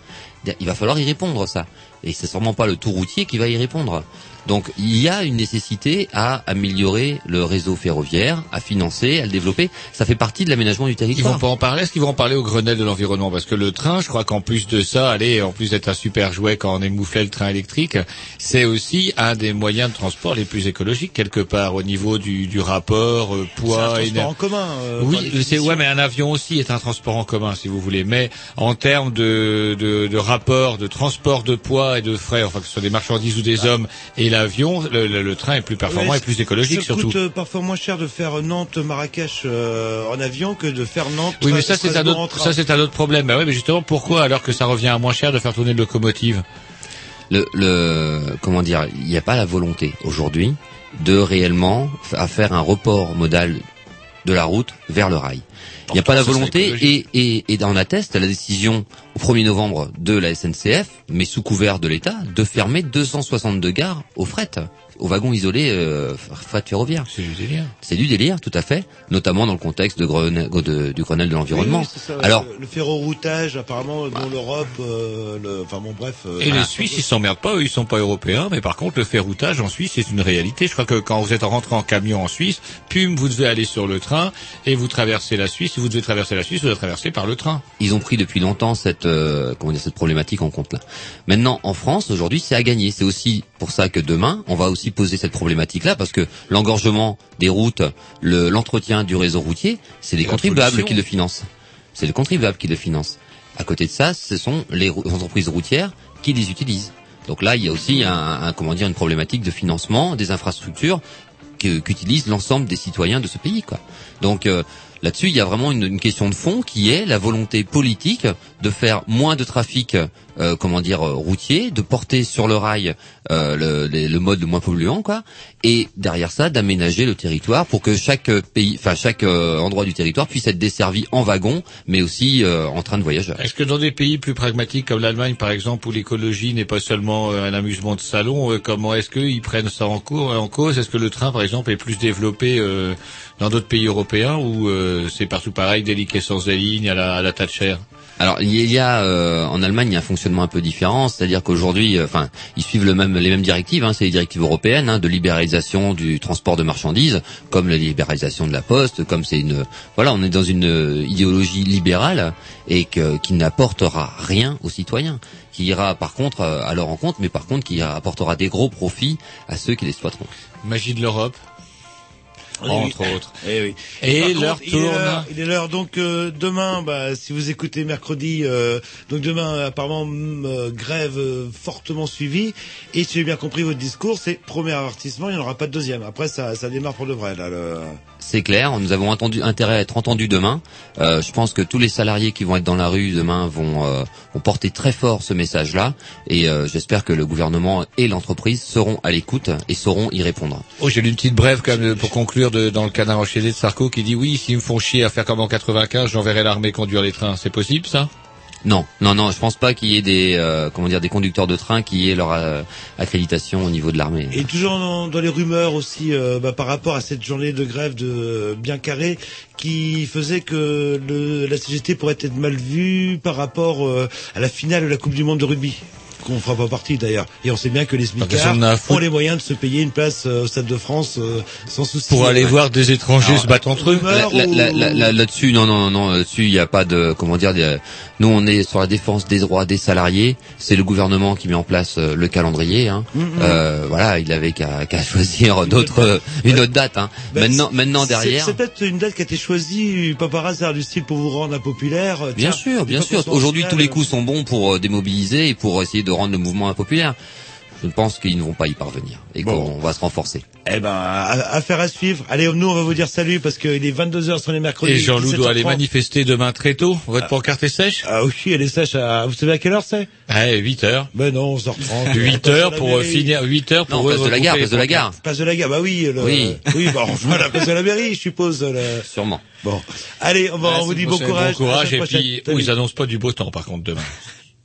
Il va falloir y répondre ça. Et c'est sûrement pas le tout routier qui va y répondre. Donc il y a une nécessité à améliorer le réseau ferroviaire, à financer, à le développer. Ça fait partie de l'aménagement du Ils territoire. vont pas en parler? Est-ce qu'ils vont en parler au Grenelle de l'environnement? Parce que le train, je crois qu'en plus de ça, allez, en plus d'être un super jouet quand on émouflait le train électrique, c'est aussi un des moyens de transport les plus écologiques quelque part au niveau du, du rapport euh, C'est un poids. transport éner- en commun. euh, oui, c'est ouais, mais un avion aussi est un transport en commun, si vous voulez. Mais en termes de, de, de rapport, de transport de poids et de frais, enfin que ce soit des marchandises ou des hommes, et l'avion, le, le- le train est plus performant et plus écologique ça surtout. coûte euh, parfois moins cher de faire Nantes-Marrakech euh, en avion que de faire Nantes. Oui, mais ça c'est un autre, ça c'est un autre problème. Bah ouais, mais justement, pourquoi alors que ça revient à moins cher de faire tourner une locomotive? Le, le comment dire, il n'y a pas la volonté aujourd'hui de réellement à faire un report modal de la route vers le rail. Il n'y a pas la volonté et, et, et on atteste la décision au 1er novembre de la SNCF, mais sous couvert de l'État, de fermer 262 gares au fret, aux wagons isolés euh, fret ferroviaire. C'est du délire. C'est du délire, tout à fait, notamment dans le contexte de Grenelle, de- du Grenelle de l'environnement. Oui, Alors, le, le ferroroutage, apparemment, dans l'Europe, euh, le- enfin bon, bref. euh, Et voilà. les Suisses, ils s'emmerdent pas, eux, ils sont pas européens, mais par contre, le ferroutage en Suisse, c'est une réalité. Je crois que quand vous êtes rentré en camion en Suisse, pum, vous devez aller sur le train et vous traversez la Suisse. Si vous devez traverser la Suisse, vous devez traverser par le train. ils ont pris depuis longtemps cette euh, comment dire cette problématique en compte là. Maintenant en France aujourd'hui c'est à gagner. C'est aussi pour ça que demain on va aussi poser cette problématique là parce que l'engorgement des routes, le- l'entretien du réseau routier, c'est les contribuables qui le financent. C'est les contribuables qui le financent. À côté de ça, ce sont les entreprises routières qui les utilisent. Donc là, il y a aussi un, un- comment dire une problématique de financement des infrastructures qu'utilisent l'ensemble des citoyens de ce pays. Quoi. Donc euh, là-dessus, il y a vraiment une, une question de fond qui est la volonté politique de faire moins de trafic, euh, comment dire, euh, routier, de porter sur le rail euh, le, les- le mode le moins polluant, quoi, et derrière ça, d'aménager le territoire pour que chaque pays, enfin chaque euh, endroit du territoire puisse être desservi en wagon, mais aussi euh, en train de voyageurs. Est-ce que dans des pays plus pragmatiques comme l'Allemagne, par exemple, où l'écologie n'est pas seulement un amusement de salon, comment est-ce qu'ils prennent ça en, cours, en cause? Est-ce que le train, par exemple, est plus développé dans d'autres pays européens euh, c'est partout pareil, des liquescences des lignes à la, à la Thatcher Alors il y a euh, en Allemagne il y a un fonctionnement un peu différent, c'est-à-dire qu'aujourd'hui, euh, enfin ils suivent les mêmes directives, hein, c'est les directives européennes hein, de libéralisation du transport de marchandises, comme la libéralisation de la poste, comme c'est une, voilà, on est dans une euh, idéologie libérale et que, qui n'apportera rien aux citoyens, qui ira par contre à leur rencontre, mais par contre qui apportera des gros profits à ceux qui l'exploiteront. Magie de l'Europe Oui, entre oui. autres. Eh oui. Et l'heure tourne. l'heure- Il est l'heure donc euh, demain. Bah, si vous écoutez mercredi, euh, donc demain apparemment mm, euh, grève euh, fortement suivie. Et si j'ai bien compris votre discours, c'est premier avertissement, il n'y en aura pas de deuxième. Après, ça, ça démarre pour de vrai là. Le... C'est clair, nous avons intérêt à être entendus demain. Euh, je pense que tous les salariés qui vont être dans la rue demain vont, euh, porter très fort ce message-là. Et euh, j'espère que le gouvernement et l'entreprise seront à l'écoute et sauront y répondre. Oh, j'ai une petite brève quand même pour conclure dans le canard enchaîné de Sarko qui dit oui, s'ils me font chier à faire comme en 95, j'enverrai l'armée conduire les trains. C'est possible ça? Non, non, non, je pense pas qu'il y ait des, euh, comment dire, des conducteurs de train qui aient leur euh, accréditation au niveau de l'armée. Et toujours dans, dans les rumeurs aussi euh, bah, par rapport à cette journée de grève de euh, bien carré qui faisait que le, la CGT pourrait être mal vue par rapport euh, à la finale de la Coupe du Monde de rugby qu'on fera pas partie d'ailleurs. Et on sait bien que les smicards ont les moyens de se payer une place euh, au Stade de France euh, sans souci. Pour aller voir des étrangers Alors, se battre entre eux rumeur Là- ou- là- là- là- Là-dessus, non, non, non, là-dessus, il n'y a pas de, comment dire, des- nous, on est sur la défense des droits des salariés. C'est le gouvernement qui met en place euh, le calendrier. Hein. Mhm. Euh, voilà, il avait qu'à choisir d'autres, euh, une autre date. Hein. Ben, maintenant, maintenant derrière. C'est peut-être une date qui a été choisie, pas par hasard, du style pour vous rendre impopulaire. euh, Bien sûr, bien sûr. Aujourd'hui, tous les coups sont bons pour démobiliser et pour essayer de rendre le mouvement impopulaire. Je pense qu'ils ne vont pas y parvenir et qu'on va se renforcer. Eh ben, affaire à suivre. Allez, nous, on va vous dire salut parce qu'il est 22h sur les mercredis. Et Jean-Loup doit aller 17h30. manifester demain très tôt. Votre pancarte est sèche? Ah oui, elle est sèche. À... Vous savez à quelle heure c'est? Ah, 8 heures. Ben non, 11h30. 8 heures pour euh, finir, 8 heures pour Non, place de la gare, place de la gare. Place de la gare, bah oui. Le... Oui. Oui, bah, enfin, la place de la mairie, je suppose. le- Sûrement. Bon. Allez, on, va, Ah, on vous dit bon courage. Bon courage. Et puis, ils annoncent pas du beau temps par contre demain.